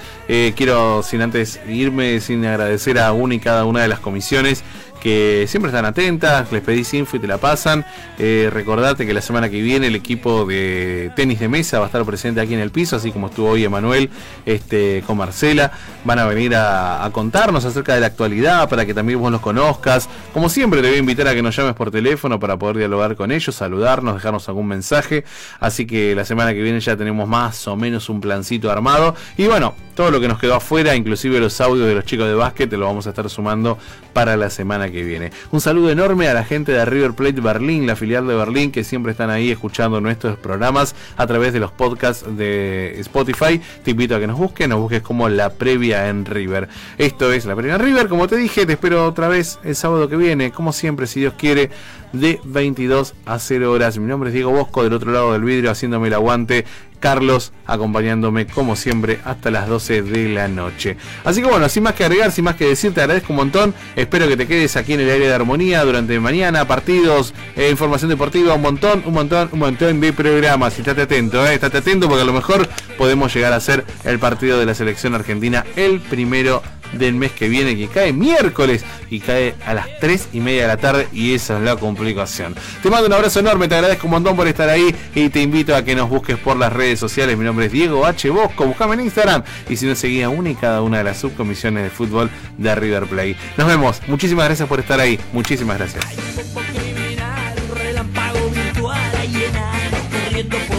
quiero, sin antes irme, sin agradecer a una y cada una de las comisiones que siempre están atentas, les pedís info y te la pasan. Eh, recordate que la semana que viene el equipo de tenis de mesa va a estar presente aquí en el piso, así como estuvo hoy Emanuel este, con Marcela. Van a venir a, contarnos acerca de la actualidad para que también vos los conozcas. Como siempre, te voy a invitar a que nos llames por teléfono para poder dialogar con ellos, saludarnos, dejarnos algún mensaje. Así que la semana que viene ya tenemos más o menos un plancito armado. Y bueno, todo lo que nos quedó afuera, inclusive los audios de los chicos de básquet, te lo vamos a estar sumando para la semana que viene. Un saludo enorme a la gente de River Plate Berlín, la filial de Berlín, que siempre están ahí escuchando nuestros programas a través de los podcasts de Spotify. Te invito a que nos busques, nos busques como la previa en River. Esto es la previa en River, como te dije, te espero otra vez el sábado que viene, como siempre, si Dios quiere, de 22 a 0 horas. Mi nombre es Diego Bosco, del otro lado del vidrio, haciéndome el aguante. Carlos acompañándome como siempre hasta las 12 de la noche. Así que bueno, sin más que agregar, sin más que decir, te agradezco un montón. Espero que te quedes aquí en el área de armonía durante mañana, partidos, eh, información deportiva, un montón, un montón, un montón de programas. Y estate atento, eh, estate atento porque a lo mejor podemos llegar a ser el partido de la selección argentina el primero del mes que viene, que cae miércoles y cae a las 3 y media de la tarde y esa es la complicación. Te mando un abrazo enorme, te agradezco un montón por estar ahí y te invito a que nos busques por las redes sociales. Mi nombre es Diego H. Bosco, buscame en Instagram y si no seguía una y cada una de las subcomisiones de fútbol de River Play. Nos vemos, muchísimas gracias por estar ahí, muchísimas gracias. a